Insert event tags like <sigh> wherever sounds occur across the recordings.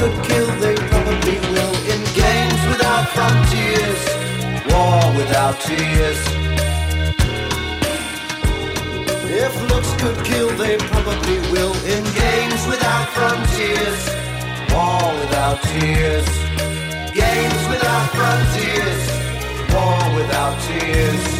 Could kill, they probably will. In games without frontiers, war without tears. If looks could kill, they probably will. In games without frontiers, war without tears. Games without frontiers, war without tears.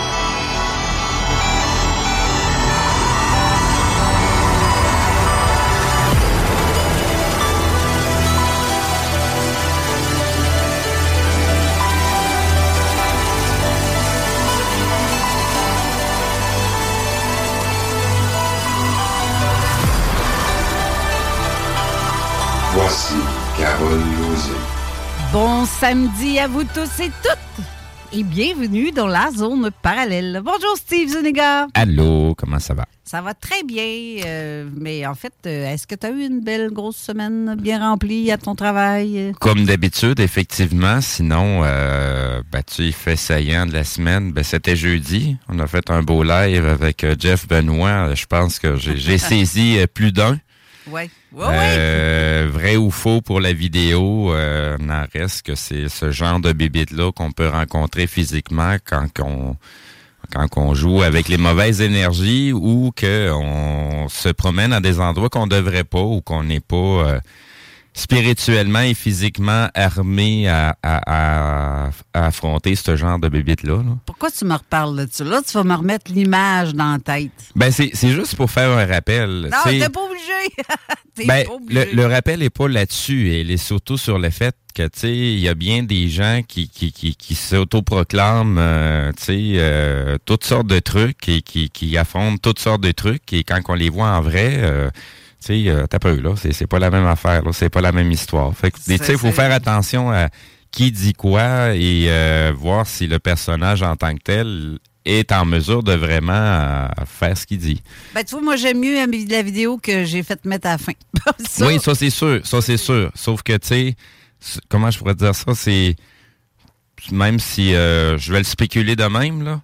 Bon samedi à vous tous et toutes et bienvenue dans la zone parallèle. Bonjour Steve Zuniga. Allô, comment ça va? Ça va très bien, euh, mais en fait, euh, est-ce que tu as eu une belle grosse semaine bien remplie à ton travail? Comme d'habitude, effectivement. Sinon, euh, ben, tu fais saillant de la semaine. Ben, C'était jeudi. On a fait un beau live avec euh, Jeff Benoît. Je pense que j'ai saisi plus d'un. Oui. Euh, vrai ou faux pour la vidéo, euh, n'en reste que c'est ce genre de bébite-là qu'on peut rencontrer physiquement quand on quand on joue avec les mauvaises énergies ou qu'on se promène à des endroits qu'on devrait pas ou qu'on n'est pas euh, spirituellement et physiquement armé à, à- à- à affronter ce genre de bébite-là. là. Pourquoi tu me reparles de ça? Là, tu vas me remettre l'image dans la tête. Ben, c'est juste pour faire un rappel. Non, t'es pas obligé. <laughs> Ben, pas le, obligé. le rappel n'est pas là-dessus. Il est surtout sur le fait que, tu sais, il y a bien des gens qui, qui, qui, qui s'autoproclament, euh, tu sais, euh, toutes sortes de trucs et qui, qui affrontent toutes sortes de trucs. Et quand on les voit en vrai, euh, tu sais, euh, t'as peu, là. C'est, pas la même affaire, là. C'est pas la même histoire. Fait que, tu sais, il faut faire attention à qui dit quoi et euh, voir si le personnage en tant que tel est en mesure de vraiment euh, faire ce qu'il dit. Ben, tu vois, moi, j'aime mieux la vidéo que j'ai fait mettre à la fin. <laughs> Ça, Oui, ça c'est sûr, ça c'est sûr. Sauf que tu sais, comment je pourrais dire ça, c'est même si euh, je vais le spéculer de même là,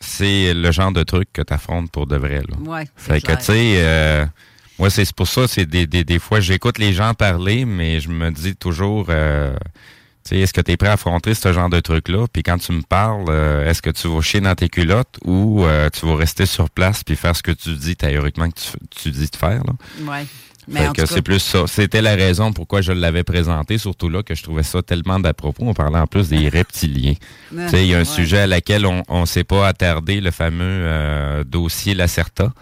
c'est le genre de truc que tu affrontes pour de vrai là. Ouais, Fait que tu sais, euh, moi c'est pour ça, c'est des, des, des fois j'écoute les gens parler, mais je me dis toujours. euh, tu sais, est-ce que tu es prêt à affronter ce genre de truc-là? Puis quand tu me parles, euh, est-ce que tu vas chier dans tes culottes ou euh, tu vas rester sur place puis faire ce que tu dis théoriquement que tu, tu dis de faire? Là? Ouais. Mais Fait en que c'est plus ça. C'était la raison pourquoi je l'avais présenté, surtout là que je trouvais ça tellement d'à propos. On parlait en plus des reptiliens. Ah, tu sais, il y a un ouais. sujet à laquelle on ne s'est pas attardé, le fameux euh, dossier Lacerta.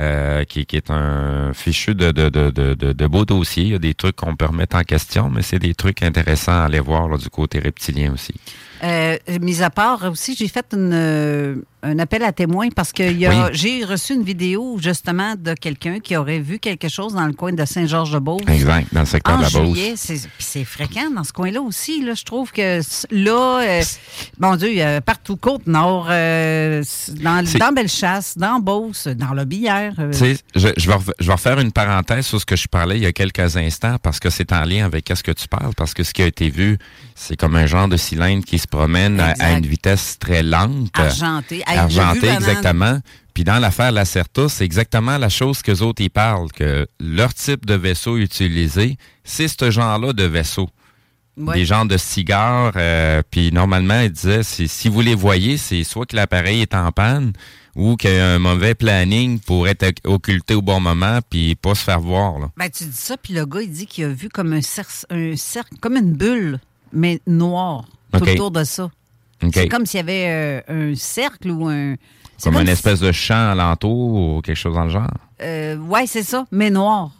Euh, qui, qui est un fichu de, de, de, de, de, beaux dossiers. Il y a des trucs qu'on peut remettre en question, mais c'est des trucs intéressants à aller voir là, du côté reptilien aussi. Euh, mis à part aussi, j'ai fait une, euh, un appel à témoins parce que il y a- Oui. j'ai reçu une vidéo justement de quelqu'un qui aurait vu quelque chose dans le coin de Saint-Georges-de-Beauce. Exact, dans le secteur En de la Beauce. c'est puis c'est fréquent dans ce coin-là aussi. Là, je trouve que là, euh, mon Dieu, partout Côte-Nord, euh, dans, dans Bellechasse, dans Beauce, dans le Billère. euh, je, je vais, je vais refaire une parenthèse sur ce que je parlais il y a quelques instants parce que c'est en lien avec ce que tu parles, parce que ce qui a été vu, c'est comme un genre de cylindre qui se promène à, une vitesse très lente. Argenté. Hey, Argenté, exactement. Puis dans l'affaire Lacerta, c'est exactement la chose que autres y parlent, que leur type de vaisseau utilisé, c'est ce genre-là de vaisseau. Ouais. Des genres de cigares, euh, puis normalement, ils disaient, si vous les voyez, c'est soit que l'appareil est en panne ou qu'il y a un mauvais planning pour être occulté au bon moment puis pas se faire voir. Là. Ben, tu dis ça, puis le gars, il dit qu'il a vu comme un, cer- un cercle, comme une bulle, mais noire, tout autour de ça. C'est comme s'il y avait euh, un cercle ou un. c'est Comme une espèce de champ alentour ou quelque chose dans le genre? Euh, ouais, c'est ça, mais noir.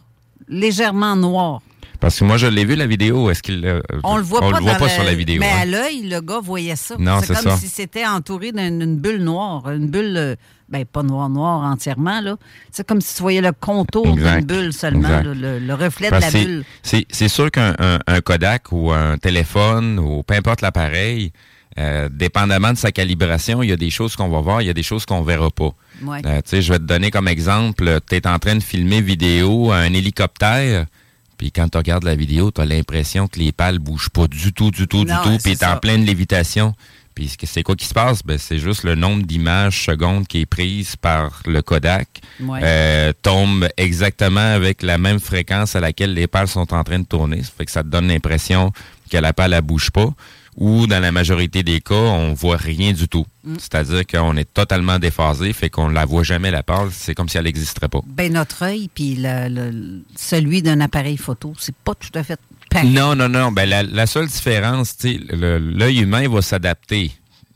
Légèrement noir. Parce que moi, je l'ai vu, la vidéo. Est-ce qu'il... euh, On le voit on pas, le voit pas le- sur la vidéo. Mais hein? à l'œil, le gars voyait ça. Non, c'est comme ça. si c'était entouré d'une d'une bulle noire. Une bulle, euh, ben pas noire-noire entièrement, là. C'est comme si tu voyais le contour d'une bulle seulement, là, le, le reflet Parce de la bulle. C'est, c'est sûr qu'un un, un Kodak ou un téléphone ou peu importe l'appareil, euh, dépendamment de sa calibration, il y a des choses qu'on va voir, il y a des choses qu'on verra pas. Ouais. Euh, je vais te donner comme exemple, tu es en train de filmer vidéo un hélicoptère, puis quand tu regardes la vidéo, tu as l'impression que les pales bougent pas du tout, du tout, Non, du tout, puis tu en pleine lévitation. Puis c'est quoi qui se passe? Ben, c'est juste le nombre d'images secondes qui est prise par le Kodak Ouais. euh, tombe exactement avec la même fréquence à laquelle les pales sont en train de tourner. Ça fait que ça te donne l'impression que la pale, elle bouge pas. ou dans la majorité des cas, on voit rien du tout. Mm. C'est-à-dire qu'on est totalement déphasé, fait qu'on la voit jamais la pâle, c'est comme si elle n'existerait pas. Ben, notre œil, puis le- le- celui d'un appareil photo, c'est pas tout à fait. Non, non, non. Ben, la, seule différence, l'œil humain va s'adapter.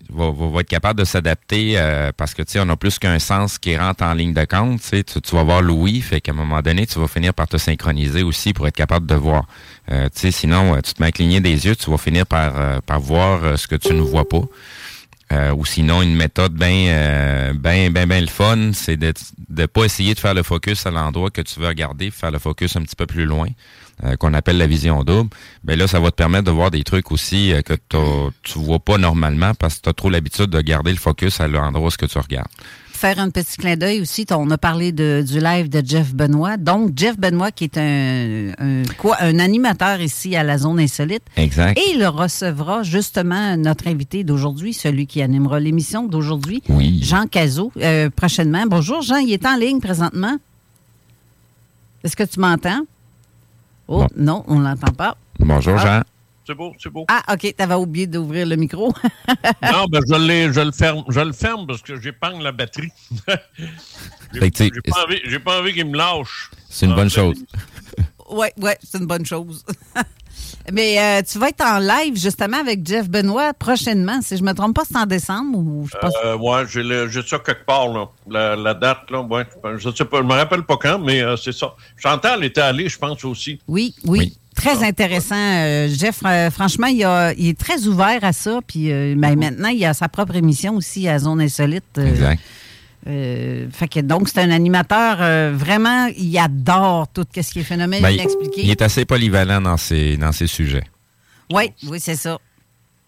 Va, va, être capable de s'adapter euh, parce que tu sais, on a plus qu'un sens qui rentre en ligne de compte. Tu, tu, vas voir l'ouïe, fait qu'à un moment donné, tu vas finir par te synchroniser aussi pour être capable de voir. Euh, tu sais, sinon, euh, tu te mets à cligner des yeux, tu vas finir par, euh, par voir euh, ce que tu ne vois pas. Ou sinon, une méthode bien ben, ben, ben le fun, c'est de ne pas essayer de faire le focus à l'endroit que tu veux regarder, faire le focus un petit peu plus loin, euh, qu'on appelle la vision double. Ben là, ça va te permettre de voir des trucs aussi euh, que tu vois pas normalement parce que tu as trop l'habitude de garder le focus à l'endroit où ce que tu regardes. Faire un petit clin d'œil aussi, on a parlé de, du live de Jeff Benoît. Donc, Jeff Benoît, qui est un, un, quoi, un animateur ici à la Zone Insolite. Exact. Et il recevra justement notre invité d'aujourd'hui, celui qui animera l'émission d'aujourd'hui, Oui. Jean Cazot, euh, prochainement. Bonjour, Jean, il est en ligne présentement. Est-ce que tu m'entends? Oh, Bon. non, on ne l'entend pas. Bonjour, Ah. Jean. C'est beau, c'est beau. Ah, OK, tu avais oublié d'ouvrir le micro. <laughs> Non, ben je, l'ai- je le ferme, je le ferme parce que j'épargne la batterie. <laughs> j'ai pas envie, j'ai pas envie qu'il me lâche. C'est une Ah, bonne chose. <laughs> Oui, ouais, c'est une bonne chose. <laughs> Mais euh, tu vas être en live justement avec Jeff Benoît prochainement. Si je me trompe pas, c'est en décembre ou je pense. Euh, ouais, j'ai, ça quelque part, là. La, la date, là. Ouais, je sais pas, je me rappelle pas quand, mais euh, c'est ça. Chantal était allée, je pense aussi. Oui, oui. Oui. Très intéressant. Euh, Jeff, euh, franchement, il, a- il est très ouvert à ça. Puis euh, ben, maintenant, il a sa propre émission aussi à Zone Insolite. euh, Exact. Euh, fait que donc, c'est un animateur euh, vraiment, il adore tout ce qui est phénomène Ben, il, inexpliqué. il est assez polyvalent dans ses, dans ses sujets. Oui, oui, c'est ça.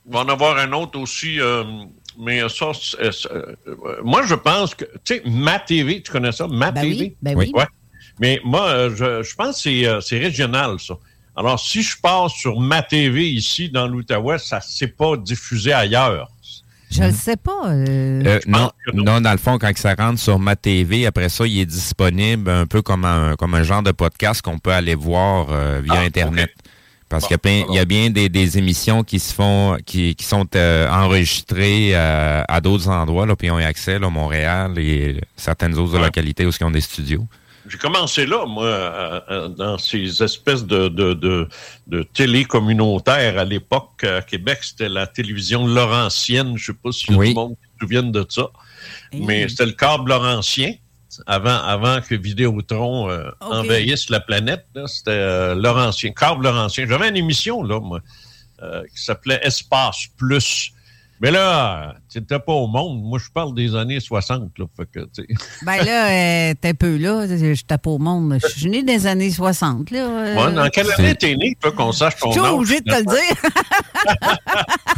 Il va en avoir un autre aussi, euh, mais ça, c'est- c'est- euh, moi, je pense que, tu sais, Ma TV, tu connais ça? Ma Ben TV? oui, ben oui. Ouais. Mais moi, je, je pense que c'est, euh, c'est régional, ça. Alors, si je passe sur Ma TV ici, dans l'Outaouais, ça ne s'est pas diffusé ailleurs. Je ne sais pas. euh, Euh, non, non. non, dans le fond, quand ça rentre sur ma TV, après ça, il est disponible un peu comme un, comme un genre de podcast qu'on peut aller voir euh, via Ah, Internet. Parce Bon, qu'il y a plein- alors. il y a bien des, des émissions qui se font, qui, qui sont euh, enregistrées euh, à d'autres endroits, là, puis on y a accès, là, Montréal et certaines autres Ouais. localités où ils ont des studios. J'ai commencé là, moi, dans ces espèces de, de, de, de télé communautaire à l'époque. À Québec, c'était la télévision laurentienne. Je sais pas si Oui. tout le monde se souvient de ça. Hey. Mais c'était le câble laurentien. Avant, avant que Vidéotron euh, envahisse la planète, c'était euh, Laurentien, câble Laurentien. J'avais une émission, là, moi, euh, qui s'appelait Espace Plus. Mais là, tu n'étais pas au monde. Moi, je parle des années 60. Là, fait que. <laughs> Ben là, euh, t'es un peu là, je tape au monde. Je suis né des années 60. Là, euh, Ouais, dans quelle année t'es né, toi, qu'on sache je ton suis âge? obligé de te le dire.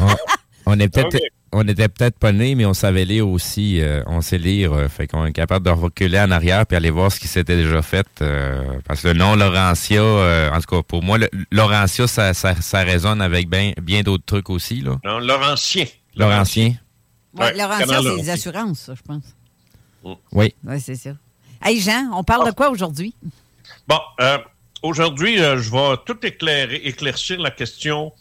<laughs> On, on est peut-être, Ok. on était peut-être pas nés, mais on savait lire aussi. euh, on sait lire, euh, fait qu'on est capable de reculer en arrière puis aller voir ce qui s'était déjà fait. euh, parce que le nom Laurentia, euh, en tout cas pour moi, le, Laurentia, ça, ça, ça résonne avec bien, bien d'autres trucs aussi là. Non, Laurentien. Laurentien, Ouais, Laurentien, c'est des assurances, ça, je pense. oui. Oui, c'est ça. Hey, Jean, on parle de quoi aujourd'hui? Bon, euh, aujourd'hui, euh, je vais tout éclairer, éclaircir la question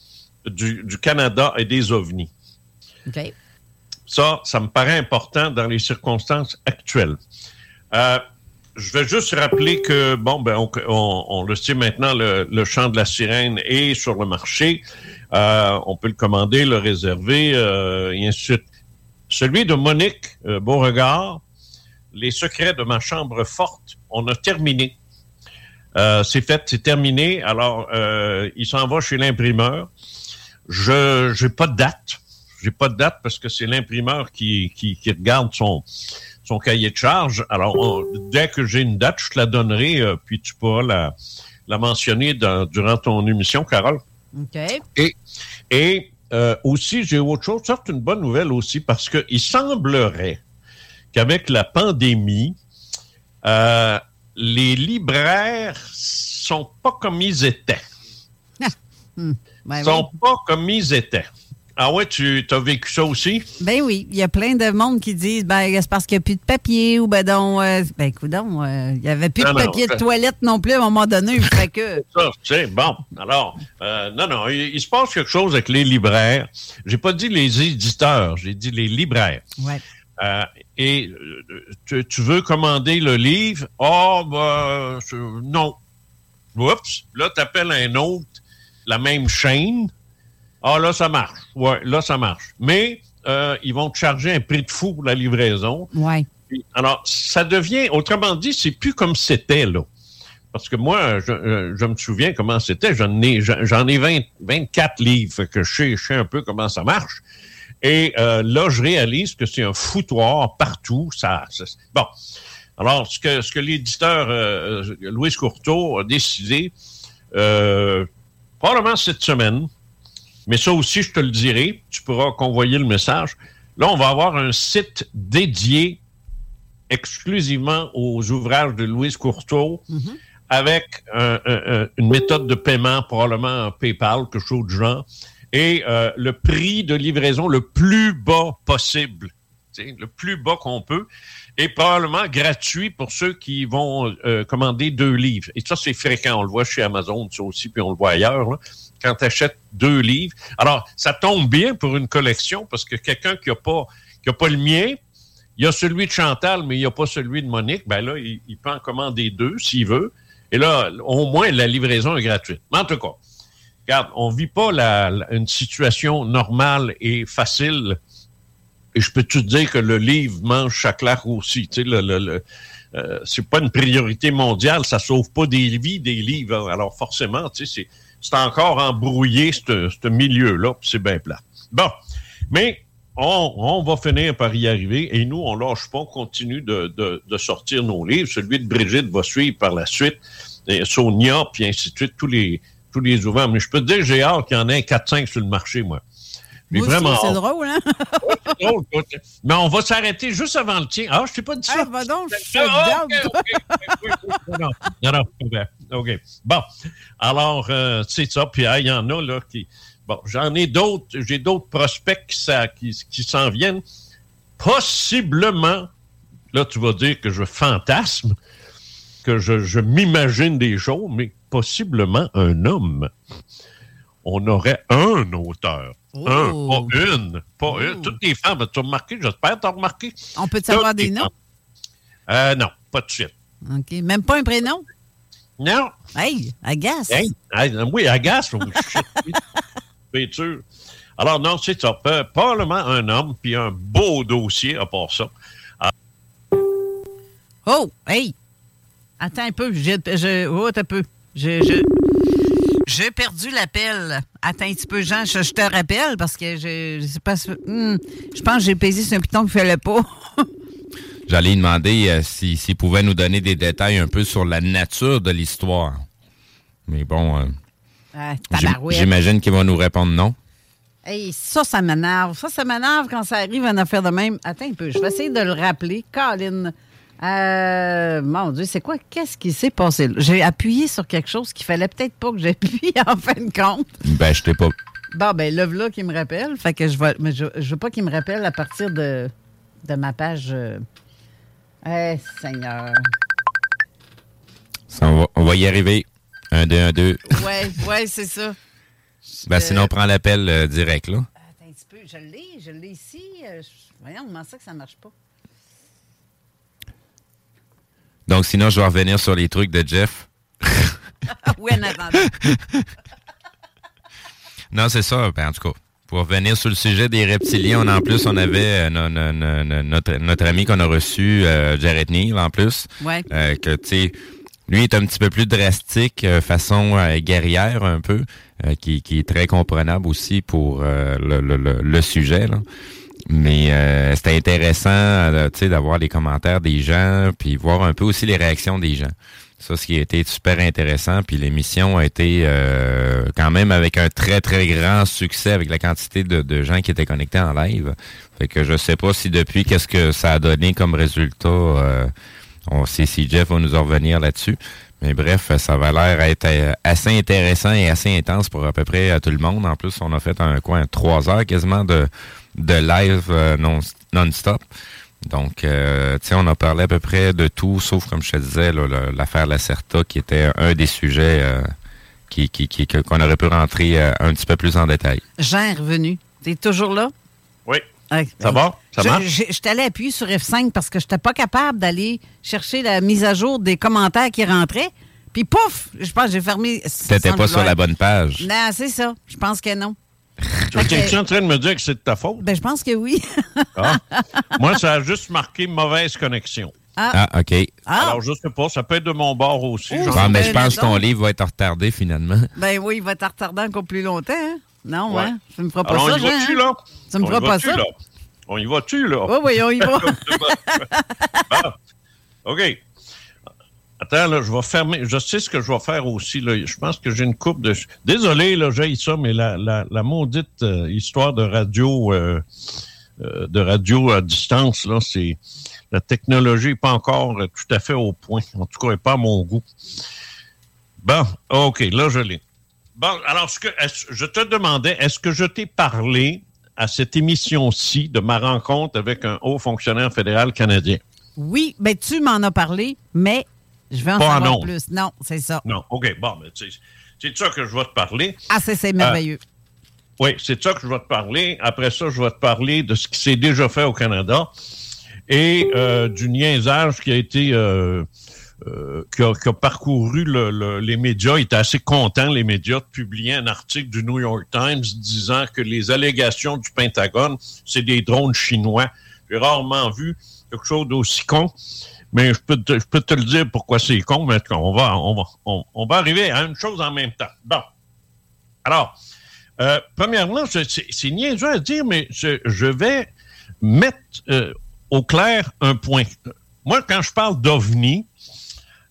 du, du Canada et des ovnis. OK. Ça, ça me paraît important dans les circonstances actuelles. Euh, je vais juste rappeler que, bon, ben, on, on- on le sait maintenant, le, le chant de la sirène est sur le marché. Euh, on peut le commander, le réserver, euh, et ainsi de suite. Celui de Monique euh, Beauregard, Les secrets de ma chambre forte, on a terminé. C'est fait, c'est terminé. Alors, il s'en va chez l'imprimeur. Je n'ai pas de date. J'ai pas de date parce que c'est l'imprimeur qui, qui, regarde son, cahier de charge. Alors, dès que j'ai une date, je te la donnerai, puis tu pourras la, la mentionner durant ton émission, Carole. OK. Et euh, aussi, j'ai autre chose. Ça, c'est une bonne nouvelle aussi parce qu'il semblerait qu'avec la pandémie, euh, les libraires sont pas comme ils étaient. Ben sont oui. pas comme ils étaient. Ah ouais, tu as vécu ça aussi? Ben oui, il y a plein de monde qui disent ben c'est parce qu'il n'y a plus de papier ou ben donc euh, ben coudon, euh, il n'y avait plus de papier de toilette non plus à un moment donné, fait que <laughs> Ça, c'est bon. Alors, euh, non non, il, se passe quelque chose avec les libraires. J'ai pas dit les éditeurs, j'ai dit les libraires. Ouais. et tu, veux commander le livre? Oh ben non. Oups, là tu appelles un autre la même chaîne ah, là, ça marche. Ouais, là, ça marche. Mais euh, ils vont te charger un prix de fou pour la livraison. Ouais. Alors, ça devient, autrement dit, c'est plus comme c'était, là. Parce que moi, je, euh, me souviens comment c'était. J'en ai, j'en ai 20, 24 livres, que je sais, un peu comment ça marche. Et euh, là, je réalise que c'est un foutoir partout. Ça, bon. Alors, ce que, ce que l'éditeur Louis Courteau a décidé, probablement cette semaine, mais ça aussi, je te le dirai. Tu pourras convoyer le message. Là, on va avoir un site dédié exclusivement aux ouvrages de Louise Courteau mm-hmm. avec une méthode de paiement, probablement PayPal, quelque chose de genre, et euh, le prix de livraison le plus bas possible, le plus bas qu'on peut, et probablement gratuit pour ceux qui vont euh, commander deux livres. Et ça, c'est fréquent. On le voit chez Amazon, ça aussi, puis on le voit ailleurs. Là quand tu achètes deux livres. Alors, ça tombe bien pour une collection parce que quelqu'un qui n'a pas, pas le mien, il y a celui de Chantal, mais il n'y a pas celui de Monique, ben là, il, peut en commander deux s'il veut. Et là, au moins, la livraison est gratuite. Mais en tout cas, regarde, on ne vit pas une situation normale et facile. Et je peux te dire que le livre mange chaque aussi. Euh, c'est pas une priorité mondiale, ça sauve pas des vies, des livres. Alors forcément, tu sais, c'est c'est encore embrouillé, ce milieu-là, c'est bien plat. Bon, mais on, va finir par y arriver et nous, on lâche pas, on continue de, sortir nos livres. Celui de Brigitte va suivre par la suite, et Sonia, puis ainsi de suite, tous les, tous ouvrages. Mais je peux te dire, j'ai hâte qu'il y en ait 4-5 sur le marché, moi. Mais vraiment. C'est drôle, hein? drôle, Mais on va s'arrêter juste avant le tien. Ah, je t'ai pas dit ça. Ah, bah donc, je ah, non, non, non, OK. Bon. Alors, euh, c'est ça. Puis, il y en a, là, qui. Bon, j'en ai d'autres. J'ai d'autres prospects qui, qui, s'en viennent. Possiblement, là, tu vas dire que je fantasme, que je, je m'imagine des choses, mais possiblement un homme. On aurait un auteur. Un, pas une. Pas une. Toutes les femmes, tu as remarqué, j'espère tu as remarqué. On peut savoir des noms? Euh, non, pas de suite. OK. Même pas un prénom? Non. Hey, agace. Hey, oui, agace. <laughs> Sûr. Alors, non, c'est ça. Probablement un homme, puis un beau dossier à part ça. Ah. Oh, hey! Attends un peu. Je, je, oh, un peu. Je, je, j'ai perdu l'appel. Attends un petit peu, Jean, je, te rappelle parce que je, je sais pas. Hmm, je pense que j'ai pesé sur un piton qu'il fallait pas. <laughs> J'allais lui demander euh, s'il pouvait nous donner des détails un peu sur la nature de l'histoire. Mais bon, euh, ah, j'imagine qu'il va nous répondre non. Hey, ça, ça m'énerve. Ça, ça m'énerve quand ça arrive une affaire de même. Attends un peu, je vais essayer de le rappeler. Colin. Euh, mon Dieu, c'est quoi? Qu'est-ce qui s'est passé? J'ai appuyé sur quelque chose qu'il fallait peut-être pas que j'appuie <laughs> en fin de compte. Ben, je t'ai pas. Bon, ben, le là qui me rappelle. Fait que je vais, mais je, veux pas qu'il me rappelle à partir de, de ma page. Eh, Seigneur. on, va, y arriver. Un, deux, un, deux. <laughs> Ouais, ouais, c'est ça. Ben, sinon, on prend l'appel euh, direct, là. Attends un petit peu. Je l'ai, je l'ai ici. Euh, voyons, comment ça que ça marche pas? Donc, sinon, je vais revenir sur les trucs de Jeff. <laughs> oui, en attendant. <laughs> non, c'est ça. Ben, en tout cas, pour revenir sur le sujet des reptiliens, en plus, on avait euh, notre, notre ami qu'on a reçu, euh, Jared Neal, en plus. Ouais. Euh, que, tu sais, lui est un petit peu plus drastique, façon guerrière un peu, qui, qui, est très comprenable aussi pour le, le, le, sujet. Là. Mais euh, c'était intéressant euh, d'avoir les commentaires des gens, puis voir un peu aussi les réactions des gens. Ça, ce qui a été super intéressant. Puis l'émission a été euh, quand même avec un très, très grand succès avec la quantité de, gens qui étaient connectés en live. Fait que je sais pas si depuis, qu'est-ce que ça a donné comme résultat. On sait si Jeff va nous en revenir là-dessus. Mais bref, ça va l'air être euh, assez intéressant et assez intense pour à peu près euh, tout le monde. En plus, on a fait un coin trois heures quasiment de, de live euh, non, non-stop. Donc, euh, tu sais, on a parlé à peu près de tout, sauf, comme je te disais, l'affaire Lacerta, qui était un des sujets euh, qui, qui, qu'on aurait pu rentrer euh, un petit peu plus en détail. Jean est revenu. T'es toujours là? Oui. Ça va? Ça marche? Je, je t'allais appuyer sur F5 parce que je n'étais pas capable d'aller chercher la mise à jour des commentaires qui rentraient. Puis pouf! Je pense que j'ai fermé. T'étais pas sur la bonne page. Non, c'est ça. Je pense que non. <laughs> Tu es en train de me dire que c'est de ta faute? Ben, je pense que oui. Ah. Moi, ça a juste marqué mauvaise connexion. Ah. Ah, OK. Alors, je sais pas, ça peut être de mon bord aussi. J'en- Bon, mais je pense que ton livre va être retardé finalement. Ben oui, il va être retardé encore plus longtemps. hein? Non, ouais. Ouais. Tu me feras pas Alors, ça, on y va-tu, hein? là? Tu me On y feras pas ça? là? On y va-tu, là? Oui, oui, on y va. <laughs> Ah, OK. Attends, là, je vais fermer. Je sais ce que je vais faire aussi. Je pense que j'ai une coupe de. Désolé, là, j'ai ça, mais la, la, la maudite euh, histoire de radio, euh, euh, de radio à distance, là, c'est. La technologie n'est pas encore tout à fait au point. En tout cas, elle n'est pas à mon goût. Bon, OK, là, je l'ai. Bon, alors, je te demandais, est-ce que je t'ai parlé à cette émission-ci de ma rencontre avec un haut fonctionnaire fédéral canadien? Oui, ben tu m'en as parlé, mais je vais en Pas en savoir ondes. plus. Non, c'est ça. Non, OK, bon, mais c'est c'est de ça que je vais te parler. Ah, c'est c'est merveilleux. Oui, c'est de ça que je vais te parler. Après ça, je vais te parler de ce qui s'est déjà fait au Canada et euh, du niaisage qui a été euh, euh, qui, a, qui a parcouru le- le- les médias. Ils étaient assez contents, les médias, de publier un article du New York Times disant que les allégations du Pentagone, c'est des drones chinois. J'ai rarement vu quelque chose d'aussi con. Mais je peux, te, le dire pourquoi c'est con, mais on va, on, va, on, va arriver à une chose en même temps. Bon. Alors, euh, premièrement, c'est niaiseux à dire, mais je, vais mettre euh, au clair un point. Moi, quand je parle d'OVNI,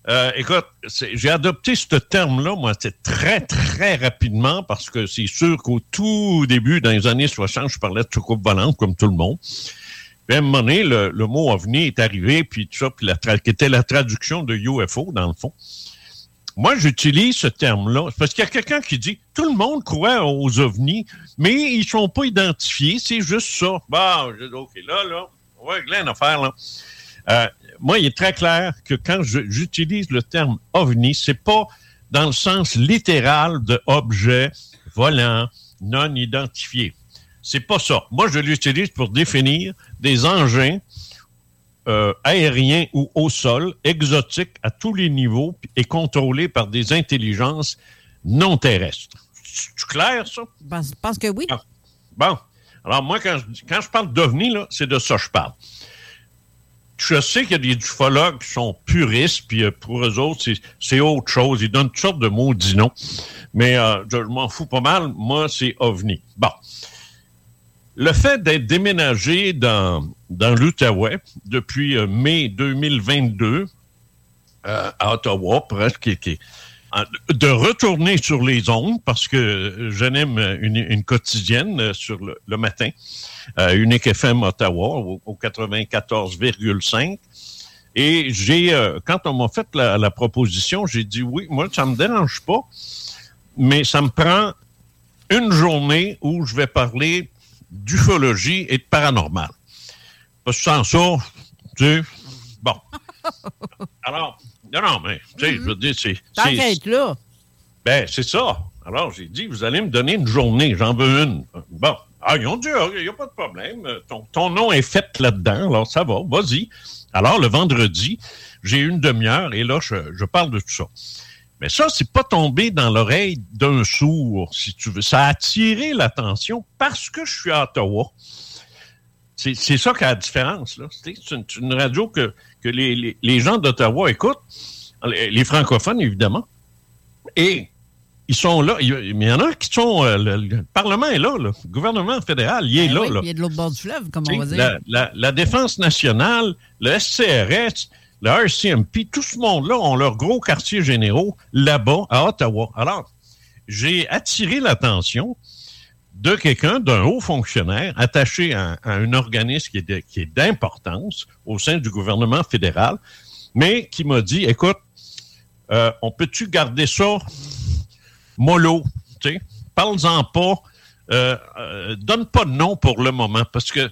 euh, écoute, j'ai adopté ce terme-là, moi, c'est très, très rapidement, parce que c'est sûr qu'au tout début, dans les années 60, je parlais de soucoupe volante, comme tout le monde. Puis à un moment donné, le, mot OVNI est arrivé, puis tout ça, puis la qui était la traduction de UFO, dans le fond. Moi, j'utilise ce terme-là parce qu'il y a quelqu'un qui dit tout le monde croit aux ovnis, mais ils sont pas identifiés, c'est juste ça. Bon, je dis, OK, là, là, on va régler une affaire, là. Euh, moi, il est très clair que quand j'utilise le terme ovni, c'est pas dans le sens littéral de objet volant non identifié. C'est pas ça. Moi, je l'utilise pour définir des engins euh, aériens ou au sol, exotiques à tous les niveaux et contrôlés par des intelligences non terrestres. C'est clair, ça? Je pense, je pense que oui. Ah. Bon. Alors, moi, quand je, quand je parle d'OVNI, c'est de ça que je parle. Je sais qu'il y a des ufologues qui sont puristes, puis euh, pour eux autres, c'est- autre chose. Ils donnent toutes sortes de maudits noms. Mais euh, je, je m'en fous pas mal. Moi, c'est OVNI. Bon. Le fait d'être déménagé dans, dans l'Outaouais depuis euh, mai 2022 euh, à Ottawa, presque, qui- de retourner sur les ondes parce que j'anime une, une quotidienne euh, sur le, matin, euh, Unique FM Ottawa au, au 94,5. Et j'ai, quand on m'a fait la, la proposition, j'ai dit oui, moi, ça me dérange pas, mais ça me prend une journée où je vais parler d'ufologie et de paranormal. Parce que sans ça, tu sais, bon. <laughs> Alors, non, non, mais, tu sais, je veux dire, c'est... c'est- T'inquiète là. ben, c'est ça. Alors, j'ai dit, vous allez me donner une journée, j'en veux une. Bon. Ah, ils ont dit, il n'y a pas de problème. Ton, ton nom est fait là-dedans, alors ça va, vas-y. Alors, le vendredi, j'ai une demi-heure et là, je, je parle de tout ça. Mais ça, c'est pas tombé dans l'oreille d'un sourd, si tu veux. Ça a attiré l'attention parce que je suis à Ottawa. C'est ça qui a la différence. C'est une, radio que, que les, les- les gens d'Ottawa écoutent, les, les francophones, évidemment. Et ils sont là. Il il y en a qui sont. euh, le, le Parlement est là, là. Le gouvernement fédéral, il est Ben là. oui, là. Il est de l'autre bord du fleuve, comme on va dire. La, la- la Défense nationale, le SCRS, le RCMP, tout ce monde-là ont leurs gros quartiers généraux là-bas, à Ottawa. Alors, j'ai attiré l'attention de quelqu'un, d'un haut fonctionnaire attaché à, un organisme qui est d'importance au sein du gouvernement fédéral. mais qui m'a dit, écoute, euh, on peut-tu garder ça mollo, parle-en pas, euh, euh, donne pas de nom pour le moment, parce que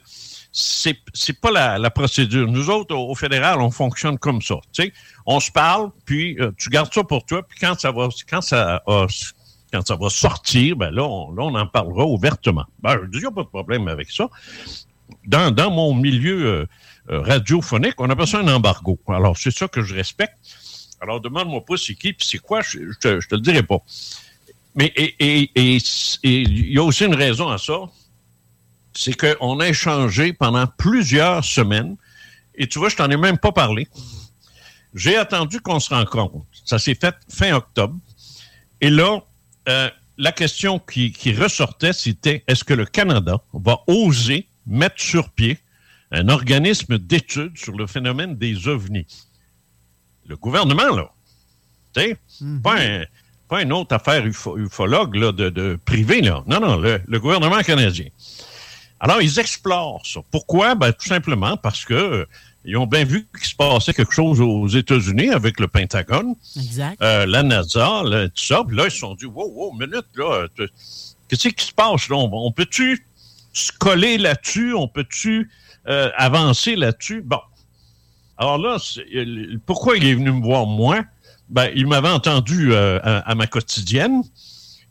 c'est c'est pas la, la procédure. Nous autres, au, fédéral, on fonctionne comme ça. Tu sais, on se parle, puis euh, tu gardes ça pour toi, puis quand ça va, quand ça, a- quand ça va sortir, ben là, on, là, on en parlera ouvertement. Ben, je dis, y a pas de problème avec ça. Dans, dans mon milieu euh, euh, radiophonique, on appelle ça un embargo. Alors, c'est ça que je respecte. Alors, demande-moi pas c'est qui, puis c'est quoi, je, je te, je te le dirai pas. Mais et- et- et- et il y a aussi une raison à ça c'est qu'on a échangé pendant plusieurs semaines. Et tu vois, je t'en ai même pas parlé. J'ai attendu qu'on se rencontre. Ça s'est fait fin octobre. Et là, euh, la question qui, qui ressortait, c'était est-ce que le Canada va oser mettre sur pied un organisme d'études sur le phénomène des ovnis? Le gouvernement, là, tu sais, pas, un, pas une autre affaire ufo- ufologue là, de, de privé, là. Non, non, le- le gouvernement canadien. Alors, ils explorent ça. Pourquoi? Ben, tout simplement parce que euh, ils ont bien vu qu'il se passait quelque chose aux États-Unis avec le Pentagone, Exact. euh, la NASA, là, tout ça. Puis là, ils se sont dit, wow, wow, minute, là, qu'est-ce qui se passe là? On, on peut-tu se coller là-dessus? On peut-tu euh, avancer là-dessus? Bon. Alors là, pourquoi il est venu me voir moi? Ben, il m'avait entendu euh, à, à ma quotidienne.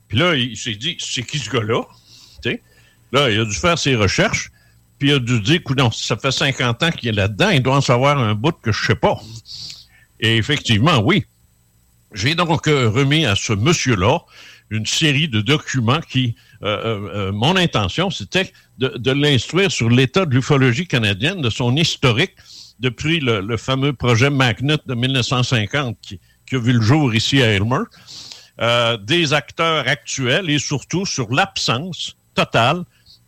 Puis là, il s'est dit, c'est qui ce gars-là? Là, il a dû faire ses recherches, puis il a dû dire, non, ça fait 50 ans qu'il est là-dedans, il doit en savoir un bout que je sais pas. Et effectivement, oui. J'ai donc euh, remis à ce monsieur-là une série de documents qui, euh, euh, mon intention, c'était de, l'instruire sur l'état de l'ufologie canadienne, de son historique depuis le, fameux projet Magnet de 1950 qui, qui a vu le jour ici à Elmer, euh, des acteurs actuels et surtout sur l'absence totale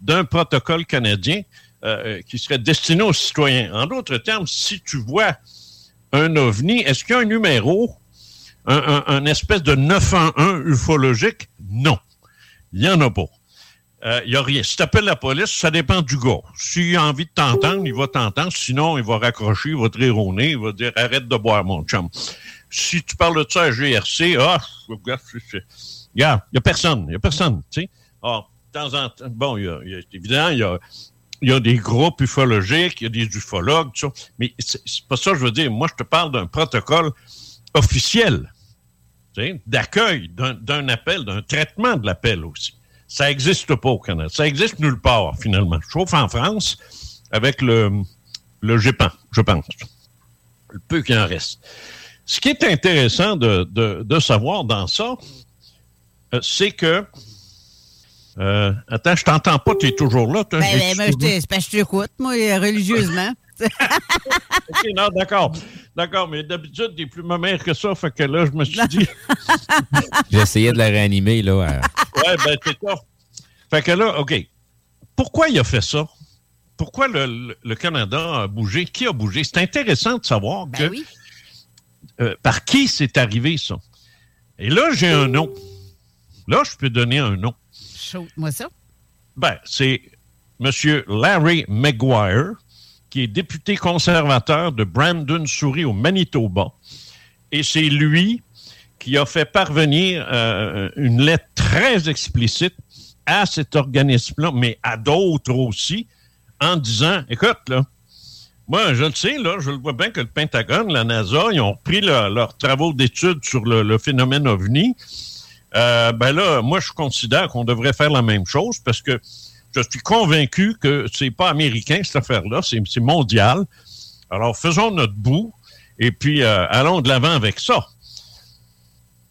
d'un protocole canadien euh, qui serait destiné aux citoyens. En d'autres termes, si tu vois un ovni, est-ce qu'il y a un numéro, un, espèce de 911 ufologique? Non. Il n'y en a pas. Euh, Il n'y a rien. Si tu appelles la police, ça dépend du gars. S'il a envie de t'entendre, il va t'entendre. Sinon, il va raccrocher, il va te rire au nez, il va dire arrête de boire, mon chum. Si tu parles de ça à GRC, ah, il n'y a personne. Il n'y a personne. Tu sais. De temps en temps, bon, il y a, il y a- évidemment, il y a, des groupes ufologiques, il y a des ufologues, tout ça. Mais c'est pas ça que je veux dire. Moi, je te parle d'un protocole officiel d'accueil d'un appel, d'un traitement de l'appel aussi. Ça n'existe pas au Canada. Ça existe nulle part, finalement. Sauf en France, avec le, GEPAN, je pense. Le peu qu'il en reste. Ce qui est intéressant de savoir dans ça, euh, c'est que. Euh, attends, je t'entends pas, tu es toujours là. Ben, ben, c'est parce que je t'écoute, moi, religieusement. <laughs> OK, non, d'accord. D'accord, mais d'habitude, t'es plus ma mère que ça, fait que là, je me suis dit. <laughs> J'essayais de la réanimer, là. à- Ouais, ben, c'est ça. Fait que là, OK. Pourquoi il a fait ça? Pourquoi le, le- le Canada a bougé? Qui a bougé? C'est intéressant de savoir Ben que, oui. euh, par qui c'est arrivé, ça. Et là, j'ai un nom. Là, je peux donner un nom. Chaude-moi ça. Ben, c'est M. Larry Maguire, qui est député conservateur de Brandon Souris au Manitoba. Et c'est lui qui a fait parvenir euh, une lettre très explicite à cet organisme-là, mais à d'autres aussi, en disant, écoute, là, moi, je le sais, là, je le vois bien que le Pentagone, la NASA, ils ont repris leur- leurs travaux d'études sur le phénomène OVNI. Euh, ben là, moi, je considère qu'on devrait faire la même chose parce que je suis convaincu que c'est pas américain, cette affaire-là, c'est mondial. Alors, faisons notre bout et puis euh, allons de l'avant avec ça.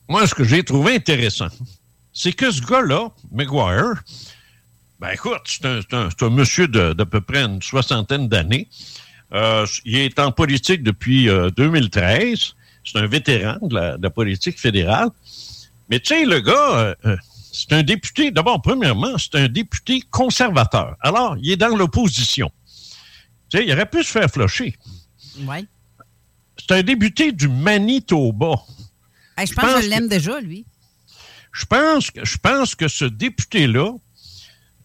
Moi, ce que j'ai trouvé intéressant, c'est que ce gars-là, McGuire, ben écoute, c'est un, monsieur d'à peu près une soixantaine d'années. Euh, il est en politique depuis euh, 2013. C'est un vétéran de la politique fédérale. Mais tu sais, le gars, euh, euh, c'est un député, d'abord, premièrement, c'est un député conservateur. Alors, il est dans l'opposition. Tu sais, il aurait pu se faire flusher. Oui. C'est un député du Manitoba. Hey, je pense que pense je l'aime déjà, lui. Je pense, que- je pense que ce député-là,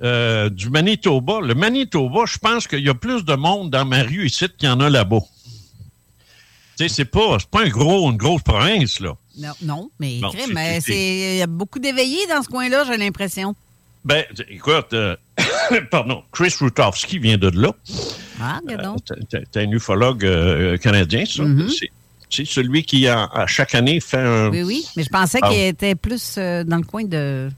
euh, du Manitoba, le Manitoba, je pense qu'il y a plus de monde dans ma rue ici qu'il y en a là-bas. Tu sais, c'est pas, pas un gros, une grosse province, là. Non, non mais Bon, il y a beaucoup d'éveillés dans ce coin-là, j'ai l'impression. Ben, écoute, euh, <coughs> pardon, Chris Rutowski vient de là. Ah, regarde donc. Euh, t'es- un ufologue euh, canadien, ça. Mhm. C'est- C'est celui qui, à, à chaque année, fait un. Oui, oui, mais je pensais Ah. qu'il était plus euh, dans le coin de...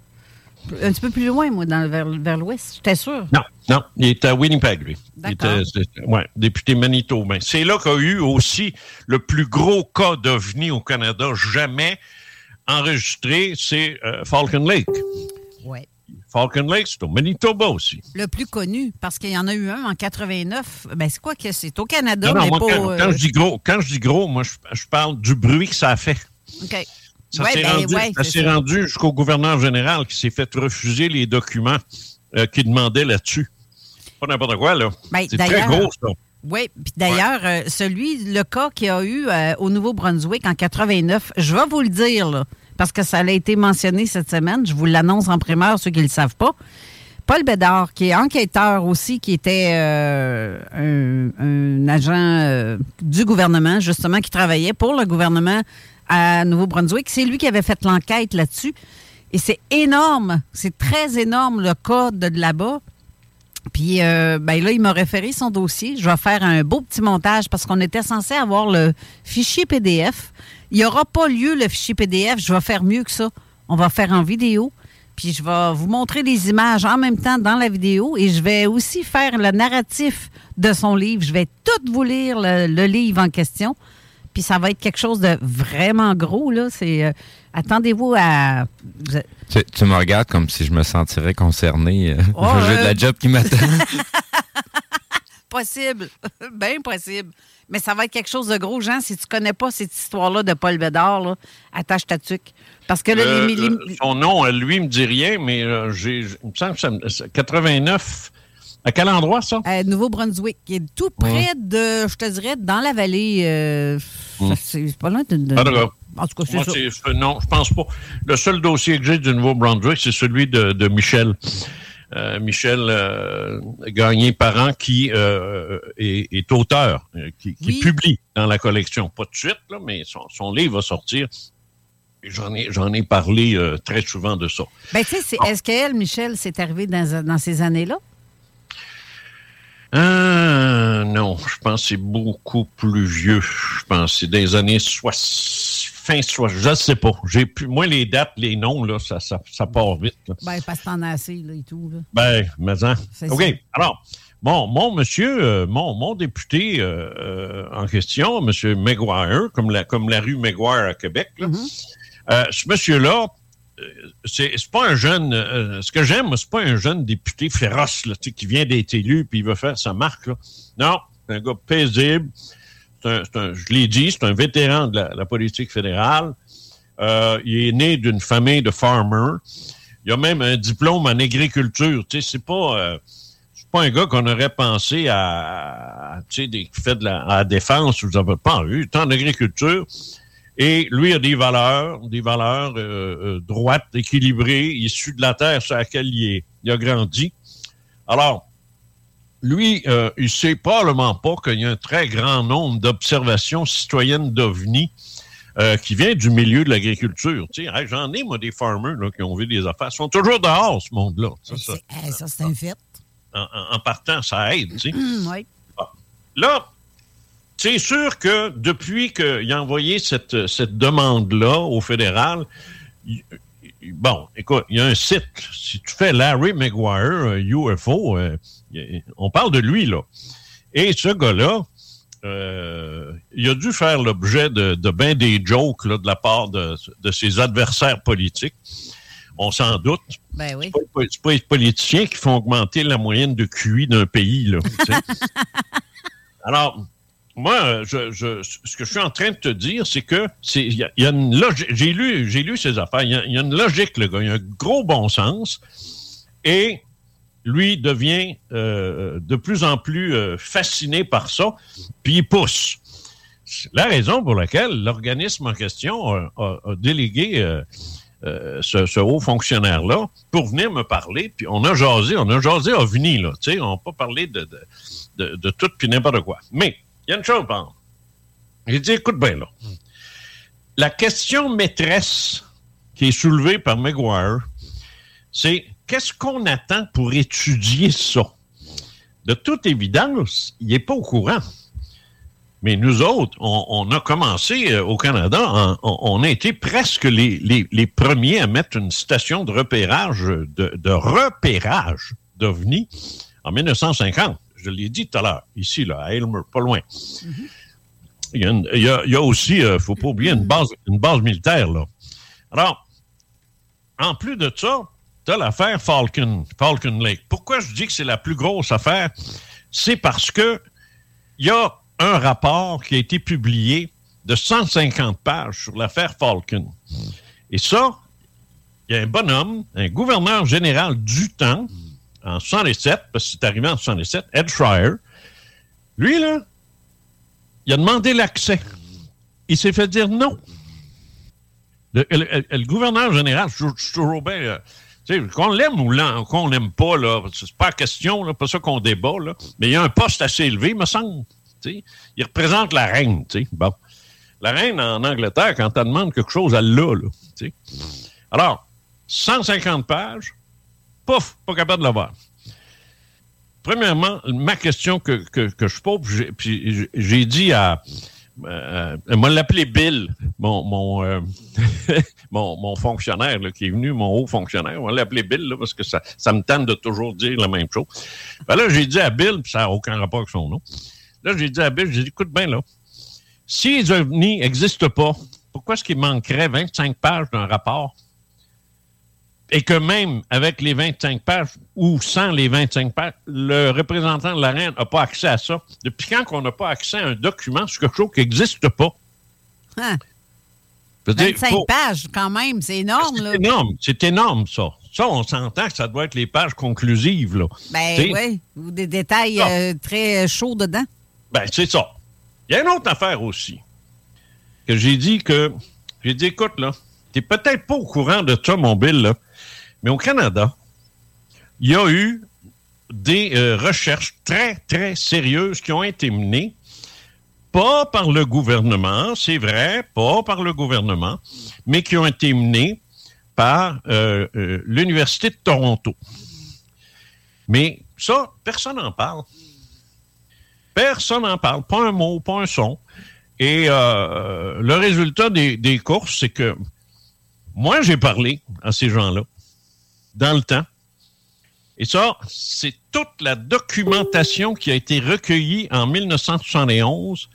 Un petit peu plus loin, moi, dans, vers, vers l'ouest. J'étais sûr. Non, non, il est à Winnipeg, lui. Il était, ouais, député manitobain. C'est là qu'il y a eu aussi le plus gros cas d'OVNI au Canada jamais enregistré, c'est euh, Falcon Lake. Ouais. Falcon Lake, c'est au Manitoba aussi. Le plus connu, parce qu'il y en a eu un en 89. Ben, c'est quoi que c'est? Au Canada, Non, non, mais moi, pas... quand, euh, quand je dis gros, quand je dis gros, moi, je, je parle du bruit que ça a fait. OK. Ça Ouais, s'est ben, rendu, ouais, rendu jusqu'au gouverneur général qui s'est fait refuser les documents euh, qu'il demandait là-dessus. Pas n'importe quoi, là. Ben, c'est très d'ailleurs- gros, ça. Oui, puis d'ailleurs, euh, celui, le cas qu'il y a eu euh, au Nouveau-Brunswick en 89, je vais vous le dire, là, parce que ça a été mentionné cette semaine, je vous l'annonce en primeur, ceux qui ne le savent pas. Paul Bédard, qui est enquêteur aussi, qui était euh, un, un agent euh, du gouvernement, justement, qui travaillait pour le gouvernement à Nouveau-Brunswick, c'est lui qui avait fait l'enquête là-dessus. Et c'est énorme, c'est très énorme le cas de, là-bas. Puis euh, ben là, il m'a référé son dossier. Je vais faire un beau petit montage parce qu'on était censé avoir le fichier PDF. Il n'y aura pas lieu le fichier PDF. Je vais faire mieux que ça. On va faire en vidéo. Puis je vais vous montrer les images en même temps dans la vidéo et je vais aussi faire le narratif de son livre. Je vais tout vous lire le livre en question. Puis ça va être quelque chose de vraiment gros là. C'est euh, attendez-vous à Tu, tu me regardes comme si je me sentirais concerné. euh, Oh, <laughs> J'ai de euh, la job qui m'attend. <laughs> Possible, <laughs> bien possible. Mais ça va être quelque chose de gros, Jean. Si tu connais pas cette histoire-là de Paul Bédard, là, attache ta tuque. Parce que là, Euh, les, les- euh, son nom, euh, lui, me dit rien, mais euh, j'ai, il me semble que ça me- c'est 89. À quel endroit, ça? euh, Nouveau-Brunswick, qui est tout près de, je te dirais, dans la vallée. euh, Mm. C'est pas loin de. de- Ah, en tout cas, c'est ça. c'est- non, je pense pas. Le seul dossier que j'ai du Nouveau-Brunswick, c'est celui de, de Michel. Euh, Michel euh, Gagné Parent, qui euh, est, est auteur, euh, qui, qui Oui. publie dans la collection. Pas de suite, là, mais son, son livre va sortir. J'en ai, j'en ai parlé euh, très souvent de ça. Ben, tu sais, c'est- est-ce qu'elle, Michel, c'est arrivé dans, dans ces années-là? Euh, non, je pense que c'est beaucoup plus vieux. Je pense que c'est des années 60, fin 60, je ne sais pas. J'ai plus, moi, les dates, les noms, là, ça, ça, ça part vite. là. Ben, parce que t'en as assez, là, et tout. Là. Ben, mais hein. OK. ça. Alors, bon, mon monsieur, euh, mon, mon député euh, euh, en question, monsieur Maguire, comme la, comme la rue Maguire à Québec, là, euh, ce monsieur-là, c'est pas un jeune. euh, ce que j'aime, c'est pas un jeune député féroce qui vient d'être élu puis il veut faire sa marque. Non, c'est un gars paisible. Un- un- je l'ai dit, c'est un vétéran de la, politique fédérale. Euh, il est né d'une famille de farmers. Il a même un diplôme en agriculture. Tu sais, c'est pas. euh, pas un gars qu'on aurait pensé à, tu sais, qui fait de la, défense, vous avez pas eu, tant d'agriculture. Et lui a des valeurs, des valeurs euh, euh, droites, équilibrées, issues de la terre sur laquelle il, est, il a grandi. Alors, lui, euh, il sait probablement pas qu'il y a un très grand nombre d'observations citoyennes d'OVNI euh, qui vient du milieu de l'agriculture. Tu sais, hey, J'en ai, moi, des farmers là, qui ont vu des affaires. Ils sont toujours dehors, ce monde-là. Ça, hey, ça, c'est un fait. en, partant, ça aide. tu sais. oui. Là, c'est sûr que depuis qu'il a envoyé cette, cette demande-là au fédéral, il- bon, écoute, il y a un site. Si tu fais Larry Maguire, euh, UFO, euh, il- on parle de lui, là. Et ce gars-là, euh, il a dû faire l'objet de, de bien des jokes là, de la part de, de ses adversaires politiques. On s'en doute. Ben oui. C'est pas, pas les politiciens qui font augmenter la moyenne de QI d'un pays. Là. <laughs> Alors, moi, je- ce que je suis en train de te dire, c'est que c'est y, a- une logique. J'ai lu, j'ai lu ces affaires. Il y, a, une logique, le gars. Il y a un gros bon sens. Et lui devient euh, de plus en plus euh, fasciné par ça, puis il pousse. C'est la raison pour laquelle l'organisme en question a, délégué euh, euh, ce, ce haut fonctionnaire-là pour venir me parler. Puis on a jasé, on a jasé OVNI, là. Tu sais, on n'a pas parlé de, de, de, de tout puis n'importe quoi. Mais, il y. J'ai dit, écoute bien là, la question maîtresse qui est soulevée par McGuire, c'est qu'est-ce qu'on attend pour étudier ça? De toute évidence, il n'est pas au courant. Mais nous autres, on, a commencé euh, au Canada, on, a été presque les, les, premiers à mettre une station de repérage, de, de repérage d'OVNI en 1950. Je l'ai dit tout à l'heure, ici, là, à Aylmer, pas loin. il, y a aussi, il euh, ne faut pas oublier, une base, une base militaire, là. Alors, en plus de ça, tu as l'affaire Falcon, Falcon Lake. Pourquoi je dis que c'est la plus grosse affaire? C'est parce que il y a un rapport qui a été publié de 150 pages sur l'affaire Falcon. Et ça, il y a un bonhomme, un gouverneur général du temps, en 107, parce que c'est arrivé en 107, Ed Schreier. Lui, là, il a demandé l'accès. Il s'est fait dire non. Le, gouverneur général, je, suis toujours bien. Euh, qu'on l'aime ou qu'on l'aime pas, là, c'est pas question, là, pas ça qu'on débat, là, mais il y a un poste assez élevé, me semble. Il représente la reine. Bon. La reine en Angleterre, quand elle demande quelque chose, elle l'a. Alors, 150 pages, pouf, pas capable de l'avoir. Premièrement, ma question que, je pose, puis j'ai dit à. Euh, moi, l'appeler Bill, mon, mon, euh, <laughs> mon, fonctionnaire qui est venu, mon haut fonctionnaire. On va l'appeler Bill parce que ça, ça me tente de toujours dire la même chose. Ben là, j'ai dit à Bill, puis ça n'a aucun rapport avec son nom. Là, j'ai dit à Bill, j'ai dit, écoute bien là, si les ovnis n'existent pas, pourquoi est-ce qu'il manquerait 25 pages d'un rapport? Et que même avec les 25 pages ou sans les 25 pages, le représentant de la reine n'a pas accès à ça. Depuis quand qu'on n'a pas accès à un document sur quelque chose qui n'existe pas? Hein? 25 pages, quand même, c'est énorme. C'est énorme, c'est énorme, ça. Ça, on s'entend que ça doit être les pages conclusives. Là. Ben oui, ou des détails euh, très chauds dedans. Ben, c'est ça. Il y a une autre affaire aussi. Que j'ai dit que. J'ai dit, écoute, là, t'es peut-être pas au courant de ça, mon Bill, là, mais au Canada, il y a eu des euh, recherches très, très sérieuses qui ont été menées, pas par le gouvernement, c'est vrai, pas par le gouvernement, mais qui ont été menées par euh, euh, l'Université de Toronto. Mais ça, personne n'en parle. Personne n'en parle, pas un mot, pas un son. Et le résultat des, courses, c'est que moi, j'ai parlé à ces gens-là dans le temps. Et ça, c'est toute la documentation qui a été recueillie en 1971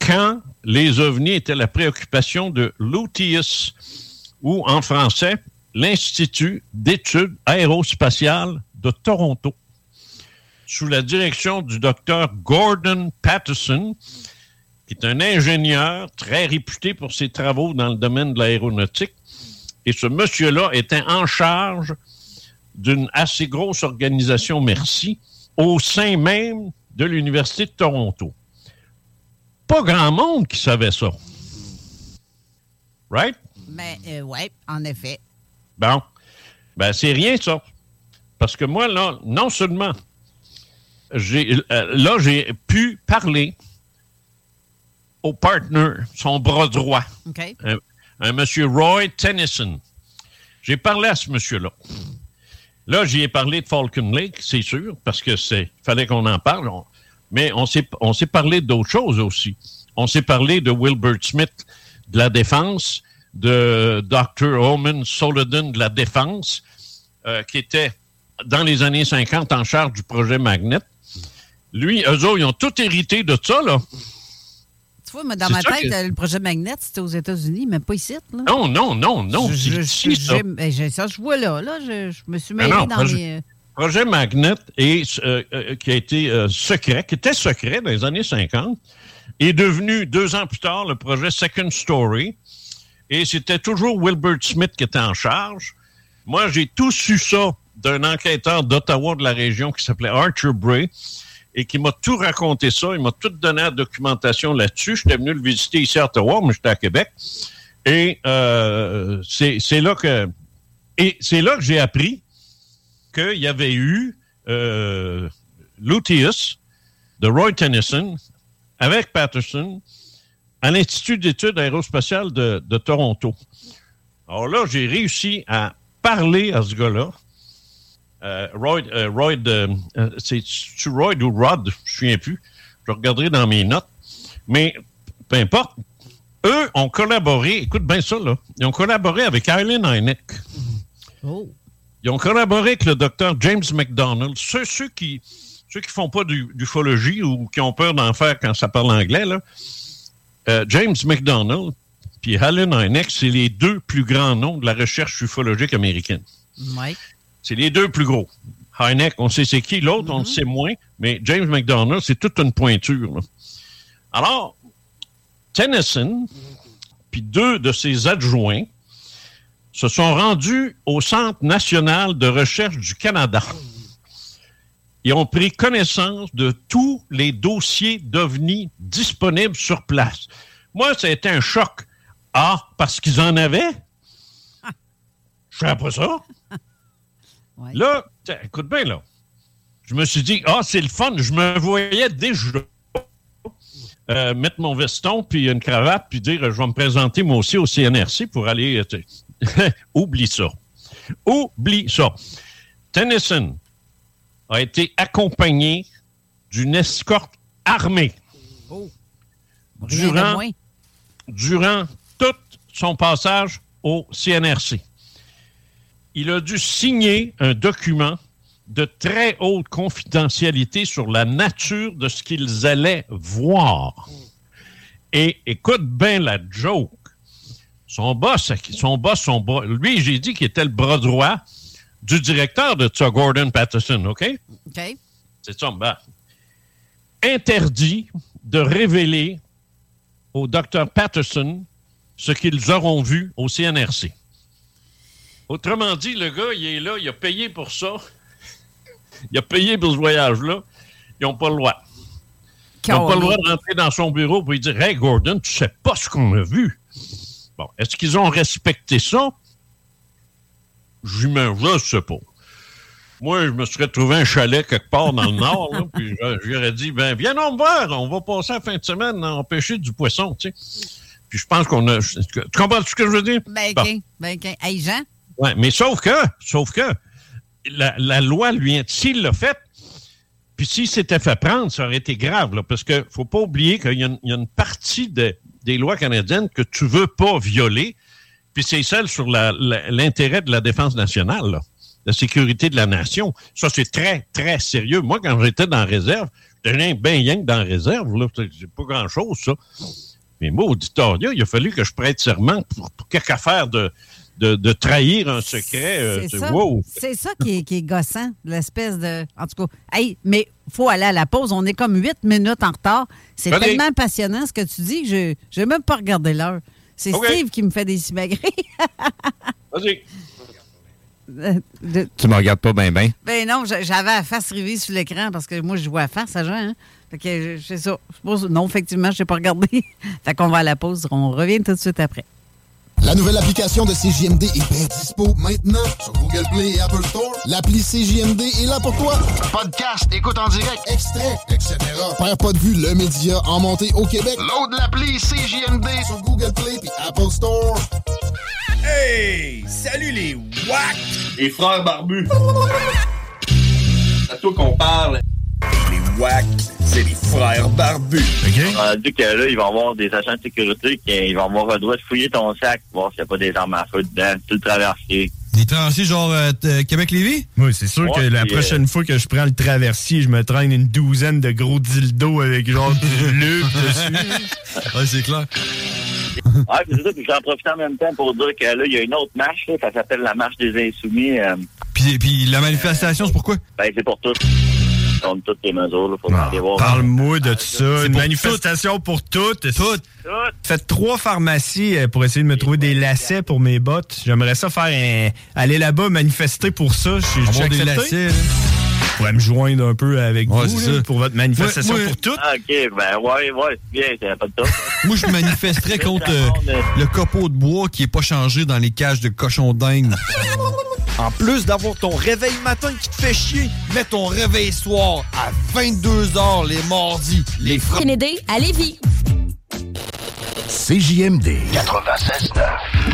quand les ovnis étaient la préoccupation de l'UTIUS, ou en français, l'Institut d'études aérospatiales de Toronto sous la direction du docteur Gordon Patterson, qui est un ingénieur très réputé pour ses travaux dans le domaine de l'aéronautique. Et ce monsieur-là était en charge d'une assez grosse organisation, merci, au sein même de l'Université de Toronto. Pas grand monde qui savait ça. Right? Mais, euh, oui, en effet. Bon. Ben, c'est rien, ça. Parce que moi, là, non seulement euh, là, j'ai pu parler au partner, son bras droit, un, monsieur Roy Tennyson. J'ai parlé à ce monsieur-là. Là, j'y ai parlé de Falcon Lake, c'est sûr, parce que c'est fallait qu'on en parle. mais on s'est on s'est parlé d'autres choses aussi. On s'est parlé de Wilbert Smith de la défense, de Dr. Oman Solodon de la défense, euh, qui était dans les années 50 en charge du projet Magnet. Lui, eux autres, ils ont tout hérité de ça, là. Vois, mais dans ma tête, le projet Magnet, c'était aux États-Unis, mais pas ici. Là. Non, non, non, non. Je, ça. Ben, ça, je vois là. là je, me suis mêlé dans projet, les... Euh, projet Magnet, est, euh, euh, qui a été secret, qui était secret dans les années 50, est devenu, deux ans plus tard, le projet Second Story. Et c'était toujours Wilbert Smith qui était en charge. Moi, j'ai tout su ça d'un enquêteur d'Ottawa de la région qui s'appelait Archer Bray et qui m'a tout raconté ça. Il m'a tout donné la documentation là-dessus. J'étais venu le visiter ici à Ottawa, mais j'étais à Québec. Et euh, c'est là que et c'est là que j'ai appris qu'il y avait eu euh, de Roy Tennyson avec Patterson à l'Institut d'études aérospatiales de Toronto. Alors là, j'ai réussi à parler à ce gars-là. Euh, Roy, euh, Roy euh, euh, c'est-tu Roy ou Rod? Je ne me souviens plus. Je regarderai dans mes notes. Mais peu importe. Eux ont collaboré, écoute bien ça, là. Ils ont collaboré avec Eileen Hynek. Oh. Ils ont collaboré avec le docteur James McDonald. Ceux, ceux qui ceux qui font pas du- d'ufologie ou qui ont peur d'en faire quand ça parle anglais, là, euh, James McDonald puis Alan Hynek, c'est les deux plus grands noms de la recherche ufologique américaine. Ouais. C'est les deux plus gros. Hynek, on sait c'est qui. L'autre, on le sait moins. Mais James McDonald, c'est toute une pointure. là. Alors, Tennyson, puis deux de ses adjoints, se sont rendus au Centre national de recherche du Canada. Ils ont pris connaissance de tous les dossiers d'OVNI disponibles sur place. Moi, ça a été un choc. Ah, parce qu'ils en avaient? <laughs> Je sais pas ça. Là, écoute bien, là. Je me suis dit, ah, c'est le fun. Je me voyais déjà euh, mettre mon veston, puis une cravate, puis dire, je vais me présenter moi aussi au CNRC pour aller... euh. <laughs> Oublie ça. Oublie ça. Tennyson a été accompagné d'une escorte armée de durant, durant tout son passage au CNRC. Il a dû signer un document de très haute confidentialité sur la nature de ce qu'ils allaient voir. Et écoute bien la joke. Son boss, son boss, son bras, lui, j'ai dit qu'il était le bras droit du directeur de ça, Gordon Patterson, OK? OK. C'est ça, ben, interdit de révéler au docteur Patterson ce qu'ils auront vu au CNRC. Autrement dit, le gars, il est là, il a payé pour ça. Il a payé pour ce voyage-là. Ils n'ont pas le droit. Ils n'ont pas le droit de rentrer dans son bureau pour lui dire Hey, Gordon, tu sais pas ce qu'on a vu. Bon, est-ce qu'ils ont respecté ça? J'imagine, je sais pas. Moi, je me serais trouvé un chalet quelque part dans le nord, là, puis je- j'aurais dit, ben, viens nous voir, on va passer la fin de semaine à empêcher du poisson, tu sais. Puis je pense qu'on a... Tu comprends ce que je veux dire? Ben, Bon. OK. Ben, OK. Hey, Jean? Ouais, mais sauf que, sauf que, la, la loi lui, s'il l'a fait, puis s'il s'était fait prendre, ça aurait été grave, là, parce que faut pas oublier qu'il y, a une- il y a une partie de- des lois canadiennes que tu veux pas violer, puis c'est celle sur l'intérêt de la défense nationale, là, la sécurité de la nation. Ça, c'est très, très sérieux. Moi, quand j'étais dans réserve, j'étais bien rien que dans la réserve, là, c'est pas grand-chose, ça. Mais moi, auditoria, il a fallu que je prête serment pour, pour quelque affaire de, de, de trahir un secret. euh, C'est ça, wow. c'est ça qui est, qui est gossant, l'espèce de. En tout cas, hey, mais faut aller à la pause. On est comme huit minutes en retard. C'est tellement passionnant ce que tu dis que je n'ai même pas regardé l'heure. C'est. Steve qui me fait des simagrées. <laughs> Vas-y. De- Tu me regardes pas bien, bien. Ben non, j'a- j'avais la face rivée sur l'écran parce que moi, je vois à face à Jean. Hein? Fait que je- c'est ça. C'est pour ça- Non, effectivement, je n'ai pas regardé. <laughs> fait qu'on va à la pause. On revient tout de suite après. La nouvelle application de CJMD est bien dispo maintenant sur Google Play et Apple Store. L'appli CJMD est là pour toi. Podcast, écoute en direct, extrait, etc. Père pas de vue, le média en montée au Québec. Load l'appli CJMD sur Google Play et Apple Store. Hey! Salut les WAC! Les frères barbus! C'est <laughs> à toi qu'on parle. Les WAC, c'est les frères barbus. On dit que là, il va y avoir des agents de sécurité qui vont avoir le droit de fouiller ton sac, voir s'il n'y a pas des armes à feu dedans, tout le traversier. Des traversiers genre euh, t- Québec-Lévis? Oui, c'est sûr que la prochaine fois que je prends le traversier, je me traîne une douzaine de gros dildos avec genre du <laughs> bleu dessus. Ouais, c'est clair. Ouais, puis c'est ça, puis j'en profite en même temps pour dire que là, il y a une autre marche, là, ça s'appelle la marche des insoumis. euh, Puis, puis la manifestation, c'est pourquoi? ben, c'est pour tous. Contre toutes les mesures, là, faut aller voir. Parle-moi de ça. Une pour manifestation pour toutes. Toutes. Faites trois pharmacies euh, pour essayer de me trouver des lacets pour mes bottes. J'aimerais ça faire un... aller là-bas manifester pour ça. Je suis des lacets, là. Je pourrais me joindre un peu avec Ouais, vous là, pour votre manifestation Ouais, ouais. pour toutes. Ah, OK, ben, ouais, ouais, c'est bien, c'est pas de top. <laughs> Moi, je manifesterais contre euh, le copeau de bois qui est pas changé dans les cages de cochons dingues. En plus d'avoir ton réveil matin qui te fait chier, mets ton réveil soir à 22h les mardis. Les fr... Kennedy à Lévis. CJMD 96.9.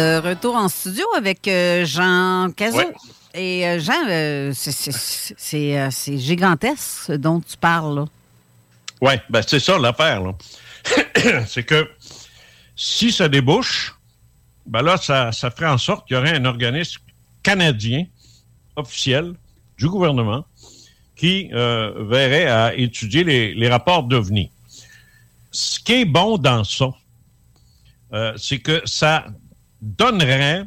De retour en studio avec euh, Jean Cazot. Et euh, Jean, euh, c'est- gigantesque ce dont tu parles. Oui, ben c'est ça l'affaire. <coughs> c'est que si ça débouche, ben là, ça, ça ferait en sorte qu'il y aurait un organisme canadien officiel du gouvernement qui euh, verrait à étudier les, les rapports d'OVNI. Ce qui est bon dans ça, euh, c'est que ça donnerait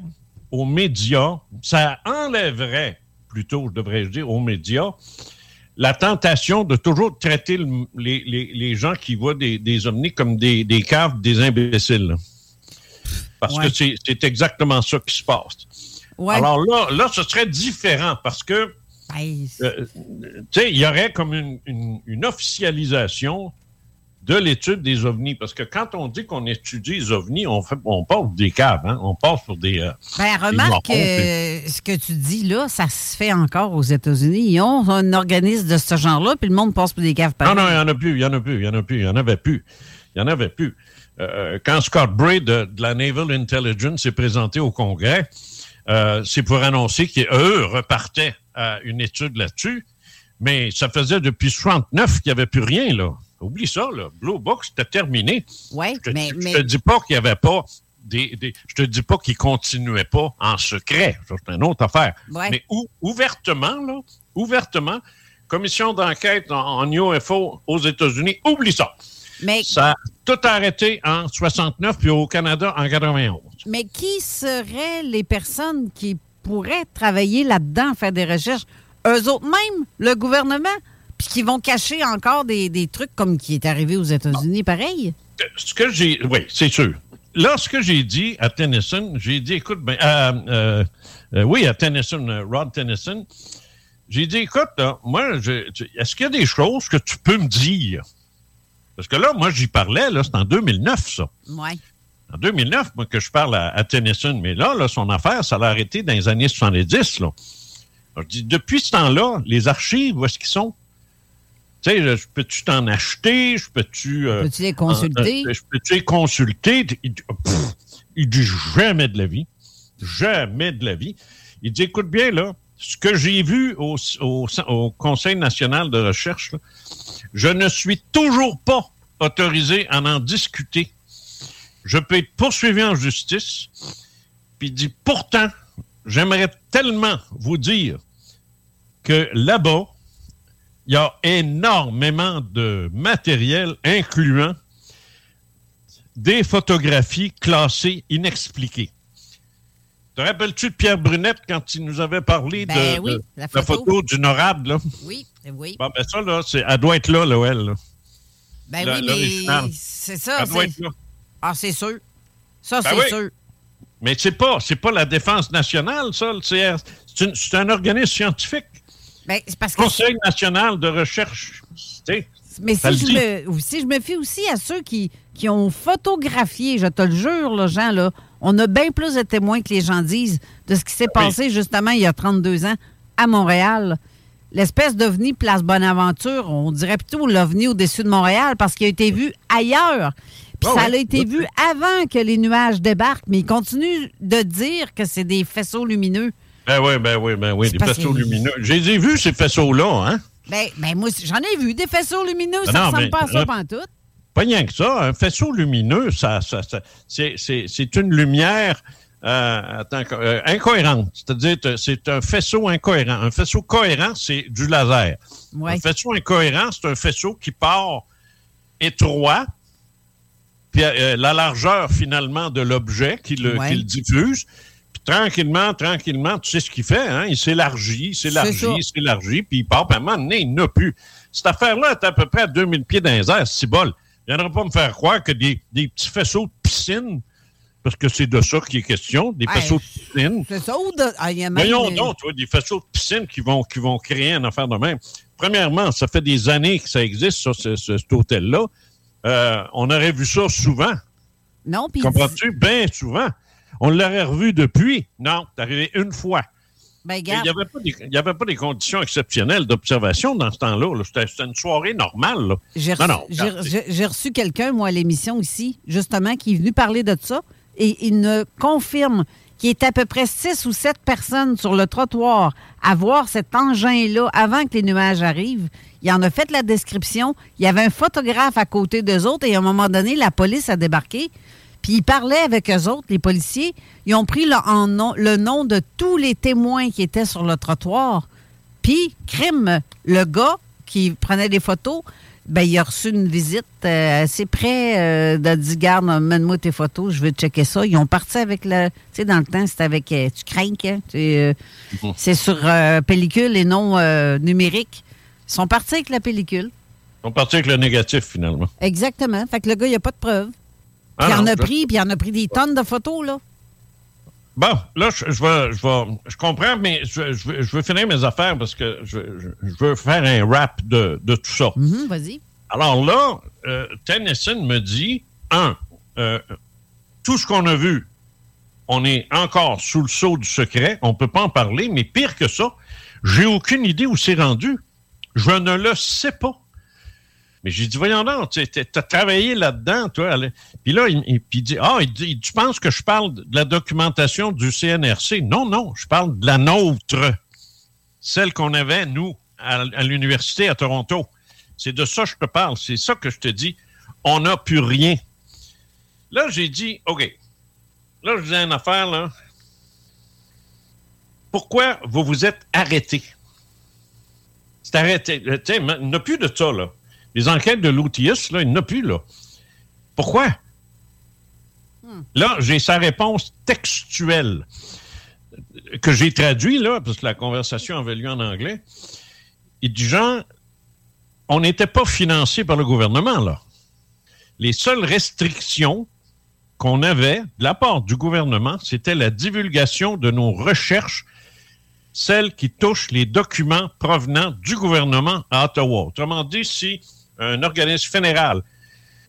aux médias, ça enlèverait, plutôt, je devrais dire, aux médias, la tentation de toujours traiter le- les, les- les gens qui voient des, des ovnis comme des, des caves, des imbéciles. Parce Ouais. que c'est exactement ça qui se passe. Ouais. Alors là, là, ce serait différent parce que, euh, tu sais, il y aurait comme une, une- une officialisation de l'étude des ovnis. Parce que quand on dit qu'on étudie les ovnis, on, fait, on des caves, hein? on passe sur des... euh, Ben, remarque euh, ce que tu dis là, ça se fait encore aux États-Unis. Ils ont un organisme de ce genre-là, puis le monde passe pour des caves Non, pareilles. non, il n'y en a plus, il n'y en a plus, il n'y en a plus, il n'y en avait plus. Il n'y en avait plus. Euh, quand Scott Bray de, de la Naval Intelligence s'est présenté au Congrès, euh, c'est pour annoncer qu'eux repartaient à une étude là-dessus, mais ça faisait depuis 69 qu'il n'y avait plus rien, là. Oublie ça, là. Blue Box, c'était terminé. Je te, mais, dis- mais- je te dis pas qu'il n'y avait pas des, des- Je te dis pas qu'ils continuaient pas en secret. C'est une autre affaire. Ouais. Mais ou- ouvertement, là, ouvertement, commission d'enquête en, en UFO aux États-Unis, oublie ça. Mais- Ça a tout arrêté en 69, puis au Canada en 91. Mais qui seraient les personnes qui pourraient travailler là-dedans, faire des recherches? Eux autres même, le gouvernement, puis qui vont cacher encore des, des trucs comme qui est arrivé aux États-Unis, pareil? ce que j'ai. Oui, c'est sûr. Là, ce que j'ai dit à Tennyson, j'ai dit, écoute, ben, euh, euh, euh, oui, à Tennyson, euh, Rod Tennyson, j'ai dit, écoute, là, moi, est-ce qu'il y a des choses que tu peux me dire? Parce que là, moi, j'y parlais, là, c'est en 2009, ça. Ouais. En 2009, moi, que je parle à, à Tennyson. Mais là, là, son affaire, ça l'a arrêté dans les années 70, là. Alors, je dis, depuis ce temps-là, les archives, où est-ce qu'ils sont? Tu sais, je peux-tu t'en acheter? Je peux-tu... euh, Peux-tu les consulter? euh, je peux-tu les consulter? Il, dit, pff, il dit jamais de la vie. Jamais de la vie. Il dit, écoute bien, là, ce que j'ai vu au, au- au Conseil national de recherche, là, je ne suis toujours pas autorisé à en discuter. Je peux être poursuivi en justice. Puis il dit, pourtant, j'aimerais tellement vous dire que là-bas, il y a énormément de matériel incluant des photographies classées inexpliquées. Te rappelles-tu de Pierre Brunette quand il nous avait parlé Ben de, oui, de la photo. photo d'une orade? Là? Oui, oui. Bon, ben ça, là, c'est- elle doit être là, là, elle. là. Ben oui, mais c'est ça. Elle doit c'est- être là. Ah, c'est sûr. Ça, Ben c'est oui. sûr. Mais c'est pas, pas la défense nationale, ça, le CR. C'est un organisme scientifique. Ben, c'est parce que. Conseil national de recherche. Mais si je, me, si je me fie aussi à ceux qui, qui ont photographié, je te le jure, là, Jean, là, on a bien plus de témoins que les gens disent de ce qui s'est passé justement il y a 32 ans à Montréal. L'espèce d'OVNI Place Bonaventure, on dirait plutôt l'OVNI au-dessus de Montréal parce qu'il a été vu ailleurs. Puis ça a été vu avant que les nuages débarquent, mais ils continuent de dire que c'est des faisceaux lumineux. Ben oui, ben oui, ben oui, des faisceaux lumineux. J'ai vus, ces faisceaux-là, hein? Ben, ben moi, j'en ai vu des faisceaux lumineux, Ben ça non, ressemble mais- pas à ça pantoute. Pas rien que ça. Un faisceau lumineux, ça, ça, ça- c'est, une lumière euh, attends, euh, incohérente. C'est-à-dire c'est un faisceau incohérent. Un faisceau cohérent, c'est du laser. Ouais. Un faisceau incohérent, c'est un faisceau qui part étroit puis euh, la largeur finalement de l'objet qui le, Ouais. qui le diffuse. Tranquillement, tranquillement, tu sais ce qu'il fait, hein? Il s'élargit, il s'élargit, il s'élargit, puis il part, puis à un moment donné, il n'a plus. Cette affaire-là est à peu près à 2000 pieds dans les airs, c'est bol. Il viendra pas me faire croire que des, des petits faisceaux de piscine, parce que c'est de ça qu'il est question, des Ouais. faisceaux de piscine. Ou de. Ah, il y a même Voyons des- donc, toi, des faisceaux de piscine qui vont, qui vont créer une affaire de même. Premièrement, ça fait des années que ça existe, ça, ce- ce- cet hôtel-là. Euh, on aurait vu ça souvent. Non, puis. Comprends-tu? Bien souvent. On l'aurait revu depuis. Non, c'est arrivé une fois. Ben, Il n'y avait, pas des- il y avait pas des conditions exceptionnelles d'observation dans ce temps-là. là. C'était une soirée normale. reçu, non, j'ai reçu quelqu'un, moi, à l'émission ici, justement, qui est venu parler de ça. Et il ne confirme qu'il est à peu près six ou sept personnes sur le trottoir à voir cet engin-là avant que les nuages arrivent. Il en a fait la description. Il y avait un photographe à côté d'eux autres et à un moment donné, la police a débarqué. Puis il parlait avec eux autres, les policiers. Ils ont pris le, en nom- le nom de tous les témoins qui étaient sur le trottoir. Puis, crime, le gars qui prenait des photos, ben, il a reçu une visite euh, assez près euh, de dit Garde, mène-moi tes photos, je veux checker ça. Ils ont parti avec le. Tu sais, dans le temps, c'était avec. euh, tu crains, hein? C'est sur pellicule et non numérique. Ils sont partis avec la pellicule. On partit avec le négatif, finalement. Exactement. Fait que le gars, il n'y a pas de preuves. Ah Puis il en a je- pris, puis il en a pris des tonnes de photos, là. Bon, là, je, je vais, je, vais- je comprends, mais je, je veux, je veux finir mes affaires parce que je veux faire un rap de, de tout ça. Mhm, Vas-y. Alors là, euh, Tennyson me dit, un, euh, tout ce qu'on a vu, on est encore sous le sceau du secret, on ne peut pas en parler, mais pire que ça, j'ai aucune idée où c'est rendu. Je ne le sais pas. Mais j'ai dit, voyons donc, tu as travaillé là-dedans, toi. Puis là, il, dit, ah, il dit, tu penses que je parle de la documentation du CNRC? Non, non, je parle de la nôtre. Celle qu'on avait, nous, à, l'université à Toronto. C'est de ça que je te parle. C'est ça que je te dis. On n'a plus rien. Là, j'ai dit, OK. Là, je disais une affaire, là. Pourquoi vous vous êtes arrêté? C'est arrêté. Euh, il n'y a plus de ça, là. Les enquêtes de l'OUTIUS, là, il n'y en a plus, là. Pourquoi? Là, j'ai sa réponse textuelle que j'ai traduit, là, parce que la conversation avait lieu en anglais. Il dit, Jean, on n'était pas financé par le gouvernement, là. Les seules restrictions qu'on avait de la part du gouvernement, c'était la divulgation de nos recherches, celles qui touchent les documents provenant du gouvernement à Ottawa. Autrement dit, si un organisme fédéral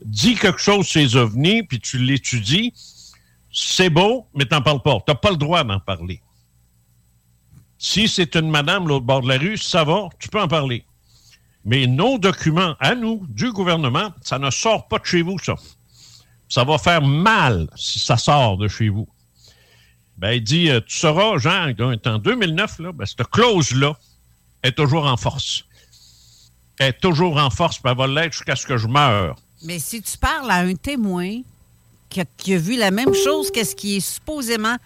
dit quelque chose sur les ovnis, puis tu l'étudies, c'est beau, mais t'en parles pas. T'as pas le droit d'en parler. Si c'est une madame l'autre bord de la rue, ça va, tu peux en parler. Mais nos documents à nous, du gouvernement, ça ne sort pas de chez vous, ça. Ça va faire mal si ça sort de chez vous. Ben, il dit, euh, tu sauras, Jean, en 2009, là, ben, cette clause-là est toujours en force. Est toujours en force, puis elle va l'être jusqu'à ce que je meure. Mais si tu parles à un témoin qui a, qui a vu la même chose qu'est-ce qui est supposément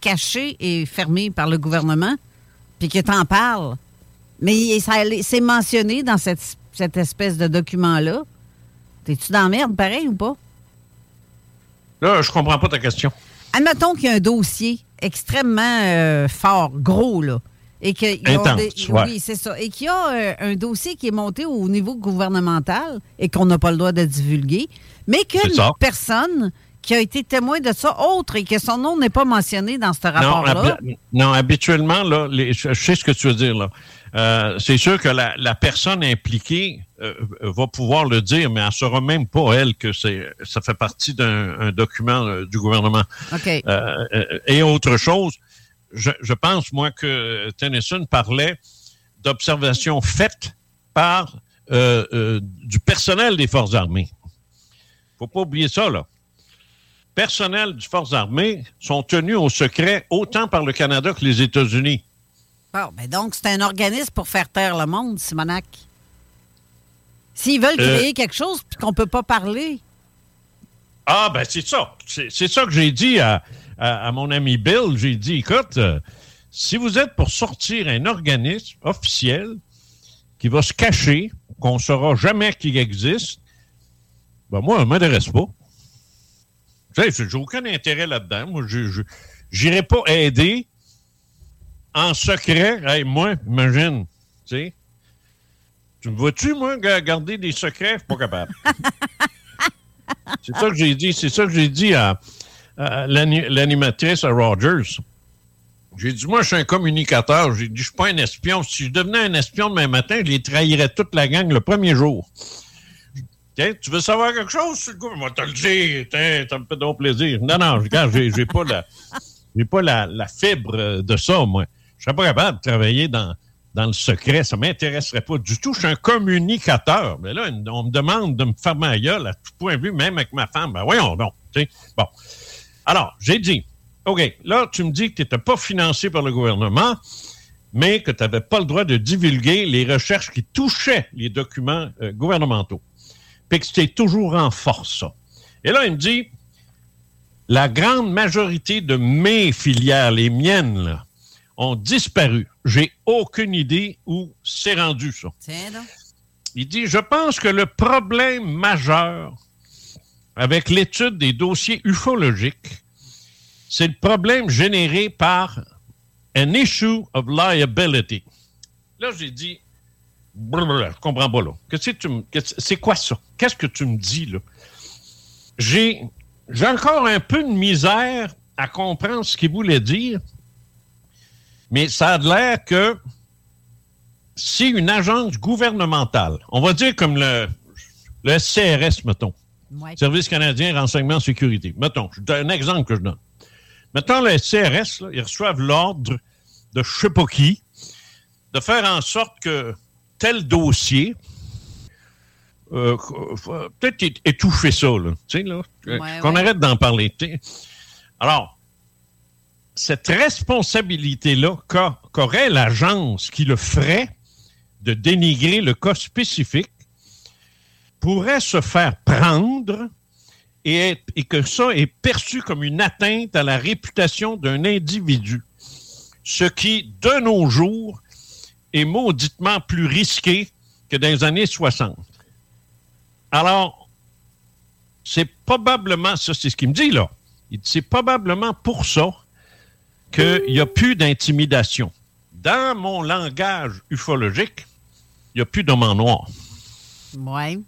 caché et fermé par le gouvernement, puis que t'en parles, mais c'est mentionné dans cette, cette espèce de document-là, t'es-tu dans la merde, pareil ou pas? Là, je comprends pas ta question. Admettons qu'il y a un dossier extrêmement euh, fort, gros, là. Et que, ils ont Intense, ouais. Oui, c'est ça. Et qu'il y a euh, un dossier qui est monté au niveau gouvernemental et qu'on n'a pas le droit de divulguer, mais qu'une personne qui a été témoin de ça autre et que son nom n'est pas mentionné dans ce Non, rapport-là. non, habituellement, là, les- je, sais ce que tu veux dire. là. Euh, c'est sûr que la, la personne impliquée euh, va pouvoir le dire, mais elle ne saura même pas, elle, que c'est ça fait partie d'un un document euh, du gouvernement. OK. Et autre chose, je, je pense, moi, que Tennyson parlait d'observations faites par euh, euh, du personnel des Forces armées. faut pas oublier ça, là. Personnel des Forces armées sont tenus au secret autant par le Canada que les États-Unis. Bon, ben donc, c'est un organisme pour faire taire le monde, Simonac. S'ils veulent Euh, créer quelque chose qu'on peut pas parler, Ah, ben c'est ça. C'est c'est ça que j'ai dit à, à- à mon ami Bill. J'ai dit, écoute, euh, si vous êtes pour sortir un organisme officiel qui va se cacher, qu'on ne saura jamais qu'il existe, ben moi, ne m'intéresse pas. Tu sais, j'ai aucun intérêt là-dedans. Moi, je n'irai pas aider en secret. Hey, moi, imagine, tu sais. Tu me vois-tu, moi, garder des secrets? Je suis pas capable. <laughs> c'est ça que j'ai dit. C'est ça que j'ai dit à, l'animatrice à Rogers. J'ai dit, moi, je suis un communicateur. J'ai dit, je suis pas un espion. Si je devenais un espion demain matin, je les trahirais toute la gang le premier jour. tu veux savoir quelque chose? Je vais te le dire. ça me fait donc plaisir. Non, non, j'ai, j'ai pas la, pas la, la, fibre de ça, moi. Je serais pas capable de travailler dans, dans le secret. Ça m'intéresserait pas du tout. Je suis un communicateur. Mais là, on me demande de me faire ma gueule à tout point de vue, même avec ma femme. Ben voyons donc. Bon. Alors, j'ai dit, OK, là, tu me dis que tu n'étais pas financé par le gouvernement, mais que tu n'avais pas le droit de divulguer les recherches qui touchaient les documents euh, gouvernementaux. Puis que c'était toujours en force, ça. Et là, il me dit, la grande majorité de mes filières, les miennes, là, ont disparu. J'ai aucune idée où c'est rendu, ça. Il dit, je pense que le problème majeur avec l'étude des dossiers ufologiques, c'est le problème généré par an issue of liability. Là, j'ai dit, je comprends pas là. C'est quoi ça? Qu'est-ce que tu me dis là? J'ai encore un peu de misère à comprendre ce qu'il voulait dire, mais ça a l'air que si une agence gouvernementale, on va dire comme le, le CRS, mettons, Service canadien renseignement sécurité. Mettons, un exemple que je donne. Mettons, le CRS, ils reçoivent l'ordre de je ne sais pas qui de faire en sorte que tel dossier, euh, peut-être étouffer ça, là, là qu'on arrête d'en parler. Alors, cette responsabilité-là qu'aurait l'agence qui le ferait de dénigrer le cas spécifique, pourrait se faire prendre et, que ça est perçu comme une atteinte à la réputation d'un individu. Ce qui, de nos jours, est mauditement plus risqué que dans les années 60. Alors, c'est probablement, ça c'est ce qu'il me dit là, c'est probablement pour ça qu'il n'y a plus d'intimidation. Dans mon langage ufologique, il n'y a plus d'homme en noir. Oui.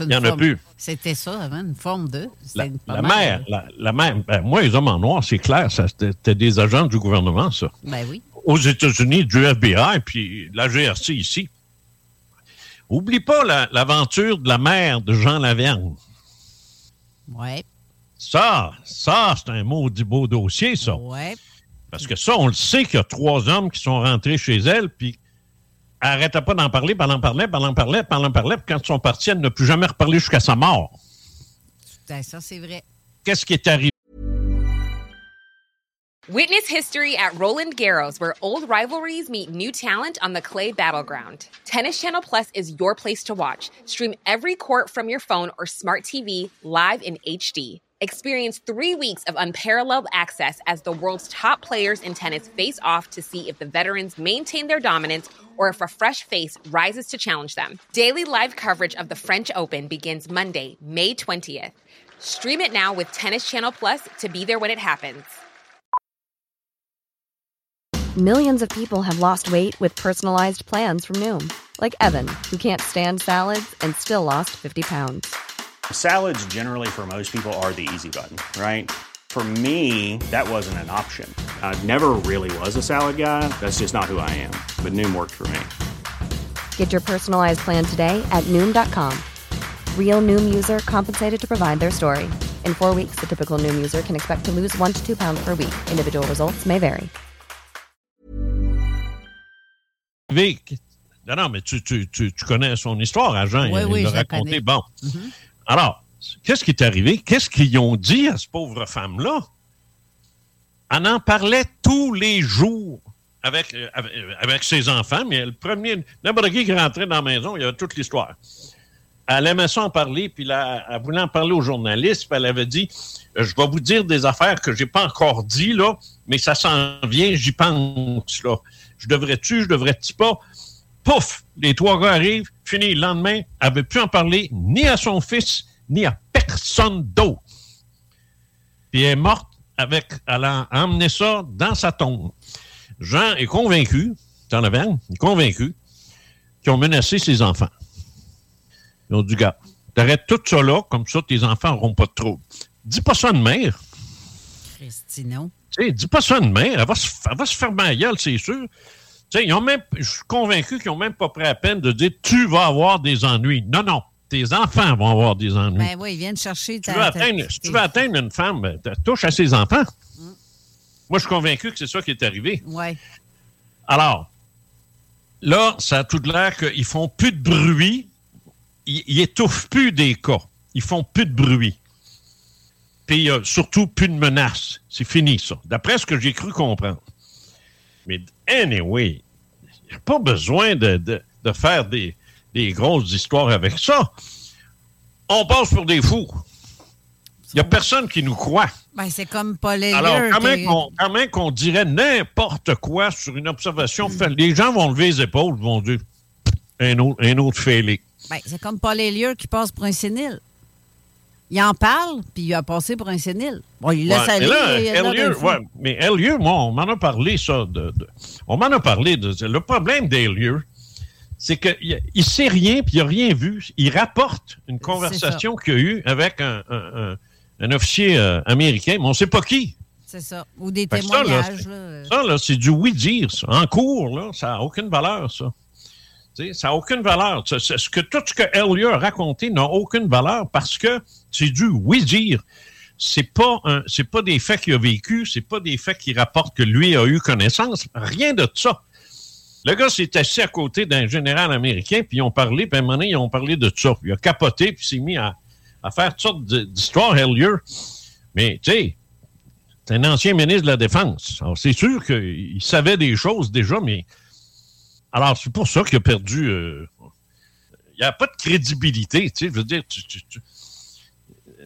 Il n'y en a plus. C'était ça avant, une forme de. La, la mère, la, mère ben, moi, les hommes en noir, c'est clair, c'était des agents du gouvernement, ça. Ben oui. Aux États-Unis, du FBI, puis la GRC ici. Oublie pas l'aventure de la mère de Jean Lavergne. Oui. Ça, ça, c'est un maudit beau dossier, ça. Oui. Parce que ça, on le sait qu'il y a trois hommes qui sont rentrés chez elle, puis arrêtait pas d'en parler, puis elle en parlait, puis elle en parlait, puis elle en parlait, puis quand ils sont partis, elle n'a plus jamais reparlé jusqu'à sa mort. Ça, c'est vrai. Qu'est-ce qui est arrivé? Witness history at Roland Garros, where old rivalries meet new talent on the clay battleground. Tennis Channel Plus is your place to watch. Stream every court from your phone or smart TV live in HD. Experience three weeks of unparalleled access as the world's top players in tennis face off to see if the veterans maintain their dominance or if a fresh face rises to challenge them. Daily live coverage of the French Open begins Monday, May 20th. Stream it now with Tennis Channel Plus to be there when it happens. Millions of people have lost weight with personalized plans from Noom, like Evan, who can't stand salads and still lost 50 pounds. Salads, generally, for most people, are the easy button, right? For me, that wasn't an option. I never really was a salad guy. That's just not who I am. But Noom worked for me. Get your personalized plan today at Noom.com. Real Noom user compensated to provide their story. In four weeks, the typical Noom user can expect to lose one to two pounds per week. Individual results may vary. Vic, non, non, mais tu, tu, tu, tu connais son histoire, agent. Oui, il oui, l'a raconté. Bon. Mm -hmm. Alors, qu'est-ce qui est arrivé? Qu'est-ce qu'ils ont dit à cette pauvre femme-là? Elle en parlait tous les jours avec, euh, avec, ses enfants, mais le premier, n'importe qui qui rentrait dans la maison, il y avait toute l'histoire. Elle aimait ça en parler, puis là, elle voulait en parler aux journalistes, puis elle avait dit euh, Je vais vous dire des affaires que je n'ai pas encore dit, là, mais ça s'en vient, j'y pense, là. Je devrais-tu, je devrais-tu pas? Pouf! Les trois gars arrivent, fini. Le lendemain, elle ne veut plus en parler ni à son fils, ni à personne d'autre. puis elle est morte avec. Elle a emmené ça dans sa tombe. Jean est convaincu, t'en avais un, il est convaincu qu'ils ont menacé ses enfants. Ils ont dit, gars, t'arrêtes tout ça là, comme ça tes enfants n'auront pas de trouble. Dis pas ça de mère. Sais, dis pas ça de mère. Elle va se, elle va se faire ma gueule, c'est sûr. Ils ont même, je suis convaincu qu'ils n'ont même pas pris la peine de dire tu vas avoir des ennuis. Non, non. Tes enfants vont avoir des ennuis. Ben oui, ils viennent chercher Tu veux atteindre- si tu veux atteindre une femme, ben, tu touches à ses enfants. Moi, je suis convaincu que c'est ça qui est arrivé. Ouais. Alors, là, ça a tout l'air qu'ils font plus de bruit. Ils, ils étouffent plus des cas. Ils font plus de bruit. Puis, a surtout plus de menaces. C'est fini, ça. D'après ce que j'ai cru comprendre. Mais, anyway, il n'y a pas besoin de, de- de faire des, des grosses histoires avec ça. On passe pour des fous. Il n'y a personne qui nous croit. Ben, c'est comme Paul Elliott. Alors, quand même qu'on quand même qu'on dirait n'importe quoi sur une observation faite, les gens vont lever les épaules, vont dire un autre, un autre fêlé. Ben, c'est comme Paul Elliott qui passe pour un sénile. Il en parle, puis il a passé pour un sénile. Bon, il laisse Ouais, aller. mais là, ouais, mais moi, on m'en a parlé, ça. De, de- on m'en a parlé. De, le problème d'Elliott, c'est qu'il ne sait rien, puis il n'a rien vu. Il rapporte une conversation qu'il a eu avec un, un- un- un officier euh, américain, mais on ne sait pas qui. C'est ça. Ou des Fait que ça, là, témoignages. là. Ça, là, c'est du oui-dire. ça. En cours, là, ça n'a aucune valeur, ça. Ça n'a aucune valeur. Ce que, tout ce que Elliott a raconté n'a aucune valeur parce que c'est du oui-dire. C'est pas, pas des faits qu'il a vécu, c'est pas des faits qu'il rapporte que lui a eu connaissance. Rien de ça. Le gars s'est assis à côté d'un général américain, puis ils ont parlé, puis à un moment donné, ils ont parlé de ça. Il a capoté, puis s'est mis à, faire toutes sortes d'histoires, Elliott. Mais, tu sais, c'est un ancien ministre de la Défense. Alors, c'est sûr qu'il savait des choses déjà, mais. Alors, c'est pour ça qu'il a perdu. euh, Il n'y a pas de crédibilité, tu sais. Je veux dire, tu- tu- tu-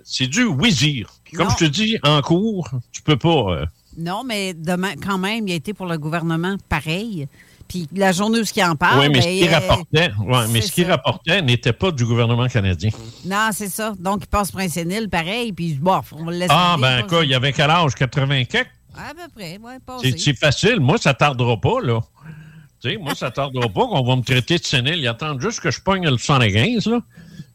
c'est du. Puis Comme Non. je te dis, en cours, tu peux pas. euh, Non, mais demain, quand même, il a été pour le gouvernement pareil. Puis la journée où il en parle. oui, mais ce ben, qu'il euh, rapportait, ouais, mais ce rapportait n'était pas du gouvernement canadien. Non, c'est ça. Donc, il passe pour un sénile pareil, puis bon, on le laisse Ah, aller, ben, quoi, il y avait quel âge? 80 quelques? À peu près, ouais, c'est facile. Moi, ça tardera pas, là. Tu sais, moi, ça tardera pas qu'on va me traiter de sénile. Ils attendent juste que je pogne le 115, là.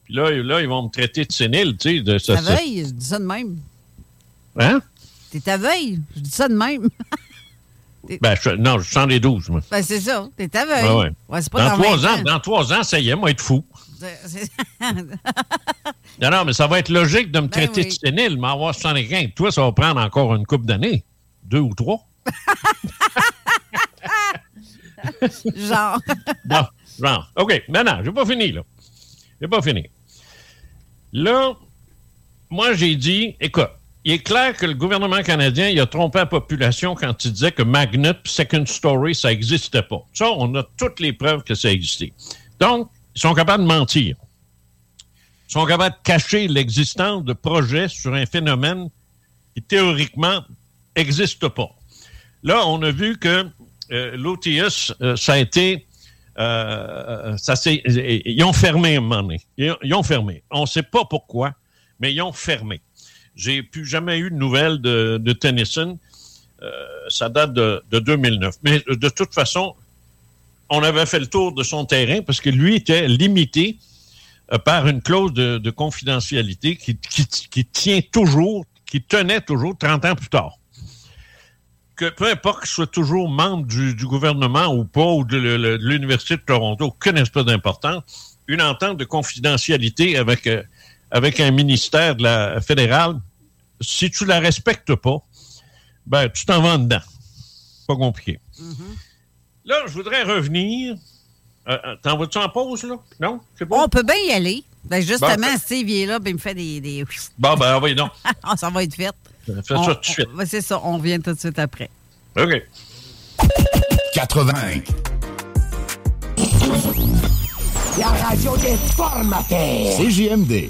Puis là, là, ils vont me traiter de sénile, tu sais. de- ça- veille, je dis ça de même. Hein? T'es ta veille, je dis ça de même. <laughs> Ben, je- non, je sens les 12, moi. ben, c'est ça, t'es ta veille. Ouais, ouais. Pas dans, trois 20 ans, dans trois ans, ça y est, moi, être fou. <laughs> Non, non, mais ça va être logique de me Ben traiter oui. de sénile, mais avoir 115. Toi, ça va prendre encore une couple d'années. Deux ou trois. <laughs> <laughs> Genre. <laughs> Bon, genre. OK, maintenant, j'ai pas fini, là. J'ai pas fini. Là, moi, j'ai dit, écoute, il est clair que le gouvernement canadien, a trompé la population quand il disait que Magnet Second Story, ça n'existait pas. Ça, on a toutes les preuves que ça existait. Donc, ils sont capables de mentir. Ils sont capables de cacher l'existence de projets sur un phénomène qui, théoriquement, n'existe pas. Là, on a vu que euh, euh, ça a été. euh, ça s'est- ils ont fermé un moment donné. Ils, ont- ils ont fermé. On ne sait pas pourquoi, mais ils ont fermé. J'ai plus jamais eu de nouvelles de, de Tennyson. Euh, ça date de, de 2009. Mais euh, de toute façon, on avait fait le tour de son terrain parce que lui était limité euh, par une clause de, de confidentialité qui, qui- qui tient toujours, qui tenait toujours 30 ans plus tard que peu importe qu'il soit toujours membre du, du gouvernement ou pas, ou de, le- de l'Université de Toronto, aucune espèce d'importance, une entente de confidentialité avec, euh, avec un ministère de la fédérale, si tu la respectes pas, ben, tu t'en vas dedans. Pas compliqué. Là, je voudrais revenir. Euh, euh, T'en vas-tu en pause, là? Non? C'est bon? On peut bien y aller. Ben, justement, Bon, Steve, il est là, ben, il me fait des. des... Bon, ben, envoyez donc. <laughs> Ah, ça va être fait. Fais ça On- tout de suite. c'est ça, on revient tout de suite après. OK. 80. La radio des formateurs. CJMD.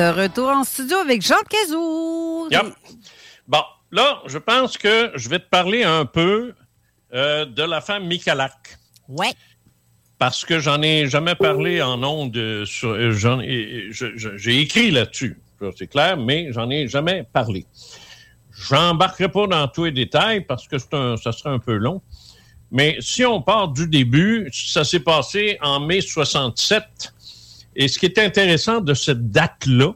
De retour en studio avec Jean Cazot. Yep. Bon, là, je pense que je vais te parler un peu euh, de la femme Michalak. Ouais. Parce que j'en ai jamais parlé en ondes. euh, sur- euh, J'ai écrit là-dessus, c'est clair, mais j'en ai jamais parlé. J'embarquerai pas dans tous les détails parce que c'est un- ça serait un peu long. Mais si on part du début, ça s'est passé en mai 67. Et ce qui est intéressant de cette date-là,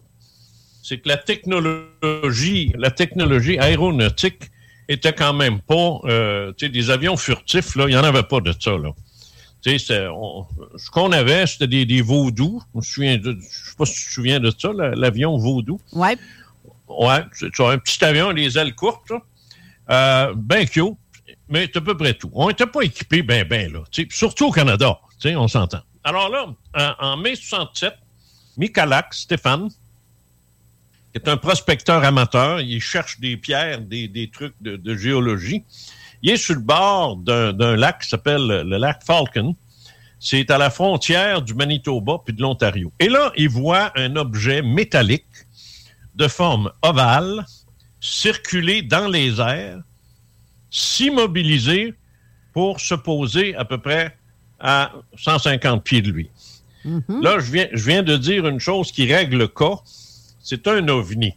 c'est que la technologie, la technologie aéronautique était quand même pas, euh, tu sais, des avions furtifs, là, il n'y en avait pas de ça, là. Tu sais, ce qu'on avait, c'était des, des vaudous. Je me souviens de, je sais pas si tu te souviens de ça, la- l'avion vaudou. Ouais. Ouais, c'est un petit avion, les ailes courtes, là. Euh, ben cute, mais c'est à peu près tout. On n'était pas équipés ben, ben, là. tu sais, Surtout au Canada, tu sais, on s'entend. Alors là, en, en mai 67, Michalak, Stéphane, qui est un prospecteur amateur, il cherche des pierres, des, trucs de, de géologie. Il est sur le bord d'un lac qui s'appelle le lac Falcon. C'est à la frontière du Manitoba puis de l'Ontario. Et là, il voit un objet métallique de forme ovale circuler dans les airs, s'immobiliser pour se poser à peu près à 150 pieds de lui. Là, je viens, je viens de dire une chose qui règle le cas. C'est un ovni.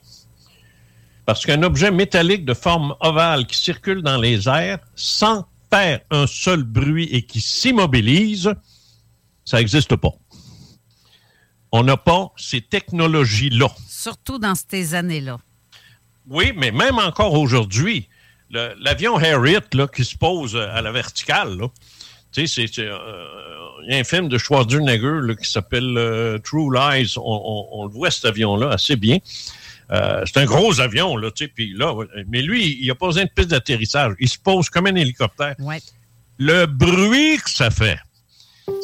Parce qu'un objet métallique de forme ovale qui circule dans les airs sans faire un seul bruit et qui s'immobilise, ça n'existe pas. On n'a pas ces technologies-là. Surtout dans ces années-là. Oui, mais même encore aujourd'hui, l'avion Harriet là, qui se pose à la verticale, là, tu sais, c'est- c'est, euh, il y a un film de Schwarzenegger là, qui s'appelle euh, True Lies. On, on- on le voit, cet avion-là, assez bien. Euh, c'est un gros avion, là, tu sais, puis là, mais lui, il n'a pas besoin de piste d'atterrissage. Il se pose comme un hélicoptère. Ouais. Le bruit que ça fait,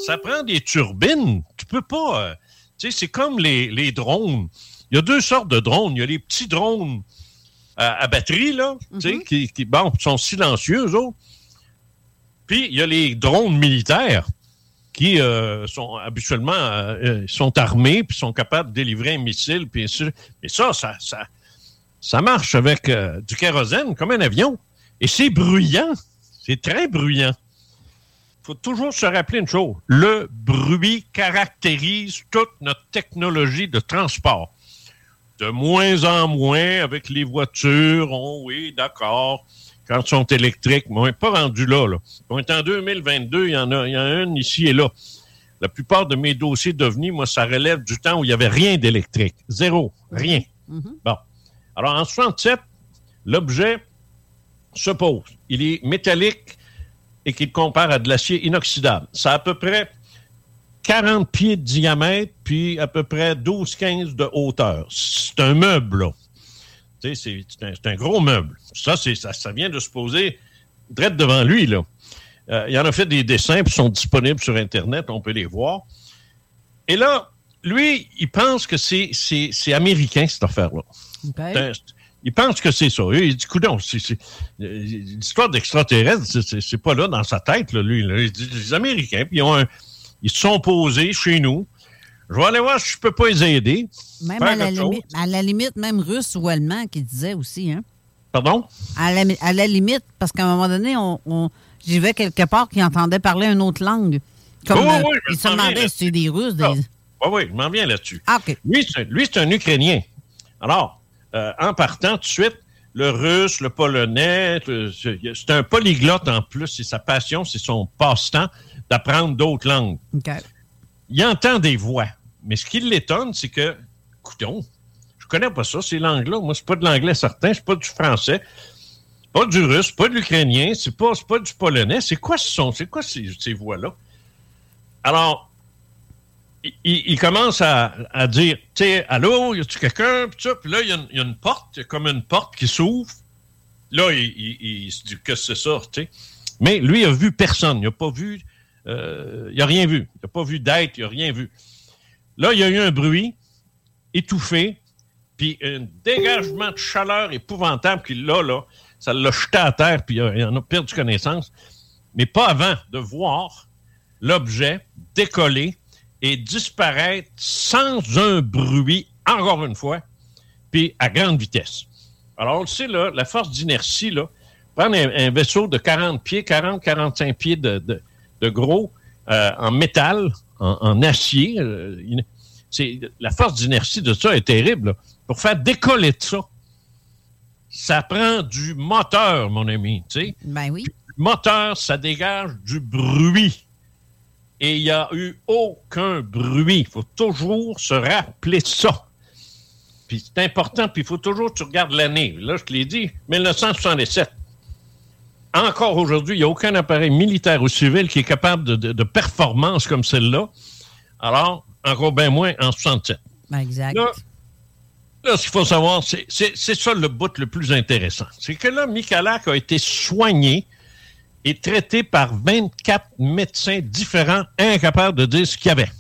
ça prend des turbines. Tu peux pas... euh, tu sais, c'est comme les, les drones. Il y a deux sortes de drones. Il y a les petits drones à, à batterie, là, tu sais, qui, qui bon, sont silencieux, eux autres. Puis, il y a les drones militaires qui euh, sont habituellement euh, euh, sont armés puis sont capables de délivrer un missile. Puis, mais ça, ça, ça, ça marche avec du kérosène comme un avion. Et c'est bruyant. C'est très bruyant. Il faut toujours se rappeler une chose. Le bruit caractérise toute notre technologie de transport. De moins en moins avec les voitures. Oh oui, d'accord. Quand elles sont électriques, mais on n'est pas rendu là, là. On est en 2022, il y en a, il y en a une ici et là. La plupart de mes dossiers d'OVNI, moi, ça relève du temps où il n'y avait rien d'électrique. Zéro. Rien. Bon. Alors, en 67, l'objet se pose. Il est métallique et qu'il compare à de l'acier inoxydable. Ça a à peu près 40 pieds de diamètre, puis à peu près 12-15 de hauteur. C'est un meuble, là. C'est c'est un, c'est un gros meuble. Ça, c'est- ça, ça vient de se poser direct devant lui, là. Euh, il en a fait des dessins, ils sont disponibles sur Internet, on peut les voir. Et là, lui, il pense que c'est c'est- c'est américain, cette affaire-là. Il pense que c'est ça. Il dit, coudon, c'est- euh, l'histoire d'extraterrestres, c'est- pas là dans sa tête, là, lui. là. Il dit, les Américains, puis ils, ont un- ils se sont posés chez nous. Je vais aller voir si je peux pas les aider. Même à la, limite, à la limite, même russe ou allemand qui disait aussi, hein? Pardon? À la, à la limite, parce qu'à un moment donné, on, on- j'y vais quelque part qui entendait parler une autre langue. Comme, Oui, oui, euh, oui, il se demandait si c'est des Russes, des... Oui, oui, je m'en viens là-dessus. Ah. Lui, c'est un Ukrainien. Alors, euh, en partant tout de suite, le russe, le polonais, c'est c'est un polyglotte en plus. C'est sa passion, c'est son passe-temps d'apprendre d'autres langues. OK. Il entend des voix. Mais ce qui l'étonne, c'est que coudon, je connais pas ça, ces langues-là. Moi, c'est pas de l'anglais certain, c'est pas du français, pas du russe, pas de l'ukrainien, c'est pas, pas du polonais. C'est quoi ce son? C'est quoi ces, voix-là? Alors, il, commence à, dire, tu sais, allô, y a-tu quelqu'un? Puis là, il y, a une- a porte, y a comme une porte qui s'ouvre. Là, il, il- il se dit, que c'est ça, tu sais? Mais lui, il a vu personne. Il n'a pas vu, euh, il n'a rien vu. Il n'a pas vu d'être, il n'a rien vu. Là, il y a eu un bruit étouffé, puis un dégagement de chaleur épouvantable qui, là, là, ça l'a jeté à terre, puis il en a perdu connaissance. Mais pas avant de voir l'objet décoller et disparaître sans un bruit, encore une fois, puis à grande vitesse. Alors, on le sait, là, la force d'inertie, là, prendre un, vaisseau de 40 pieds, 40-45 pieds de gros, euh, en métal, en, en acier, euh, c'est, la force d'inertie de ça est terrible. là. Pour faire décoller de ça, ça prend du moteur, mon ami. Ben oui. Le moteur, ça dégage du bruit. Et il n'y a eu aucun bruit. Il faut toujours se rappeler ça. Puis c'est important, puis il faut toujours que tu regardes l'année. Là, je te l'ai dit, 1977. Encore aujourd'hui, il n'y a aucun appareil militaire ou civil qui est capable de, de- de performance comme celle-là. Alors, encore bien moins en 67. Ben exact. Là, là, ce qu'il faut savoir, c'est ça le bout le plus intéressant. C'est que là, Michalak a été soigné et traité par 24 médecins différents, incapables de dire ce qu'il y avait.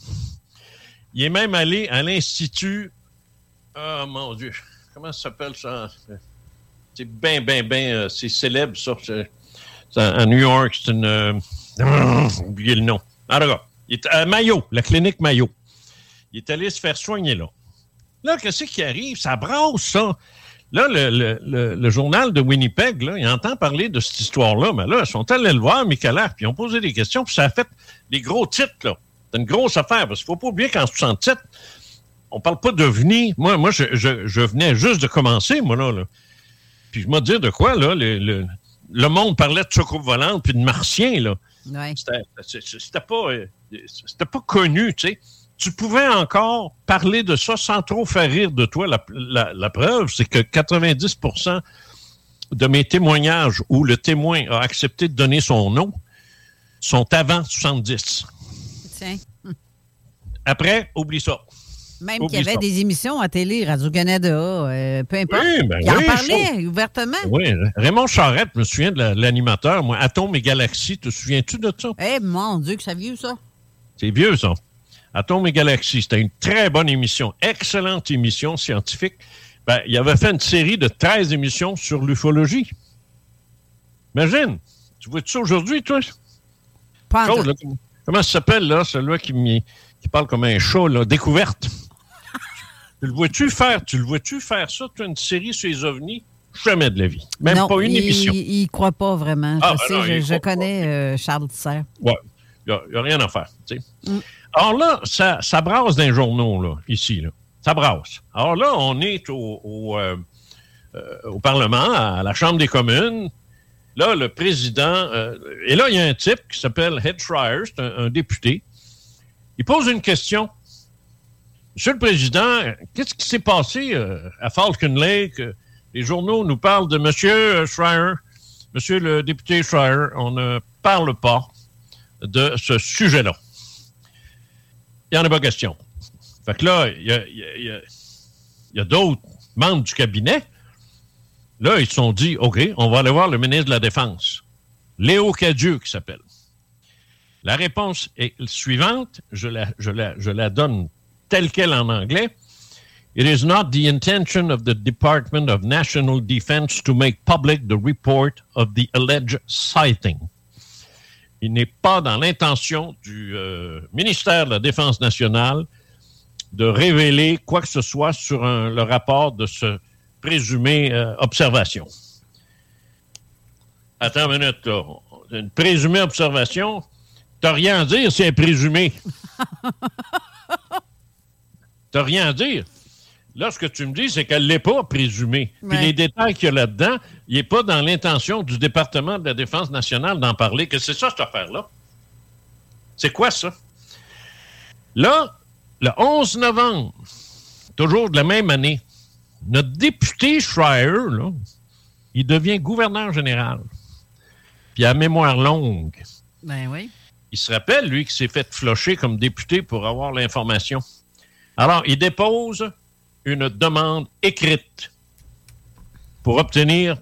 Il est même allé à l'Institut. Oh mon Dieu, comment ça s'appelle ça? C'est bien, bien, bien, c'est célèbre, ça. À New York, c'est une. euh, <clears throat> oublié le nom. En tout cas, il est à Mayo, la clinique Mayo. Il est allé se faire soigner là. Là, qu'est-ce qui arrive? Ça brasse, ça. Là, le, le- le- journal de Winnipeg, là, il entend parler de cette histoire-là, mais là, ils sont allés le voir, Michalak, puis ils ont posé des questions, puis ça a fait des gros titres, là. C'est une grosse affaire, parce qu'il ne faut pas oublier qu'en 67, on parle pas de venir. Moi, moi je, je- je venais juste de commencer, moi, là. Puis je me dire de quoi, là, le- le monde parlait de soucoupe volante puis de martiens, là. Ouais. C'était- pas, euh, pas connu, tu sais. Tu pouvais encore parler de ça sans trop faire rire de toi. La, la- la preuve, c'est que 90% de mes témoignages où le témoin a accepté de donner son nom sont avant 70. Tiens. Après, oublie ça. Même qu'il y avait ça. des émissions à télé, Radio-Canada, euh, peu importe. Oui, ben Il en oui, parlait ouvertement. Oui, Raymond Charette, je me souviens de la- l'animateur, moi, Atome et Galaxie, te souviens-tu de ça? Eh, mon Dieu, que ça vieux, ça. C'est vieux, ça. Atome et Galaxie, c'était une très bonne émission, excellente émission scientifique. Ben, il avait fait une série de 13 émissions sur l'ufologie. Imagine, tu vois ça aujourd'hui, toi? Pas là, comment- ça s'appelle, là, celui qui, qui parle comme un chat, là, découverte? Tu le vois-tu faire, tu le vois-tu faire ça, une série sur les ovnis? Jamais de la vie. Même non, pas une il, émission. Il, il croit pas vraiment. Ah, je ben sais, non, je, connais euh, Charles Tisser. Ouais. Il n'y a, rien à faire. sais. Alors là, ça, ça brasse les journaux, là, ici. Là. Ça brasse. Alors là, on est au, au, euh, euh, au Parlement, à la Chambre des communes. Là, le président. euh, et là, il y a un type qui s'appelle Head Schreier, c'est un, un député. Il pose une question. Monsieur le Président, qu'est-ce qui s'est passé euh, à Falcon Lake? Euh, Les journaux nous parlent de Monsieur Schreier? Monsieur le député Schreier, on ne parle pas de ce sujet-là. Il n'y en a pas question. Fait que là, il y a, d'autres membres du cabinet. Là, ils se sont dit, OK, on va aller voir le ministre de la Défense, Léo Cadieux, qui s'appelle. La réponse est suivante. Je la donne telle qu'elle en anglais. It is not the intention of the Department of National Defense to make public the report of the alleged sighting. Il n'est pas dans l'intention du euh, ministère de la Défense nationale de révéler quoi que ce soit sur un- le rapport de ce présumé euh, observation. Attends une minute, là. Une présumée observation, t'as rien à dire, c'est un présumé. <laughs> t'as rien à dire. Là, ce que tu me dis, c'est qu'elle ne l'est pas présumée. Puis les détails qu'il y a là-dedans, il n'est pas dans l'intention du département de la Défense nationale d'en parler. Que c'est ça, cette affaire-là? C'est quoi ça? Là, le 11 novembre, toujours de la même année, notre député Schreier, là, il devient gouverneur général. Puis à mémoire longue. Ben oui. Il se rappelle, lui, qu'il s'est fait flocher comme député pour avoir l'information. Alors, il dépose une demande écrite pour obtenir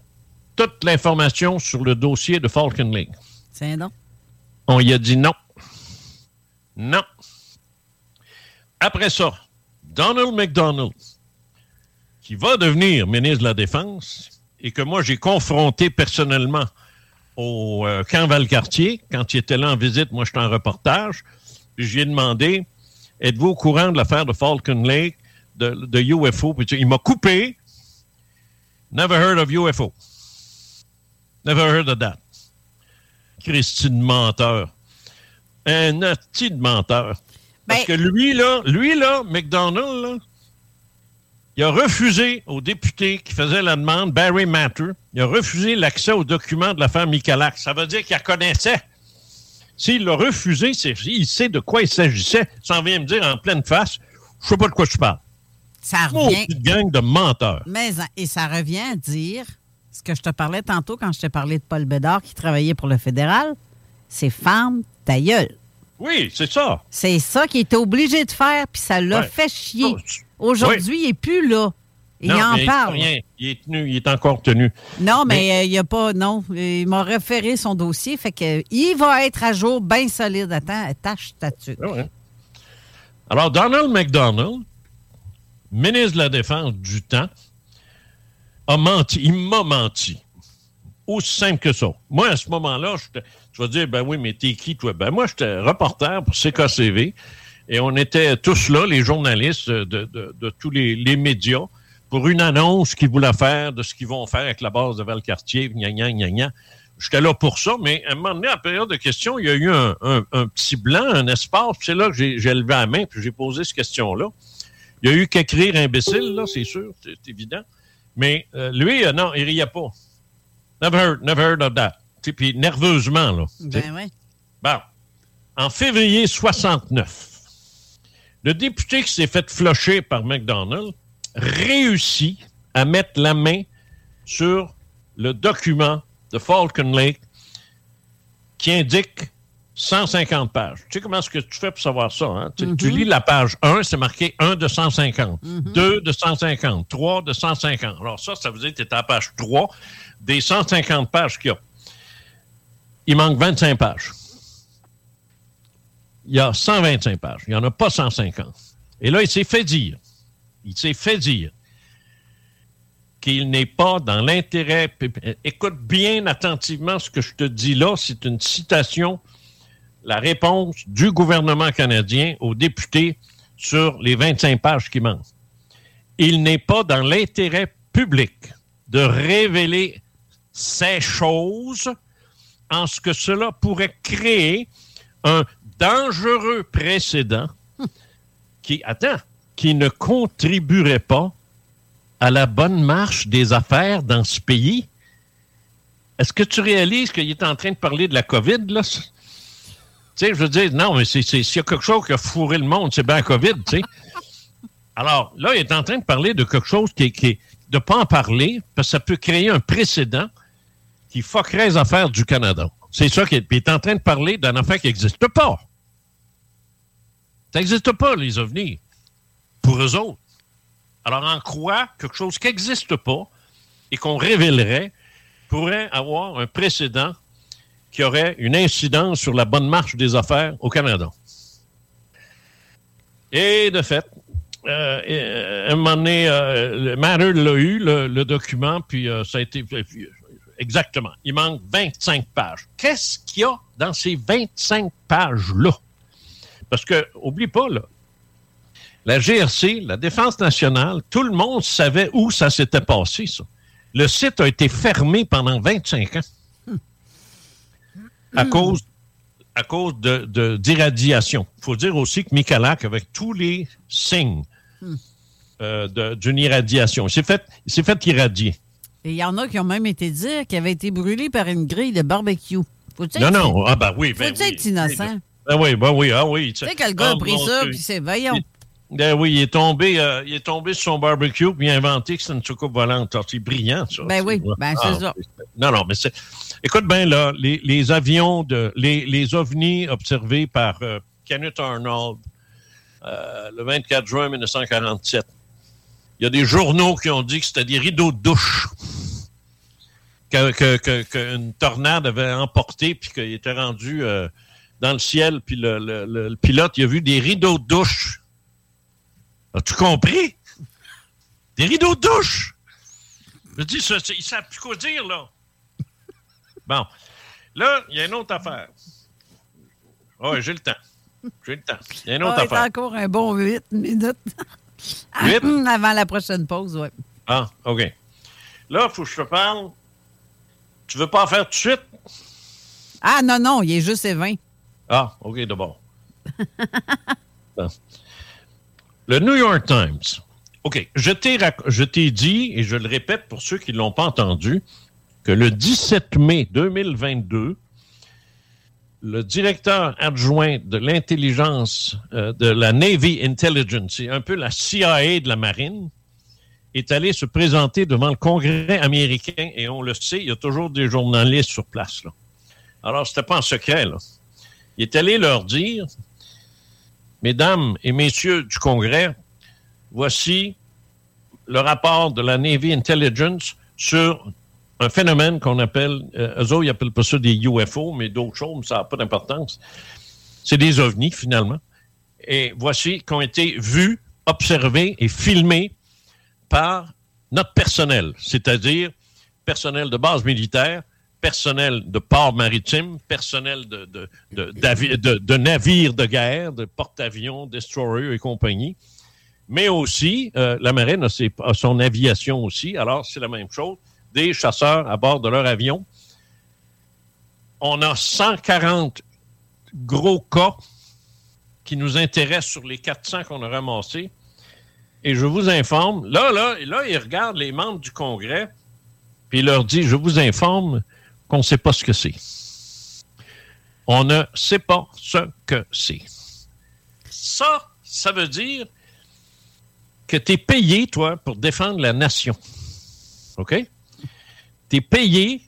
toute l'information sur le dossier de Falcon Lake. C'est non. On y a dit non. Non. Après ça, Donald McDonald, qui va devenir ministre de la Défense et que moi j'ai confronté personnellement au euh, camp Valcartier quand il était là en visite, moi j'étais en reportage, puis j'ai demandé êtes-vous au courant de l'affaire de Falcon Lake, de, de UFO Puis il m'a coupé. Never heard of UFO. Never heard of that. Christine menteur. Un petit de menteur. Parce que lui, là, lui, là, McDonald, là, il a refusé aux députés qui faisaient la demande, Barry Matter, il a refusé l'accès aux documents de l'affaire Michalak. Ça veut dire qu'il la connaissait. S'il l'a refusé, c'est, il sait de quoi il s'agissait. S'en vient me dire en pleine face, je sais pas de quoi tu parles. Ça Oh, revient. petite gang de menteurs. Mais, et ça revient à dire ce que je te parlais tantôt quand je t'ai parlé de Paul Bédard qui travaillait pour le fédéral. C'est femme ta gueule. Oui, c'est ça. C'est ça qu'il était obligé de faire, puis ça l'a Ouais. fait chier. Oh, Aujourd'hui, il n'est plus là. Non, il en mais parle. rien. Il est tenu, il est encore tenu. Non, mais euh, il n'y a pas. Non, il m'a référé son dossier. Fait que il va être à jour, bien solide. Attends, tâche statut. Ah Alors, Donald McDonald, ministre de la Défense du temps, a menti. Il m'a menti. Aussi simple que ça. Moi, à ce moment-là, je vais dire, ben oui, mais t'es qui, toi? Ben moi, j'étais reporter pour CKCV et on était tous là, les journalistes de, de- de tous les, les médias, pour une annonce qu'ils voulaient faire de ce qu'ils vont faire avec la base de Valcartier, gna gna gna gna. J'étais là pour ça, mais à un moment donné, à la période de questions, il y a eu un, un- un petit blanc, un espace. puis C'est là que j'ai j'ai levé la main puis j'ai posé cette question-là. Il y a eu qu'écrire imbécile, là, c'est sûr, c'est évident. Mais euh, lui, euh, non, il riait pas. Never heard, never heard of that. Puis nerveusement, là. Ben oui. Bon. En février 69, le député qui s'est fait flocher par McDonald réussit à mettre la main sur le document de Falcon Lake qui indique 150 pages. Tu sais comment est-ce que tu fais pour savoir ça? hein? Tu- Tu lis la page 1, c'est marqué 1 de 150, 2 de 150, 3 de 150. Alors ça, ça veut dire que tu es à la page 3 des 150 pages qu'il y a. Il manque 25 pages. Il y a 125 pages. Il n'y en a pas 150. Et là, il s'est fait dire, il s'est fait dire qu'il n'est pas dans l'intérêt. Écoute bien attentivement ce que je te dis là. C'est une citation, la réponse du gouvernement canadien aux députés sur les 25 pages qui manquent. Il n'est pas dans l'intérêt public de révéler ces choses en ce que cela pourrait créer un dangereux précédent qui, attends, qui ne contribuerait pas à la bonne marche des affaires dans ce pays. Est-ce que tu réalises qu'il est en train de parler de la COVID, là? Tu sais, je veux dire, non, mais s'il y a quelque chose qui a fourré le monde, c'est bien la COVID, tu sais. Alors, là, il est en train de parler de quelque chose qui est, de pas en parler, parce que ça peut créer un précédent qui fuckerait les affaires du Canada. C'est ça qu'il est, il est en train de parler d'une affaire qui n'existe pas. Ça n'existe pas, les ovnis, pour eux autres. Alors, en quoi quelque chose qui n'existe pas et qu'on révélerait pourrait avoir un précédent qui aurait une incidence sur la bonne marche des affaires au Canada. Et de fait, euh, euh, à un moment donné, euh, Matter l'a eu, le, document, puis euh, ça a été... Exactement. Il manque 25 pages. Qu'est-ce qu'il y a dans ces 25 pages-là? Parce que, oublie pas, là, la GRC, la Défense nationale, tout le monde savait où ça s'était passé, ça. Le site a été fermé pendant 25 ans à cause, à cause de, d'irradiation. Il faut dire aussi que Michalak, avec tous les signes euh, de- d'une irradiation, il s'est fait, il fait irradier. Et il y en a qui ont même été dire qu'il avait été brûlé par une grille de barbecue. Non, être- non, ah ben oui. Ben Faut-tu oui. être innocent? Ben oui, ben oui, ah oui. Tu sais que le gars Ah, a pris mon ça, puis c'est, voyons. Ben oui, il est tombé, euh, il est tombé sur son barbecue puis il a inventé que c'est une soucoupe volante. Alors, C'est brillant, ça. Ben oui, ben c'est Ah, ça. Non, non, mais c'est. Écoute bien, là, les, les avions, de, les, les ovnis observés par euh, Kenneth Arnold euh, le 24 juin 1947, il y a des journaux qui ont dit que c'était des rideaux de douche que- que- que- qu'une tornade avait emporté puis qu'il était rendu dans le ciel. Puis le, le- le- le pilote, il a vu des rideaux de douche. As-tu compris? Des rideaux de douche! Je dis, ça, ils ne savent plus quoi dire, là. Bon. Là, il y a une autre affaire. Oui, j'ai le temps. J'ai le temps. Il y a une autre Ah, il est affaire. encore un bon 8 minutes. <laughs> Huit? <laughs> Avant la prochaine pause, oui. Ah, OK. Là, il faut que je te parle. Tu veux pas en faire tout de suite? Ah non, non, il est juste et 20. Ah, OK, d'abord. <laughs> Bon. Le New York Times. OK, je t'ai dit, et je le répète pour ceux qui ne l'ont pas entendu, que le 17 mai 2022, le directeur adjoint de l'intelligence euh, de la Navy Intelligence, c'est un peu la CIA de la marine, est allé se présenter devant le Congrès américain et on le sait, il y a toujours des journalistes sur place. Là. Alors, c'était pas en secret. Il est allé leur dire, Mesdames et Messieurs du Congrès, voici le rapport de la Navy Intelligence sur un phénomène qu'on appelle, euh, eux autres, ils appellent pas ça des UFO, mais d'autres choses, ça n'a pas d'importance. C'est des ovnis, finalement. Et voici qui ont été vus, observés et filmés par notre personnel, c'est-à-dire personnel de base militaire, personnel de port maritime, personnel de, de, de, navires de guerre, de porte-avions, destroyers et compagnie. Mais aussi, euh, la marine a son aviation aussi. Alors, c'est la même chose. Des chasseurs à bord de leur avion. On a 140 gros cas qui nous intéressent sur les 400 qu'on a ramassés. Et je vous informe, là, là, là, ils regardent les membres du Congrès, puis il leur dit, je vous informe qu'on ne sait pas ce que c'est. On ne sait pas ce que c'est. Ça, ça veut dire que tu es payé, toi, pour défendre la nation. OK? Tu es payé.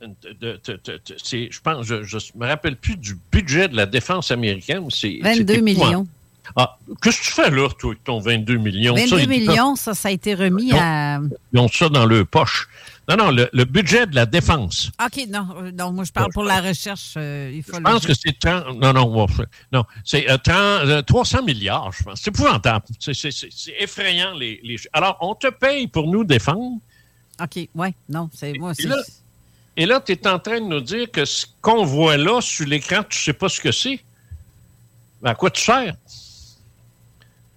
de- de- de- je pense, je ne me rappelle plus du budget de la défense américaine. c'est- 22 c'est millions. Ah, qu'est-ce que tu fais là, toi, avec ton 22 millions? 22 Ça, ils- millions, ça, ça a été remis à. Ils ont ça dans leur poche. Non, non, le, le budget de la défense. OK, non, euh, non, moi, je parle pour la recherche. euh, il faut Je pense que c'est 30 Non, non, non, c'est euh, 30, euh, 300 milliards, je pense. C'est épouvantable. C'est- C'est c'est- c'est effrayant, les, les... Alors, on te paye pour nous défendre. OK, ouais, non, c'est moi Et aussi. et là tu es en train de nous dire que ce qu'on voit là sur l'écran, tu sais pas ce que c'est. À quoi tu sers?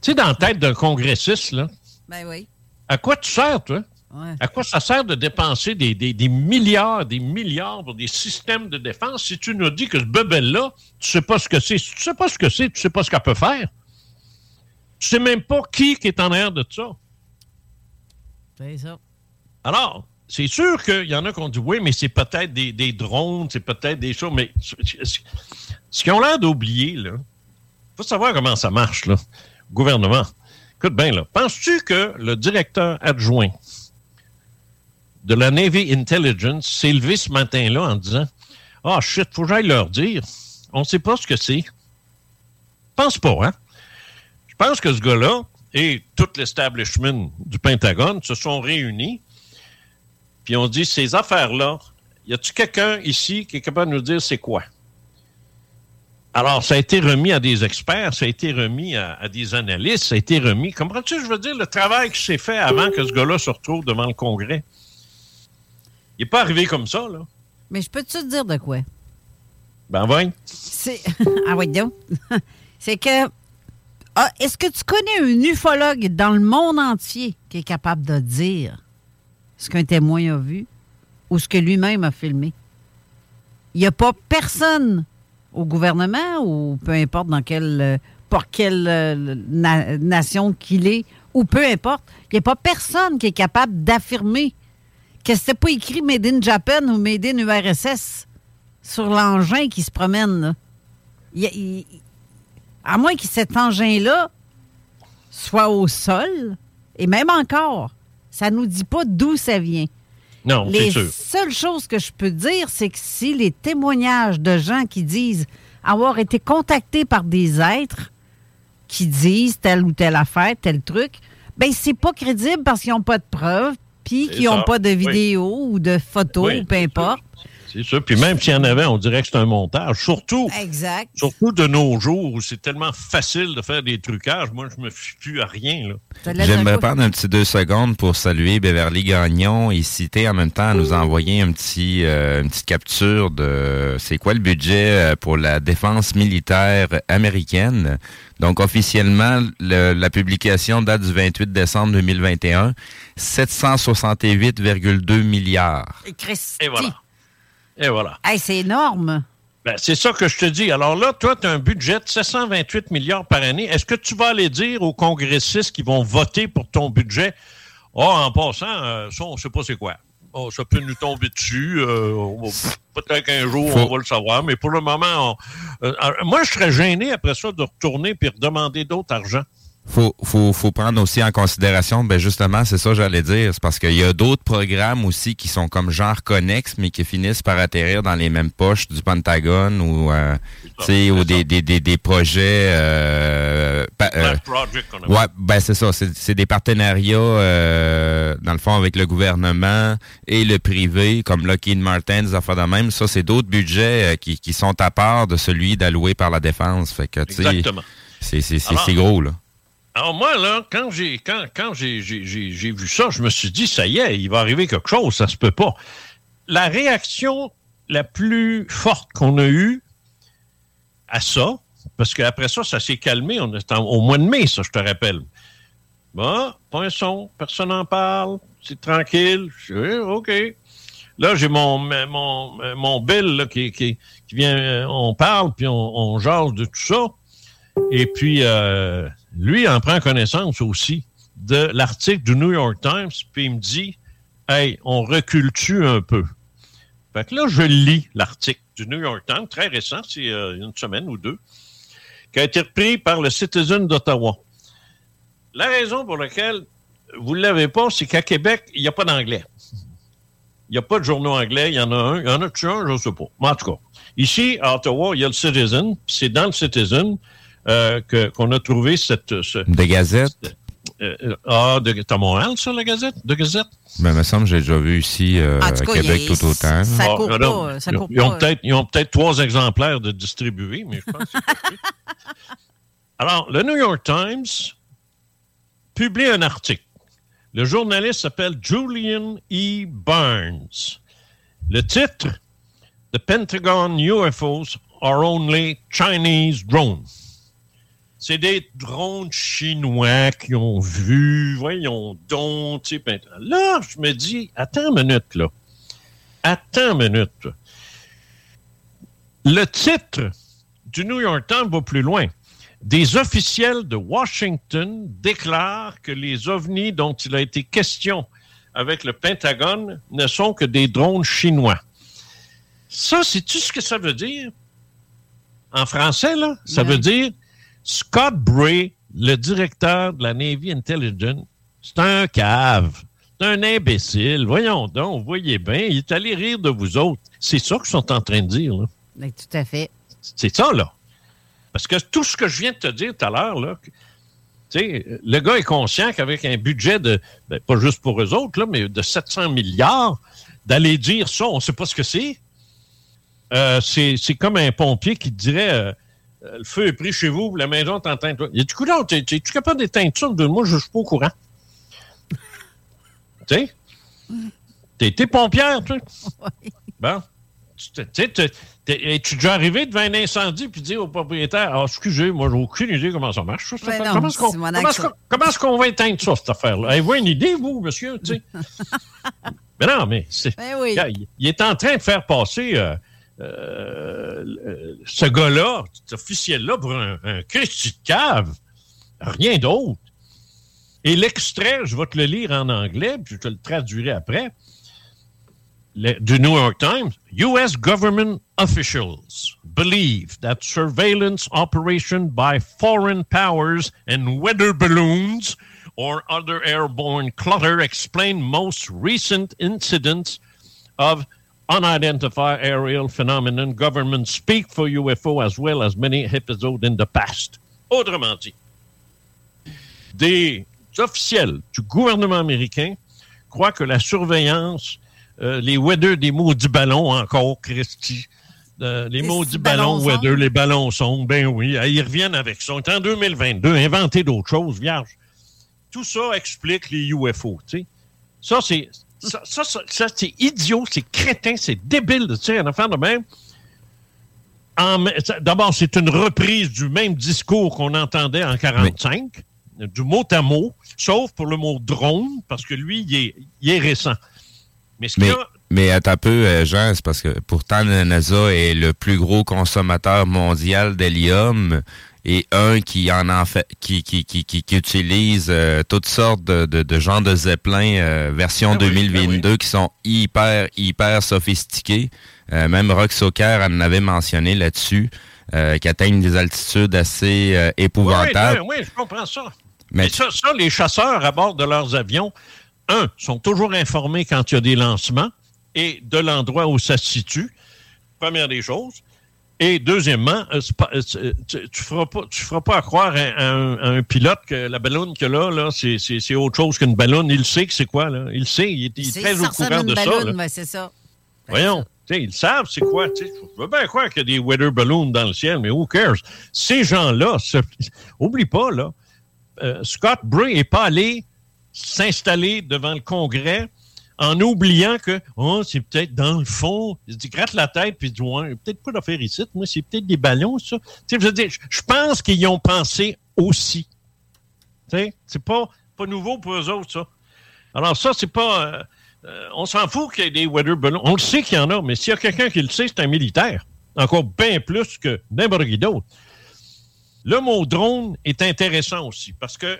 Tu sais, dans la tête d'un congressiste, là, Ben oui. à quoi tu sers, toi? Ouais. À quoi ça sert de dépenser des, des- des milliards, des milliards pour des systèmes de défense si tu nous dis que ce bebel-là, tu sais pas ce que c'est? Si tu sais pas ce que c'est, tu sais pas ce qu'elle peut faire. Tu sais même pas qui, qui est en arrière de ça. C'est ça. Alors, c'est sûr qu'il y en a qui ont dit oui, mais c'est peut-être des, des drones, c'est peut-être des choses, mais ce- qu'ils ont l'air d'oublier, là, faut savoir comment ça marche, là, gouvernement. Écoute bien, là, penses-tu que le directeur adjoint de la Navy Intelligence s'est levé ce matin-là en disant Ah, shit, faut que j'aille leur dire. On ne sait pas ce que c'est. Pense pas, hein? Je pense que ce gars-là et tout l'establishment du Pentagone se sont réunis, puis ont dit ces affaires-là, y a-tu quelqu'un ici qui est capable de nous dire c'est quoi? Alors, ça a été remis à des experts, ça a été remis à, à des analystes, ça a été remis. Comprends-tu, je veux dire, le travail qui s'est fait avant que ce gars-là se retrouve devant le Congrès? Il n'est pas arrivé comme ça, là. Mais je peux te dire de quoi? Ben, voyons. C'est. <laughs> ah oui, donc. <laughs> C'est que. Ah, Est-ce que tu connais un ufologue dans le monde entier qui est capable de dire ce qu'un témoin a vu ou ce que lui-même a filmé? Il n'y a pas personne au gouvernement ou peu importe dans quelle, euh, pour quelle euh, na- nation qu'il est ou peu importe, il n'y a pas personne qui est capable d'affirmer que c'était pas écrit Made in Japan ou Made in URSS sur l'engin qui se promène. À moins que cet engin-là soit au sol. Et même encore, ça nous dit pas d'où ça vient. Non, c'est sûr. seules choses que je peux dire, c'est que si les témoignages de gens qui disent avoir été contactés par des êtres qui disent telle ou telle affaire, tel truc, ben c'est pas crédible parce qu'ils n'ont pas de preuves, puis qu'ils n'ont pas de oui. vidéo ou de photos, Oui, ou peu importe. C'est ça. Puis même s'il y en avait, on dirait que c'est un montage. Surtout, Exact. surtout de nos jours où c'est tellement facile de faire des trucages. Moi, je me fie plus à rien. Là. J'aimerais prendre un petit deux secondes pour saluer Beverly Gagnon et citer en même temps à nous envoyer un petit, euh, une petite capture de c'est quoi le budget euh, pour la défense militaire américaine. Donc officiellement, le- la publication date du 28 décembre 2021, 768,2 milliards. Et Christy. Et voilà. Et voilà. Hey, c'est énorme. Ben, c'est ça que je te dis. Alors là, toi, tu as un budget de 728 milliards par année. Est-ce que tu vas aller dire aux congressistes qui vont voter pour ton budget, oh, en passant, euh, ça, on ne sait pas c'est quoi. Oh, ça peut nous tomber dessus. euh, Peut-être qu'un jour, on va le savoir. Mais pour le moment, on- euh, moi, je serais gêné après ça de retourner puis redemander d'autres argent. Faut, faut, faut prendre aussi en considération, ben justement, c'est ça que j'allais dire, c'est parce qu'il y a d'autres programmes aussi qui sont comme genre connexes, mais qui finissent par atterrir dans les mêmes poches du Pentagone ou, euh, ou des, des, des, des projets... Euh, pa- euh, ouais, ben c'est ça, c'est des partenariats, euh, dans le fond, avec le gouvernement et le privé, comme Lockheed Martin, des affaires de même. Ça, c'est d'autres budgets qui, qui sont à part de celui d'alloué par la défense. Fait que, Exactement. c'est gros, là. Alors moi, là, quand j'ai quand, quand j'ai, vu ça, je me suis dit, ça y est, il va arriver quelque chose, ça se peut pas. La réaction la plus forte qu'on a eue à ça, parce qu'après ça, ça s'est calmé, on est au mois de mai, ça, je te rappelle. Bon, pas un son, personne n'en parle, c'est tranquille, je OK. Là, j'ai mon, mon, mon Bill là, qui, qui, qui vient, euh, on parle, puis on, on jase de tout ça. Et puis, euh, lui en prend connaissance aussi de l'article du New York Times, puis il me dit Hey, on recule-tu un peu? Fait que là, je lis l'article du New York Times, très récent, c'est euh, une semaine ou deux, qui a été repris par le Citizen d'Ottawa. La raison pour laquelle vous ne l'avez pas, c'est qu'à Québec, il n'y a pas d'anglais. Il n'y a pas de journaux anglais, il y en a un. Il y en a-tu un? Je ne sais pas. Mais en tout cas, ici, à Ottawa, il y a le Citizen, c'est dans le Citizen euh, qu'on a trouvé cette... Ce, De Gazette? euh, euh, ah, de, t'as Montréal, ça, la Gazette? De Gazette? Ben, il me semble que j'ai déjà vu ici euh, à cas, Québec a- tout autant. ça Ah, court non, pas, ça Ils- court ils, ont pas. peut-être, ils ont peut-être trois exemplaires de distribuer, mais je pense que. Alors, le New York Times publie un article. Le journaliste s'appelle Julian E. Barnes. Le titre The Pentagon UFOs are only Chinese drones. C'est des drones chinois qui ont vu, voyons donc, tu sais, ben, Là, je me dis, attends une minute, là. Attends une minute. Le titre du New York Times va plus loin. Des officiels de Washington déclarent que les ovnis dont il a été question avec le Pentagone ne sont que des drones chinois. Ça, sais-tu ce que ça veut dire? En français, là, ça veut dire Scott Bray, le directeur de la Navy Intelligence, c'est un cave. C'est un imbécile. Voyons donc, vous voyez bien, il est allé rire de vous autres. C'est ça qu'ils sont en train de dire, là. Ben, tout à fait. C'est ça, là. Parce que tout ce que je viens de te dire tout à l'heure, là, que- tu sais, le gars est conscient qu'avec un budget de, ben, pas juste pour eux autres, là, mais de 700 milliards, d'aller dire ça, on ne sait pas ce que c'est. Euh, c'est c'est comme un pompier qui dirait euh, le feu est pris chez vous, la maison est en train de. Du coup, là, es-tu capable d'éteindre ça? Moi, je ne suis pas au courant. <laughs> tu sais? T'es pompière, tu sais. Bon. Tu sais, Es-tu déjà arrivé devant un incendie puis dire au propriétaire Ah, excusez, moi, j'ai aucune idée comment ça marche. ça, non, comment est-ce qu'on va éteindre ça, cette affaire-là? Avez-vous une idée, vous, monsieur? Tu sais? <laughs> mais non, mais Ben oui. il, est en train de faire passer euh, euh, euh, ce gars-là, cet officiel-là, pour un, un de cave. Rien d'autre. Et l'extrait, je vais te le lire en anglais, puis je te le traduirai après. le- du New York Times, U.S. government officials believe that surveillance operation by foreign powers and weather balloons or other airborne clutter explain most recent incidents of unidentified aerial phenomenon. Government speak for UFO as well as many episodes in the past. Autrement dit, des officiels du gouvernement américain croient que la surveillance, euh, les weather des maudits ballons encore, Christy, euh, les maudits ballons, ballons weather, les ballons sont, ben oui, ils reviennent avec ça. On est en 2022, inventer d'autres choses, vierge. Tout ça explique les UFO, tu sais. Ça, c'est ça, ça, ça- ça, c'est idiot, c'est crétin, c'est débile de dire une affaire de même. D'abord, c'est une reprise du même discours qu'on entendait en 45, du mot à mot, sauf pour le mot drone, parce que lui, il est, il est récent. Mais ce qu'il Mais, a, mais attends un peu, euh, Jean, c'est parce que pourtant, la NASA est le plus gros consommateur mondial d'hélium et un qui en en fait, qui, qui, qui, qui, utilise euh, toutes sortes de, de, de genres de Zeppelin euh, version 2022 qui sont hyper, hyper sophistiqués. Euh, même Rock Soccer en avait mentionné là-dessus, qui atteignent des altitudes assez épouvantables. Oui, oui, je comprends ça. Mais- Mais ça, ça, les chasseurs à bord de leurs avions, un, sont toujours informés quand il y a des lancements et de l'endroit où ça se situe. Première des choses. Et deuxièmement, euh, pas- euh, tu ne feras, pas- tu feras pas à croire à, un, à un pilote que la ballonne qu'il a là, là c'est- autre chose qu'une ballonne. Il sait que c'est quoi. Là. Il sait, il est, il est C'est très ça au courant de ça. ballonne, là. ben, c'est ça. Voyons, ils savent c'est quoi. tu sais. Je veux bien croire qu'il y a des weather balloons dans le ciel, mais who cares? Ces gens-là, <laughs> oublie pas, là, euh, Scott Bray n'est pas allé s'installer devant le Congrès en oubliant que oh, c'est peut-être dans le fond. Il se dit, gratte la tête, puis il dit, ouais, peut-être pas d'affaires ici. Moi, c'est peut-être des ballons, ça. Tu je- je pense qu'ils y ont pensé aussi. Tu sais, c'est pas, pas nouveau pour eux autres, ça. Alors, ça, c'est pas. euh, euh, on s'en fout qu'il y ait des weather balloons. On le sait qu'il y en a, mais s'il y a quelqu'un qui le sait, c'est un militaire. Encore bien plus que n'importe qui d'autre. Le mot drone est intéressant aussi parce que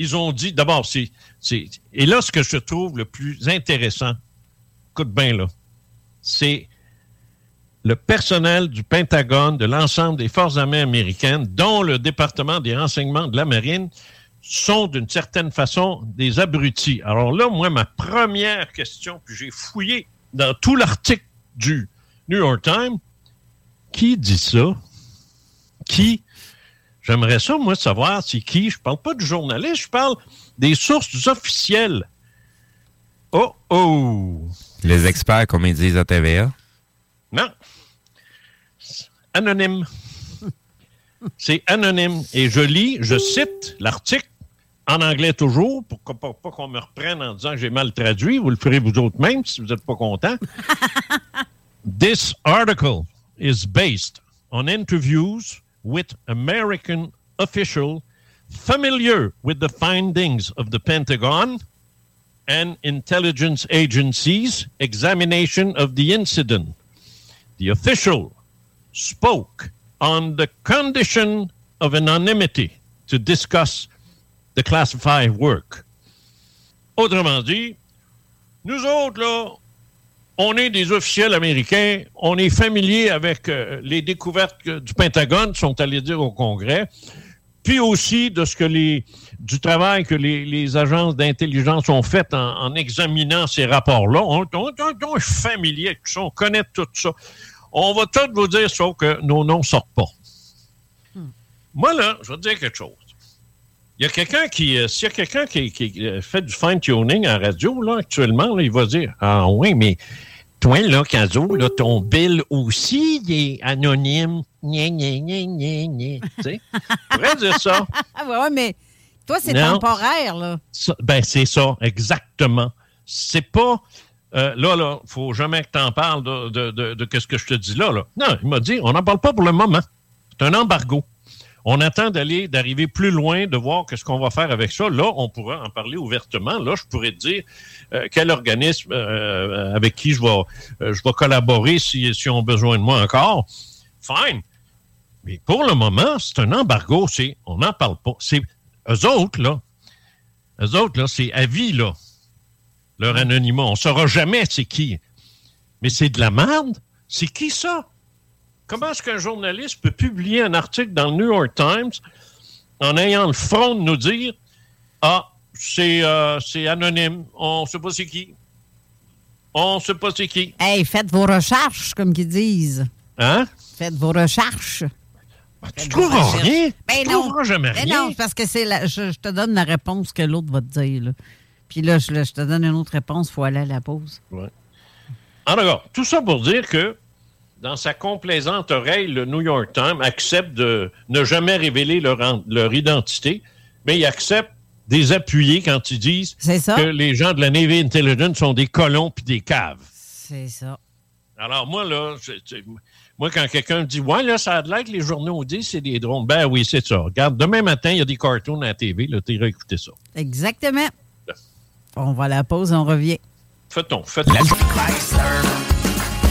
ils ont dit, d'abord, c'est. Et là, ce que je trouve le plus intéressant, écoute bien là, c'est le personnel du Pentagone, de l'ensemble des forces armées américaines, dont le département des renseignements de la marine, sont d'une certaine façon des abrutis. Alors là, moi, ma première question, puis j'ai fouillé dans tout l'article du New York Times, qui dit ça? Qui? J'aimerais ça, moi, savoir c'est qui. Je parle pas du journaliste, je parle des sources officielles. Oh, oh! Les experts, comme ils disent à TVA. Non. Anonyme. C'est anonyme. Et je lis, je cite l'article en anglais toujours, pour que- pas, pas qu'on me reprenne en disant que j'ai mal traduit. Vous le ferez vous autres même si vous n'êtes pas content. <laughs> This article is based on interviews with American official familiar with the findings of the Pentagon and intelligence agencies' examination of the incident. The official spoke on the condition of anonymity to discuss the classified work. Autrement dit, nous autres, là, on est des officiels américains, on est familiers avec euh, les découvertes que- du Pentagone, sont allés dire au Congrès, puis aussi de ce que les du travail que les, les agences d'intelligence ont fait en, en examinant ces rapports-là. On, on- on- on est familier avec ça, on connaît tout ça. On va tout vous dire, sauf que nos noms sortent pas. Moi, là, je vais te dire quelque chose. Il y a quelqu'un qui, euh, s'il y a quelqu'un qui, qui, euh, fait du fine-tuning en radio, là, actuellement, là, il va dire Ah oui, mais toi, là, Caso, là, ton bill aussi, il est anonyme. Gna, gna. Tu pourrais dire ça. <laughs> Ah ouais, ouais, mais toi, c'est temporaire, là. Ça, ben, c'est ça, exactement. C'est pas. euh, là, là, faut jamais que tu en parles de, de, de, de ce que je te dis là, là. Non, il m'a dit, on n'en parle pas pour le moment. C'est un embargo. On attend d'aller, d'arriver plus loin, de voir qu'est-ce qu'on va faire avec ça. Là, on pourra en parler ouvertement. Là, je pourrais te dire euh, quel organisme euh, avec qui je vais, euh, je vais collaborer si, si on a besoin de moi encore. Fine. Mais pour le moment, c'est un embargo. C'est, on n'en parle pas. C'est eux autres, là. Eux autres, là, c'est à vie, là. Leur anonymat. On ne saura jamais c'est qui. Mais c'est de la merde? C'est qui ça? Comment est-ce qu'un journaliste peut publier un article dans le New York Times en ayant le front de nous dire Ah, c'est euh, anonyme, on ne sait pas c'est qui. On ne sait pas c'est qui. Hey, faites vos recherches, comme qu'ils disent. Hein? Faites vos recherches. tu trouveras rien. Ben tu non. trouveras jamais Ben rien. non, parce que c'est la, je, je te donne la réponse que l'autre va te dire. là. Puis là je, là, je te donne une autre réponse, il faut aller à la pause. Ouais. En d'accord. Tout ça pour dire que, dans sa complaisante oreille, le New York Times accepte de ne jamais révéler leur, en- leur identité, mais il accepte des appuyés quand ils disent que les gens de la Navy Intelligence sont des colons puis des caves. C'est ça. Alors, moi, là, je- tu- moi, quand quelqu'un me dit, ouais, là, ça a l'air que les journaux disent c'est des drones. Ben oui, c'est ça. Regarde, demain matin, il y a des cartoons à la TV, là, tu iras écouter ça. Exactement. On va à la pause on revient. Fais-ton, fais-ton.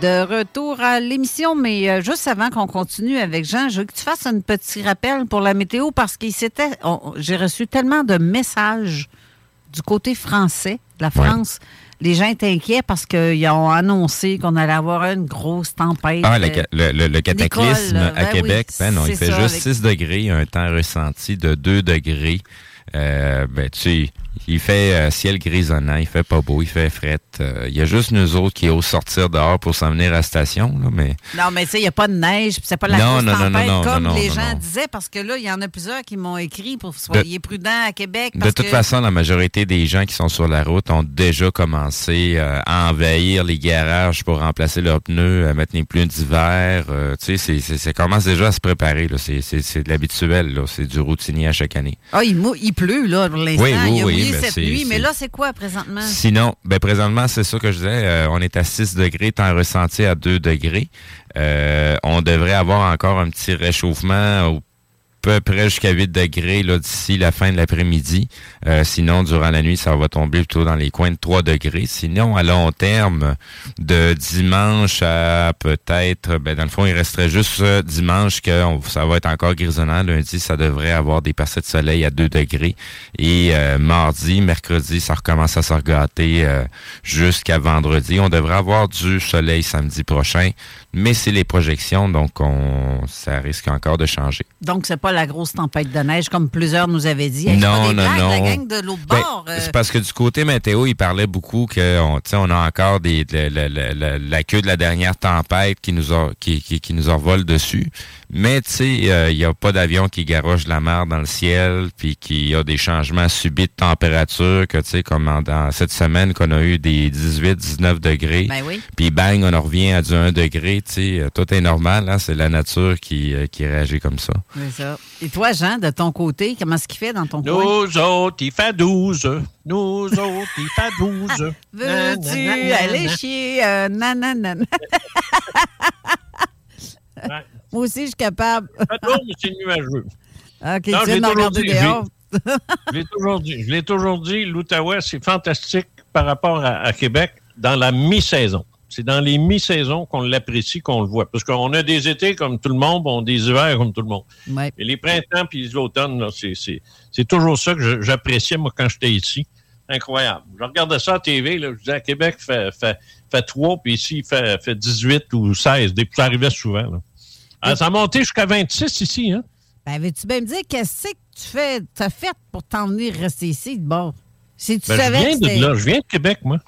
De retour à l'émission, mais euh, juste avant qu'on continue avec Jean, je veux que tu fasses un petit rappel pour la météo parce qu'il s'était. J'ai reçu tellement de messages du côté français, de la France. Les gens étaient inquiets parce qu'ils ont annoncé qu'on allait avoir une grosse tempête. Ah, le, euh, ca- le- le- le cataclysme Nicole, à ben Québec, oui, ben non, il fait ça, juste avec- 6 degrés, un temps ressenti de 2 degrés. Euh, ben, tu sais, il fait euh, ciel grisonnant, il fait pas beau, il fait fret. Euh, Il y a juste nous autres qui osent sortir dehors pour s'en venir à la station, là, mais Non, mais tu sais, il n'y a pas de neige, c'est pas la Non, non, tempête non, non, comme non, les gens disaient, parce que là, il y en a plusieurs qui m'ont écrit pour soyez prudents à Québec. de toute que- façon, la majorité des gens qui sont sur la route ont déjà commencé euh, à envahir les garages pour remplacer leurs pneus, à mettre les pneus d'hiver. tu sais, ça commence déjà à se préparer. C'est de l'habituel, là. c'est du routinier à chaque année. Ah, il, il pleut, là, pour l'instant. Oui, oui, oui, mais cette nuit. Mais là, c'est quoi présentement? Sinon, ben présentement, c'est ça que je disais, euh, on est à 6 degrés, temps ressenti à 2 degrés. Euh, on devrait avoir encore un petit réchauffement au peu près jusqu'à 8 degrés d'ici la fin de l'après-midi. Euh, sinon, durant la nuit, ça va tomber plutôt dans les coins de 3 degrés. Sinon, à long terme, de dimanche à peut-être, ben, dans le fond, il resterait juste euh, dimanche que ça va être encore grisonnant. Lundi, ça devrait avoir des percées de soleil à 2 degrés. Et euh, mardi, mercredi, ça recommence à se regâter euh, jusqu'à vendredi. On devrait avoir du soleil samedi prochain, mais c'est les projections, donc on, ça risque encore de changer. Donc, c'est pas la grosse tempête de neige comme plusieurs nous avaient dit. Hey, Non, non, blagues, non. La gang de l'autre Ben, bord. euh, C'est parce que du côté météo, il parlait beaucoup que on, a encore des, la, la- la- la- la queue de la dernière tempête qui nous a, qui, qui, qui nous envole dessus. Mais tu sais, euh, il n'y a pas d'avion qui garoche la mer dans le ciel, puis qui a des changements subits de température, que tu sais, comme en- dans cette semaine qu'on a eu des 18-19 degrés. Ben oui. Puis bang, on en revient à du 1 degré, tu sais, euh, tout est normal, hein, c'est la nature qui, euh, qui réagit comme ça. c'est ça. Et toi, Jean, de ton côté, comment est-ce qu'il fait dans ton coin? Nous autres, il fait 12. Nous autres, il fait 12. <laughs> Veux-tu aller chier? Euh, nanana. Moi aussi, je suis capable. Beau, mais c'est nuageux. OK, Non, tu je viens l'ai de regarder dehors. Je l'ai toujours dit. Je l'ai toujours dit, l'Outaouais, c'est fantastique par rapport à, à Québec dans la mi-saison. C'est dans les mi-saisons qu'on l'apprécie, qu'on le voit. Parce qu'on a des étés comme tout le monde, on a des hivers comme tout le monde. Ouais. Mais les printemps puis l'automne, c'est- toujours ça que j'appréciais, moi, quand j'étais ici. Incroyable. Je regardais ça à TV, là, je disais, à Québec, fait, fait, fait 3, puis ici, il fait, fait 18 ou 16. Des- Ça arrivait souvent. là. Ah, ça a monté jusqu'à 26 ici, hein? Ben, veux-tu bien me dire qu'est-ce que tu fais, t'as fait pour t'en venir rester ici de bord? Si tu Ben, je savais viens que c'était- de là. Je viens de Québec, moi.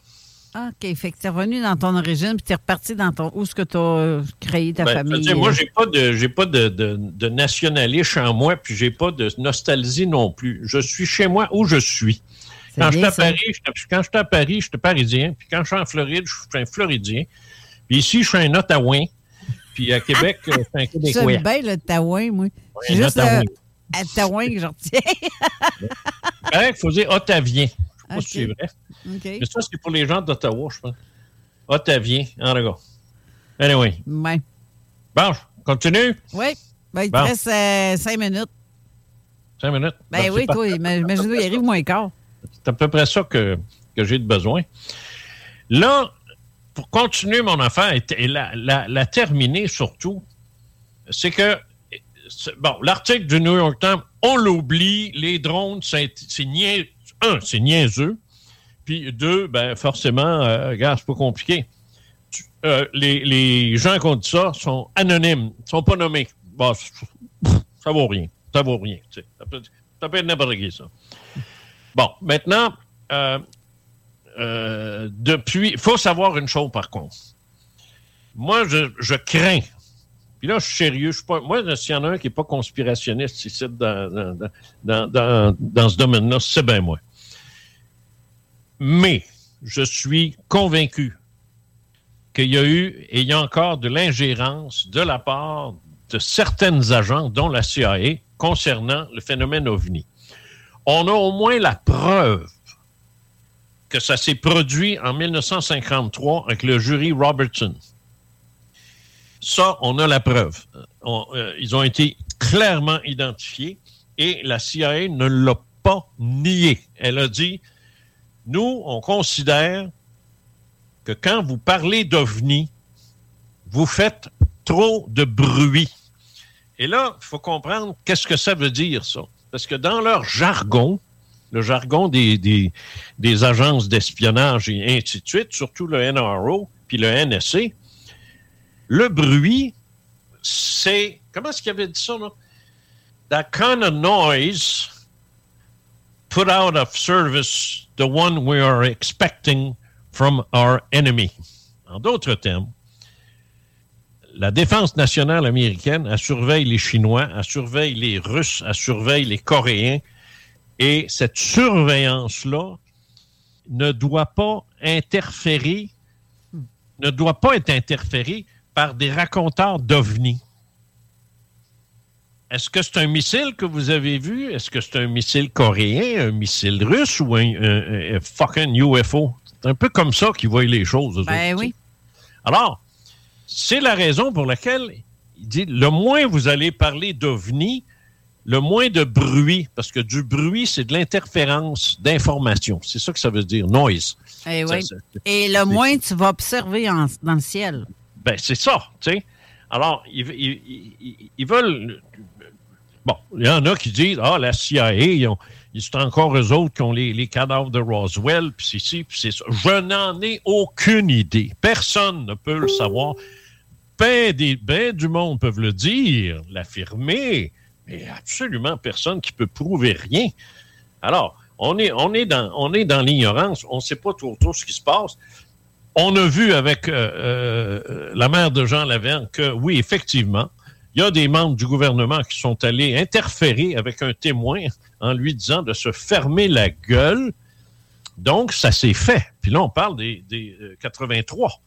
Ah, OK. Fait que t'es revenu dans ton origine, puis t'es reparti dans ton. Où est-ce que t'as créé ta Ben, famille? je dire, moi, euh? j'ai pas de, j'ai pas de, de, de nationalisme en moi, puis j'ai pas de nostalgie non plus. Je suis chez moi où je suis. Quand j'étais à. Paris, j'étais- quand j'étais à Paris, j'étais parisien. Puis quand je suis en Floride, je suis un Floridien. Puis ici, je suis un Ottawien. Puis à Québec, euh, je suis un Québécois. J'aime bien le taouin, moi. C'est juste le à taouin que je retiens. <laughs> Il faut dire Ottavien. Je sais pas si c'est vrai. Mais ça, c'est pour les gens d'Ottawa, je pense. Ottavien, en regard. Anyway. Ouais. Bon, je continue. Oui. Ben, il te reste euh, cinq minutes. Cinq minutes? Ben c'est oui, toi, imagine-toi, il arrive moins quart. C'est à peu près ça que, que j'ai de besoin. Là, pour continuer mon affaire et, la, terminer surtout, c'est que, bon, l'article du New York Times, on l'oublie, les drones, c'est c'est niais- un, c'est niaiseux, puis deux, ben forcément, euh, regarde, c'est pas compliqué. Euh, les, gens qui ont dit ça sont anonymes, sont pas nommés. Bon, ça vaut rien, ça vaut rien. Ça peut, ça peut être n'importe ça. Bon, maintenant, euh, euh, depuis, il faut savoir une chose par contre. Moi, je, crains. Puis là, je suis sérieux. Je suis pas, moi, s'il y en a un qui n'est pas conspirationniste ici dans, dans, dans, dans, ce domaine-là, c'est bien moi. Mais je suis convaincu qu'il y a eu et il y a encore de l'ingérence de la part de certaines agents, dont la CIA, concernant le phénomène OVNI. On a au moins la preuve que ça s'est produit en 1953 avec le jury Robertson. Ça, on a la preuve. Euh, ils ont été clairement identifiés et la CIA ne l'a pas nié. Elle a dit, nous, on considère que quand vous parlez d'OVNI, vous faites trop de bruit. Et là, il faut comprendre qu'est-ce que ça veut dire, ça. Parce que dans leur jargon, le jargon des, des, agences d'espionnage et ainsi de suite, surtout le NRO puis le NSC, le bruit, c'est. Comment est-ce qu'il avait dit ça, là? That kind of noise put out of service the one we are expecting from our enemy. En d'autres termes, la défense nationale américaine, elle surveille les Chinois, elle surveille les Russes, elle surveille les Coréens. Et cette surveillance-là ne doit pas interférer, ne doit pas être interférée par des raconteurs d'OVNI. Est-ce que c'est un missile que vous avez vu? Est-ce que c'est un missile coréen, un missile russe ou un, un- un fucking UFO? C'est un peu comme ça qu'ils voient les choses. Ben oui. Alors, c'est la raison pour laquelle il dit le moins vous allez parler d'OVNI, le moins de bruit, parce que du bruit, c'est de l'interférence d'information. C'est ça que ça veut dire, noise. Eh Ça, oui. ça- Et le moins tu vas observer en- dans le ciel. ben, c'est ça, tu sais. Alors, ils, ils- ils- ils veulent. Bon, il y en a qui disent Ah, la CIA, ils ont- sont encore eux autres qui ont les, les cadavres de Roswell, puis c'est ci, puis c'est ça. Je n'en ai aucune idée. Personne ne peut le savoir. Ben, des, ben du monde peuvent le dire, l'affirmer, mais absolument personne qui peut prouver rien. Alors, on est, on est dans, on est dans l'ignorance. On ne sait pas trop, trop ce qui se passe. On a vu avec euh, euh, la mère de Jean Laverne que oui, effectivement, il y a des membres du gouvernement qui sont allés interférer avec un témoin en lui disant de se fermer la gueule. Donc, ça s'est fait. Puis là, on parle des, des, euh, 83.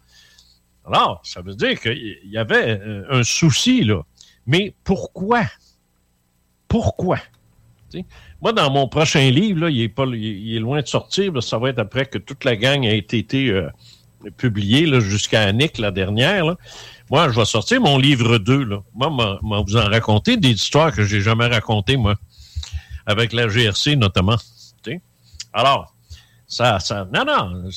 Alors, ça veut dire qu'il y avait euh, un souci, là. Mais pourquoi? Pourquoi? Moi, dans mon prochain livre, là, il, est pas, il est- loin de sortir. ça va être après que toute la gang a été, euh, publiée jusqu'à Annick, la dernière. Moi, je vais sortir mon livre 2. Là. Moi, m'a- m'a vous en raconter des histoires que j'ai jamais racontées, moi, avec la GRC notamment. Alors, ça, ça, non, non,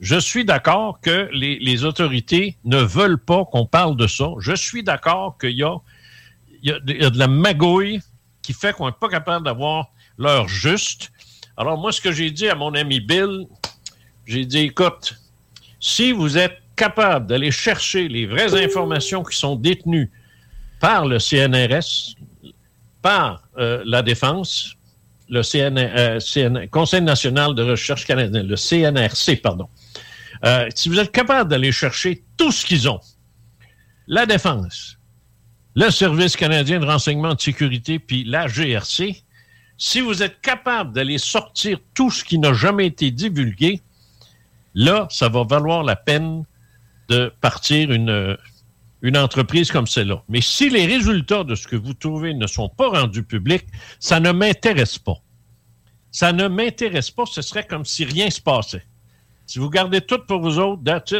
je, suis d'accord que les, autorités ne veulent pas qu'on parle de ça. Je suis d'accord qu'il y, a, il y a de la magouille qui fait qu'on n'est pas capable d'avoir l'heure juste. Alors, moi, ce que j'ai dit à mon ami Bill, j'ai dit, écoute, si vous êtes capable d'aller chercher les vraies informations qui sont détenues par le CNRS, par euh, la Défense, le euh, Conseil national de recherche canadien, le CNRC, pardon. Euh, si vous êtes capable d'aller chercher tout ce qu'ils ont, la Défense, le Service canadien de renseignement de sécurité, puis la GRC, Si vous êtes capable d'aller sortir tout ce qui n'a jamais été divulgué, là, ça va valoir la peine de partir une, entreprise comme celle-là. Mais si les résultats de ce que vous trouvez ne sont pas rendus publics, ça ne m'intéresse pas. Ça ne m'intéresse pas. Ce serait comme si rien se passait. Si vous gardez tout pour vous autres, that's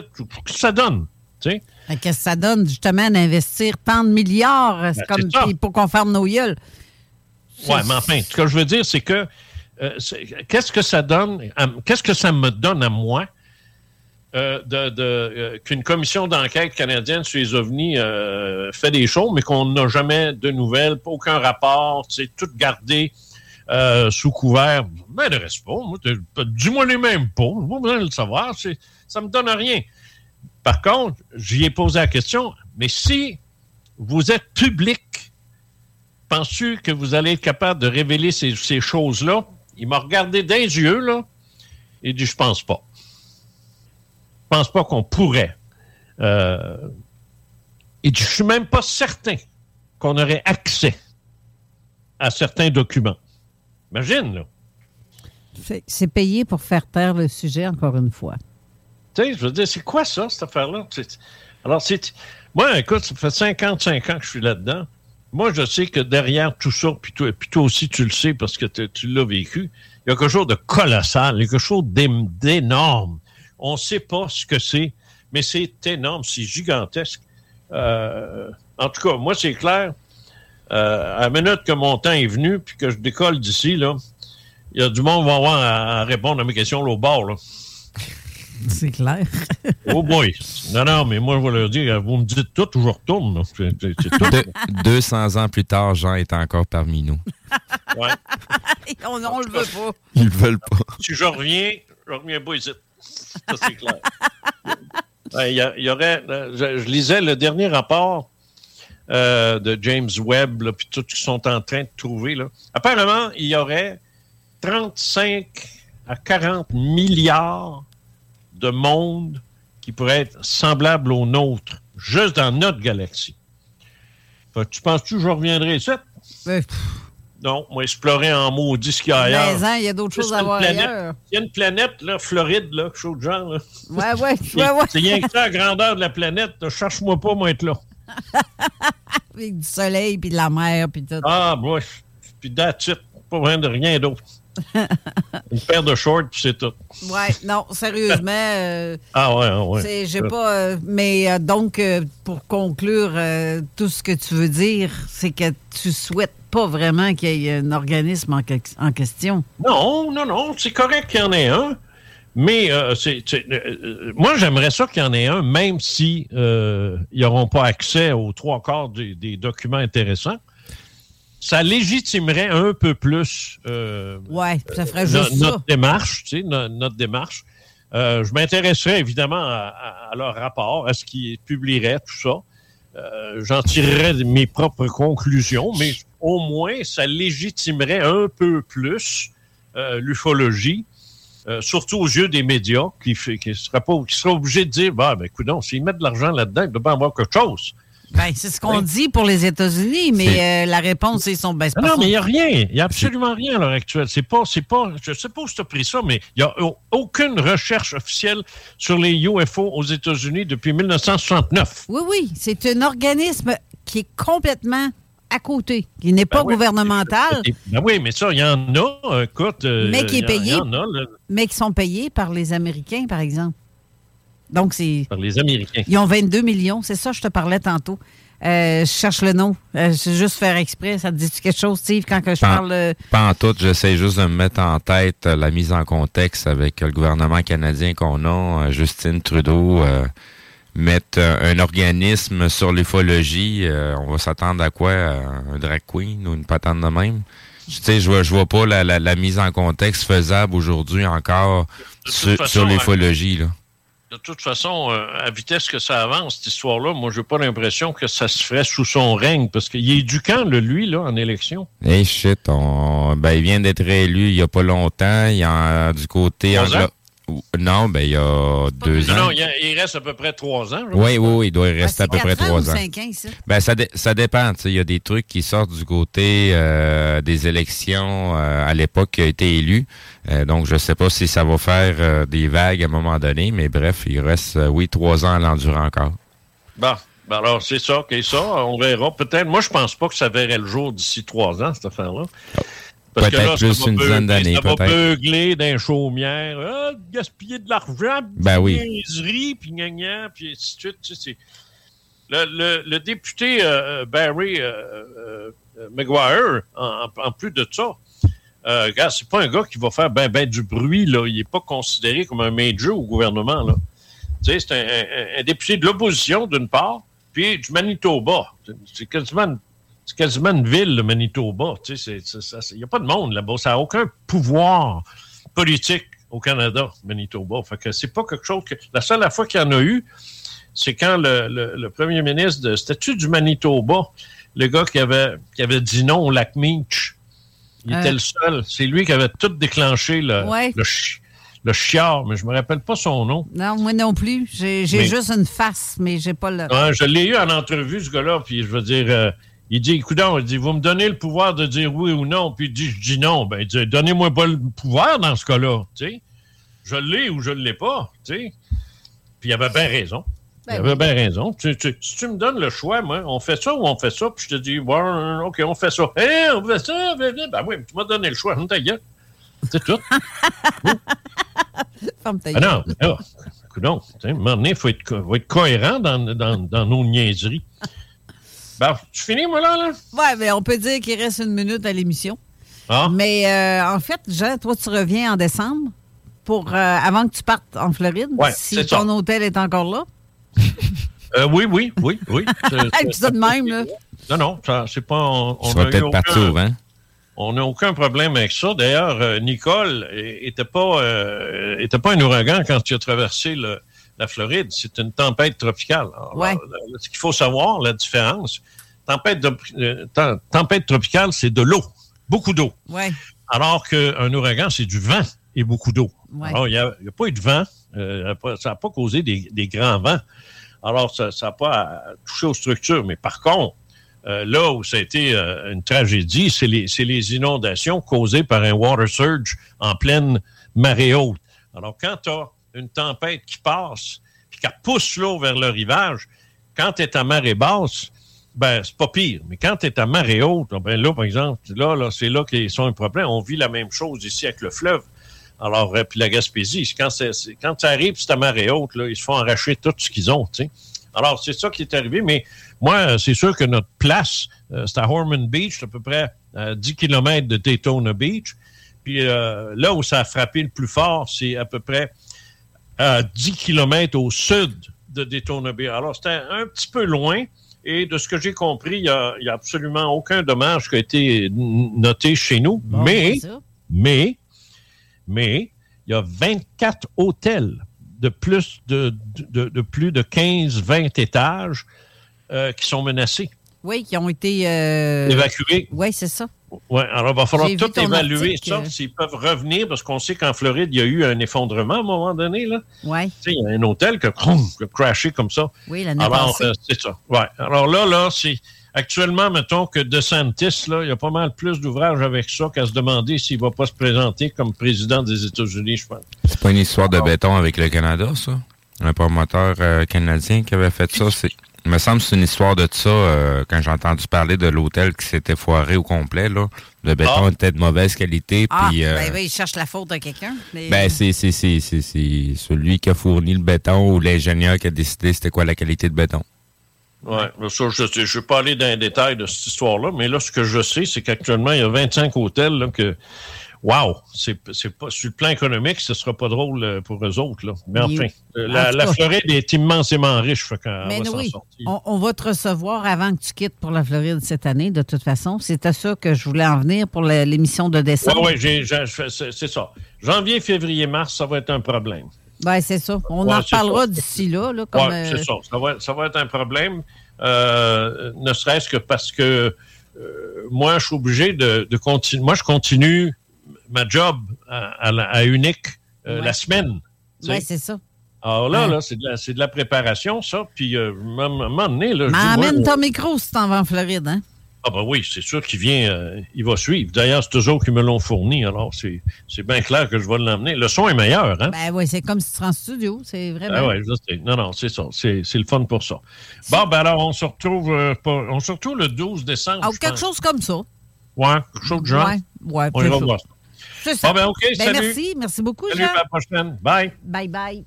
ça donne? tu sais? Qu'est-ce que ça donne, justement, d'investir tant de milliards? C'est Ben, comme pour qu'on ferme nos gueules. Oui, mais enfin, ce que je veux dire, c'est que euh, qu'est-ce que ça donne, qu'est-ce que ça me donne à moi euh, de, de, euh, qu'une commission d'enquête canadienne sur les ovnis fait des choses, mais qu'on n'a jamais de nouvelles, pas aucun rapport, c'est tout gardé sous couvert. M'intéresse pas. Moi, t'es- dis-moi les mêmes pas. J'ai pas besoin de le savoir. Ça me donne rien. Par contre, j'y ai posé la question, mais si vous êtes public, penses-tu que vous allez être capable de révéler ces, choses-là? Il m'a regardé les yeux, là, et dit, je pense pas. Je pense pas qu'on pourrait. Euh, il dit, je suis même pas certain qu'on aurait accès à certains documents. Imagine, là. C'est payé pour faire taire le sujet, encore une fois. Tu je veux dire, c'est quoi ça, cette affaire-là? Alors, c'est. Moi, écoute, ça fait 55 ans que je suis là-dedans. Moi, je sais que derrière tout ça, puis toi, puis toi aussi, tu le sais parce que tu l'as vécu, il y a quelque chose de colossal, quelque chose d'énorme. On ne sait pas ce que c'est, mais c'est énorme, c'est gigantesque. Euh, en tout cas, moi, c'est clair. Euh, à la minute que mon temps est venu, puis que je décolle d'ici, là, il y a du monde qui va avoir à, à répondre à mes questions là, au bord. Là. <laughs> C'est clair. Oh boy! Non, non, mais moi, je vais leur dire, vous me dites tout ou je retourne. c'est tout. Deux- 200 ans plus tard, Jean est encore parmi nous. <laughs> Ouais. <laughs> on, on le veut pas. Ils veulent pas. Si je reviens, je reviens pas ici. Ça, c'est clair. Il y, aurait, je, je lisais le dernier rapport euh, de James Webb, là, puis tout ce qu'ils sont en train de trouver. Là. Apparemment, il y aurait 35 à 40 milliards de mondes qui pourraient être semblables aux nôtres, juste dans notre galaxie. Fait tu penses-tu que je reviendrai ici? Non, moi, explorer en maudit ce qu'il y a ailleurs. Mais hein, il y a d'autres choses à voir planète. ailleurs. Il y a une planète, là, Floride, là, quelque chose de genre. là. Ouais, ouais, C'est- <laughs> ouais, ouais. C'est rien que ça, la grandeur de la planète. Cherche-moi pas, moi, être là. <laughs> Avec du soleil, puis de la mer, puis tout. Ah, moi, puis it. Pas besoin de rien d'autre. Une paire de shorts, puis c'est tout. Ouais, non, sérieusement. <laughs> euh, Ah ouais, ouais. J'ai pas. euh, mais euh, donc, pour conclure, tout ce que tu veux dire, c'est que tu souhaites pas vraiment qu'il y ait un organisme en, que- en question. Non, non, non, c'est correct qu'il y en ait un. Mais euh, moi, j'aimerais ça qu'il y en ait un, même si ils n'auront pas accès aux trois quarts des, des documents intéressants. Ça légitimerait un peu plus euh, Ouais, ça ferait no- juste ça. notre démarche, tu sais, no- notre démarche. Euh, je m'intéresserais évidemment à, à- à leur rapport, à ce qu'ils publieraient, tout ça. Euh, J'en tirerais mes propres conclusions, mais au moins, ça légitimerait un peu plus euh, l'ufologie, euh, surtout aux yeux des médias, qui, seraient obligés de dire, bah, ben, écoute, s'ils mettent de l'argent là-dedans, il doit bien avoir quelque chose. Ben, c'est ce qu'on Oui. dit pour les États-Unis, mais euh, la réponse, ils sont. Ben, non, son- mais il n'y a rien. Il n'y a absolument rien à l'heure actuelle. C'est pas, c'est pas, je sais pas où tu as pris ça, mais il n'y a au- aucune recherche officielle sur les UFO aux États-Unis depuis 1969. Oui, oui, c'est un organisme qui est complètement à côté, qui n'est pas gouvernemental, Ben oui, mais ça, il y en a. Écoute, euh, Mais qui est payé. A, là, mais qui sont payés par les Américains, par exemple. Donc, c'est. par les Américains. Ils ont 22 millions, c'est ça, je te parlais tantôt. Euh, je cherche le nom. Euh, c'est juste faire exprès. Ça te dit quelque chose, Steve, quand que je Pas- parle. euh, Pas en tout, j'essaie juste de me mettre en tête euh, la mise en contexte avec le gouvernement canadien qu'on a, Justine Trudeau, euh, mettre un organisme sur l'ufologie, euh, on va s'attendre à quoi? Un drag queen ou une patente de même? Tu sais, je vois, je vois pas la, la- la mise en contexte faisable aujourd'hui encore sur, façon, sur l'ufologie, là. De toute façon, euh, à vitesse que ça avance, cette histoire-là, moi, j'ai pas l'impression que ça se ferait sous son règne, parce qu'il est du camp, le, lui, là, en élection. Hey shit, on, ben, il vient d'être élu il y a pas longtemps. Il y a du côté anglo- Non, ben il y a deux Non, ans. non, il, y a- il reste à peu près trois ans. je Oui, oui, oui, il doit y rester à peu près trois ans. cinq ans, ici? Ben, ça, dé- ça dépend. Il y a des trucs qui sortent du côté euh, des élections euh, à l'époque qui a été élu. Euh, donc, je sais pas si ça va faire euh, des vagues à un moment donné, mais bref, il reste, euh, oui, trois ans à l'endurer encore. Bon, ben alors c'est ça, OK, ça, on verra. Peut-être, moi, je pense pas que ça verrait le jour d'ici trois ans, cette affaire-là. Que Peut-être plus une dizaine d'années, Ça va peut-être. beugler dans les chaumières. Ah, gaspiller de l'argent, Ben oui. puis gna gna, puis ainsi de suite. Tu sais, c'est- le, le- le député euh, Barry euh, euh, euh, Maguire, en, en plus de ça, euh, c'est pas un gars qui va faire ben, ben du bruit, là. Il est pas considéré comme un major au gouvernement, là. Tu sais, c'est un, un- un député de l'opposition, d'une part, puis du Manitoba. C'est- C'est quasiment, une- c'est quasiment une ville, le Manitoba. Il n'y a pas de monde là-bas. Ça n'a aucun pouvoir politique au Canada, Manitoba. Fait que c'est pas quelque chose que... La seule fois qu'il y en a eu, c'est quand le, le- le premier ministre de... C'était-tu du Manitoba? Le gars qui avait, qui avait dit non au lac Meach. Il Euh. était le seul. C'est lui qui avait tout déclenché le, Ouais. le, le chiard, mais je me rappelle pas son nom. Non, moi non plus. J'ai j'ai Mais- juste une face, mais j'ai pas le. Ouais, je l'ai eu en entrevue, ce gars-là, puis je veux dire, euh, il dit, écoute, il dit, vous me donnez le pouvoir de dire oui ou non, puis il dit, je dis non. Ben, il dit, donnez-moi pas le pouvoir dans ce cas-là, tu sais. Je l'ai ou je ne l'ai pas, tu sais. Puis il avait bien raison. Ben il avait bien raison. Tu- tu- si tu me donnes le choix, moi, on fait ça ou on fait ça, puis je te dis, ouais, OK, on fait ça. Hein, on fait ça, ben, ben, ben oui, tu m'as donné le choix, ta gueule. C'est tout. <laughs> Ferme ta Ah non, mais coudonc, tu sais, à un moment donné, il faut être, faut être cohérent dans, dans, dans nos niaiseries. Ben, tu finis, moi, là? là? Ouais, mais on peut dire qu'il reste une minute à l'émission. Ah. Mais euh, en fait, Jean, toi, tu reviens en décembre pour euh, avant que tu partes en Floride, Ouais, si ton ça. hôtel est encore là. Euh, oui, oui, oui, oui. <laughs> C'est- ça de même, là. Non, non, ça, c'est pas. On, on a peut-être au vent. On n'a aucun problème avec ça. D'ailleurs, Nicole était pas, euh, était pas un ouragan quand il a traversé le- la Floride. C'est une tempête tropicale. Alors, Ouais. ce qu'il faut savoir, la différence, tempête, de- euh, tempête tropicale, c'est de l'eau, beaucoup d'eau. Ouais. Alors qu'un ouragan, c'est du vent et beaucoup d'eau. Ouais. Alors, il n'y a, pas eu de vent. euh, ça n'a pas causé des, des grands vents. Alors, ça n'a pas euh, touché aux structures. Mais par contre, euh, là où ça a été euh, une tragédie, c'est les, c'est les inondations causées par un water surge en pleine marée haute. Alors, quand tu as une tempête qui passe puis qu'elle pousse l'eau vers le rivage, quand tu es à marée basse, ben, c'est pas pire. Mais quand tu es à marée haute, ben là, par exemple, là, là c'est là qu'ils sont un problème. On vit la même chose ici avec le fleuve. Alors, euh, puis la Gaspésie, quand, ça arrive, c'est à marée haute, là, ils se font arracher tout ce qu'ils ont. Alors, c'est ça qui est arrivé, mais moi, euh, c'est sûr que notre place, euh, c'est à Horman Beach, à peu près à 10 km de Daytona Beach. Puis là où ça a frappé le plus fort, c'est à peu près à 10 km au sud de Daytona Beach. Alors, c'était un petit peu loin. Et de ce que j'ai compris, il n'y a, absolument aucun dommage qui a été noté chez nous. mais, mais, mais, il y a 24 hôtels de plus de, de, de plus de 15-20 étages euh, qui sont menacés. Oui, qui ont été. euh, Évacués. Oui, c'est ça. Oui, alors il va falloir tout évaluer ça, s'ils peuvent revenir, parce qu'on sait qu'en Floride, il y a eu un effondrement à un moment donné. Là. Oui. Tu sais, il y a un hôtel qui a, crum, qui a crashé comme ça. Oui, l'année Alors, euh, c'est ça. Ouais. Alors là, là, c'est. Actuellement, mettons que DeSantis, là, il y a pas mal plus d'ouvrages avec ça qu'à se demander s'il va pas se présenter comme président des États-Unis, je pense. C'est pas une histoire de béton avec le Canada, ça? Un promoteur euh, canadien qui avait fait ça. C'est... Il me semble que c'est une histoire de ça euh, quand j'ai entendu parler de l'hôtel qui s'était foiré au complet. Là. Le béton était de mauvaise qualité. Ah, puis, euh, ben oui, il cherche la faute à quelqu'un. mais- ben, c'est, c'est, c'est, c'est, c'est celui qui a fourni le béton ou l'ingénieur qui a décidé c'était quoi la qualité de béton. Oui, ça, je ne vais pas aller dans les détails de cette histoire-là, mais là, ce que je sais, c'est qu'actuellement, il y a 25 hôtels là, que. Wow! C'est, c'est pas, sur le plan économique, ce ne sera pas drôle euh, pour eux autres. Là. Mais Oui. enfin, euh, la. Floride est immensément riche. Fait Mais va s'en oui, on, on va te recevoir avant que tu quittes pour la Floride cette année, de toute façon. C'est à ça que je voulais en venir pour l'émission de décembre. Oui, oui, c'est, ça. Janvier, février, mars, ça va être un problème. Ben, c'est ça. On Ouais, en ça. d'ici là. là, Oui, euh, c'est ça. Ça va, ça va être un problème, euh, ne serait-ce que parce que euh, moi, je suis obligé de, continuer. Moi, je continue ma job à, à Unique euh, Ouais. la semaine. Oui, c'est ça. Alors là, Ouais. là c'est de, de la préparation, ça. Puis, euh, à un moment donné, là, je Mais moi, ton micro si t'en vas en Floride, hein? Ah ben oui, c'est sûr qu'il vient, euh, il va suivre. D'ailleurs, c'est autres qui me l'ont fourni, alors c'est bien clair que je vais l'emmener. Le son est meilleur, hein? Ben oui, c'est comme si tu en studio, c'est vraiment. Ah ouais, non, non, c'est ça. C'est le fun pour ça. Bon, ben alors, on se retrouve, euh, on se retrouve le 12 décembre. Ah, quelque pense. chose comme ça. Ouais, quelque chose de genre. Ouais, ouais, on ça. voir ça. C'est ça. Bon, ben, OK, Ben, salut. merci, merci beaucoup, Salut, Jean. à la prochaine. Bye. Bye bye.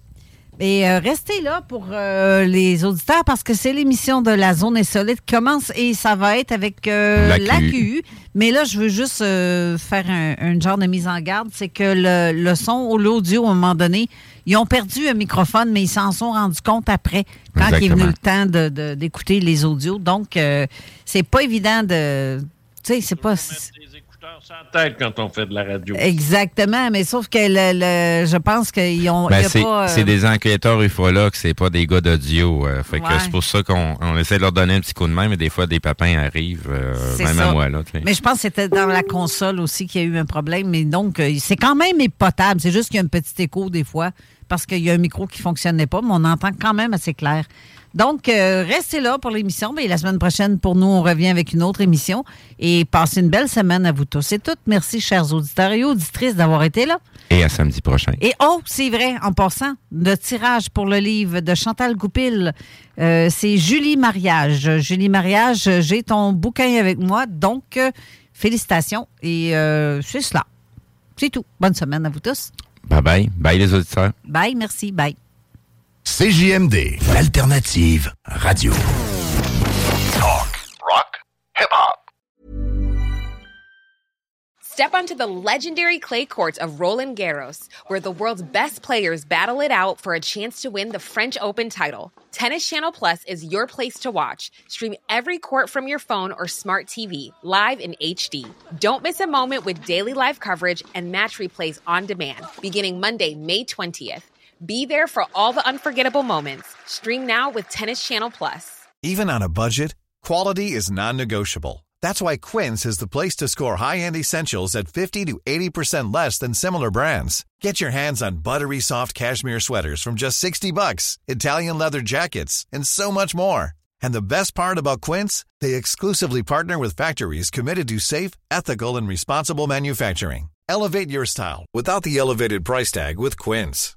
Et euh, restez là pour euh, les auditeurs parce que c'est l'émission de la zone insolite qui commence et ça va être avec euh, La la QU. QU. Mais là, je veux juste euh, faire un, un genre de mise en garde. C'est que le, le son ou l'audio, à un moment donné, ils ont perdu un microphone, mais ils s'en sont rendus compte après, quand il est venu le temps de- de- d'écouter les audios. Donc, euh, c'est pas évident de. Tu sais, c'est pas. Sans tête quand on fait de la radio. Exactement, mais sauf que le, le- je pense qu'ils ont. Ben, c'est euh, c'est des enquêteurs ufologues, c'est pas des gars d'audio. euh, fait que c'est pour ça qu'on on essaie de leur donner un petit coup de main, mais des fois, des papins arrivent, euh, même ça. à moi. Là. Mais je pense que c'était dans la console aussi qu'il y a eu un problème. Mais donc, euh, c'est quand même potable. C'est juste qu'il y a un petit écho des fois parce qu'il y a un micro qui ne fonctionnait pas, mais on entend quand même assez clair. Donc, euh, restez là pour l'émission. Et la semaine prochaine, pour nous, on revient avec une autre émission. Et passez une belle semaine à vous tous et toutes. Merci, chers auditeurs et auditrices, d'avoir été là. Et à samedi prochain. Et oh, c'est vrai, en passant, le tirage pour le livre de Chantal Goupil, euh, c'est Julie Mariage. Julie Mariage, j'ai ton bouquin avec moi, donc euh, félicitations. Et c'est cela. C'est tout. Bonne semaine à vous tous. Bye bye. Bye les auditeurs. Bye, merci, bye. CJMD, l'alternative radio. Rock, hip hop. Step onto the legendary clay courts of Roland Garros, where the world's best players battle it out for a chance to win the French Open title. Tennis Channel Plus is your place to watch. Stream every court from your phone or smart TV, live in HD. Don't miss a moment with daily live coverage and match replays on demand, beginning Monday, May 20th. Be there for all the unforgettable moments. Stream now with Tennis Channel Plus. Even on a budget, quality is non-negotiable. That's why Quince is the place to score high-end essentials at 50 to 80% less than similar brands. Get your hands on buttery soft cashmere sweaters from just 60 bucks, Italian leather jackets, and so much more. And the best part about Quince, they exclusively partner with factories committed to safe, ethical, and responsible manufacturing. Elevate your style without the elevated price tag with Quince.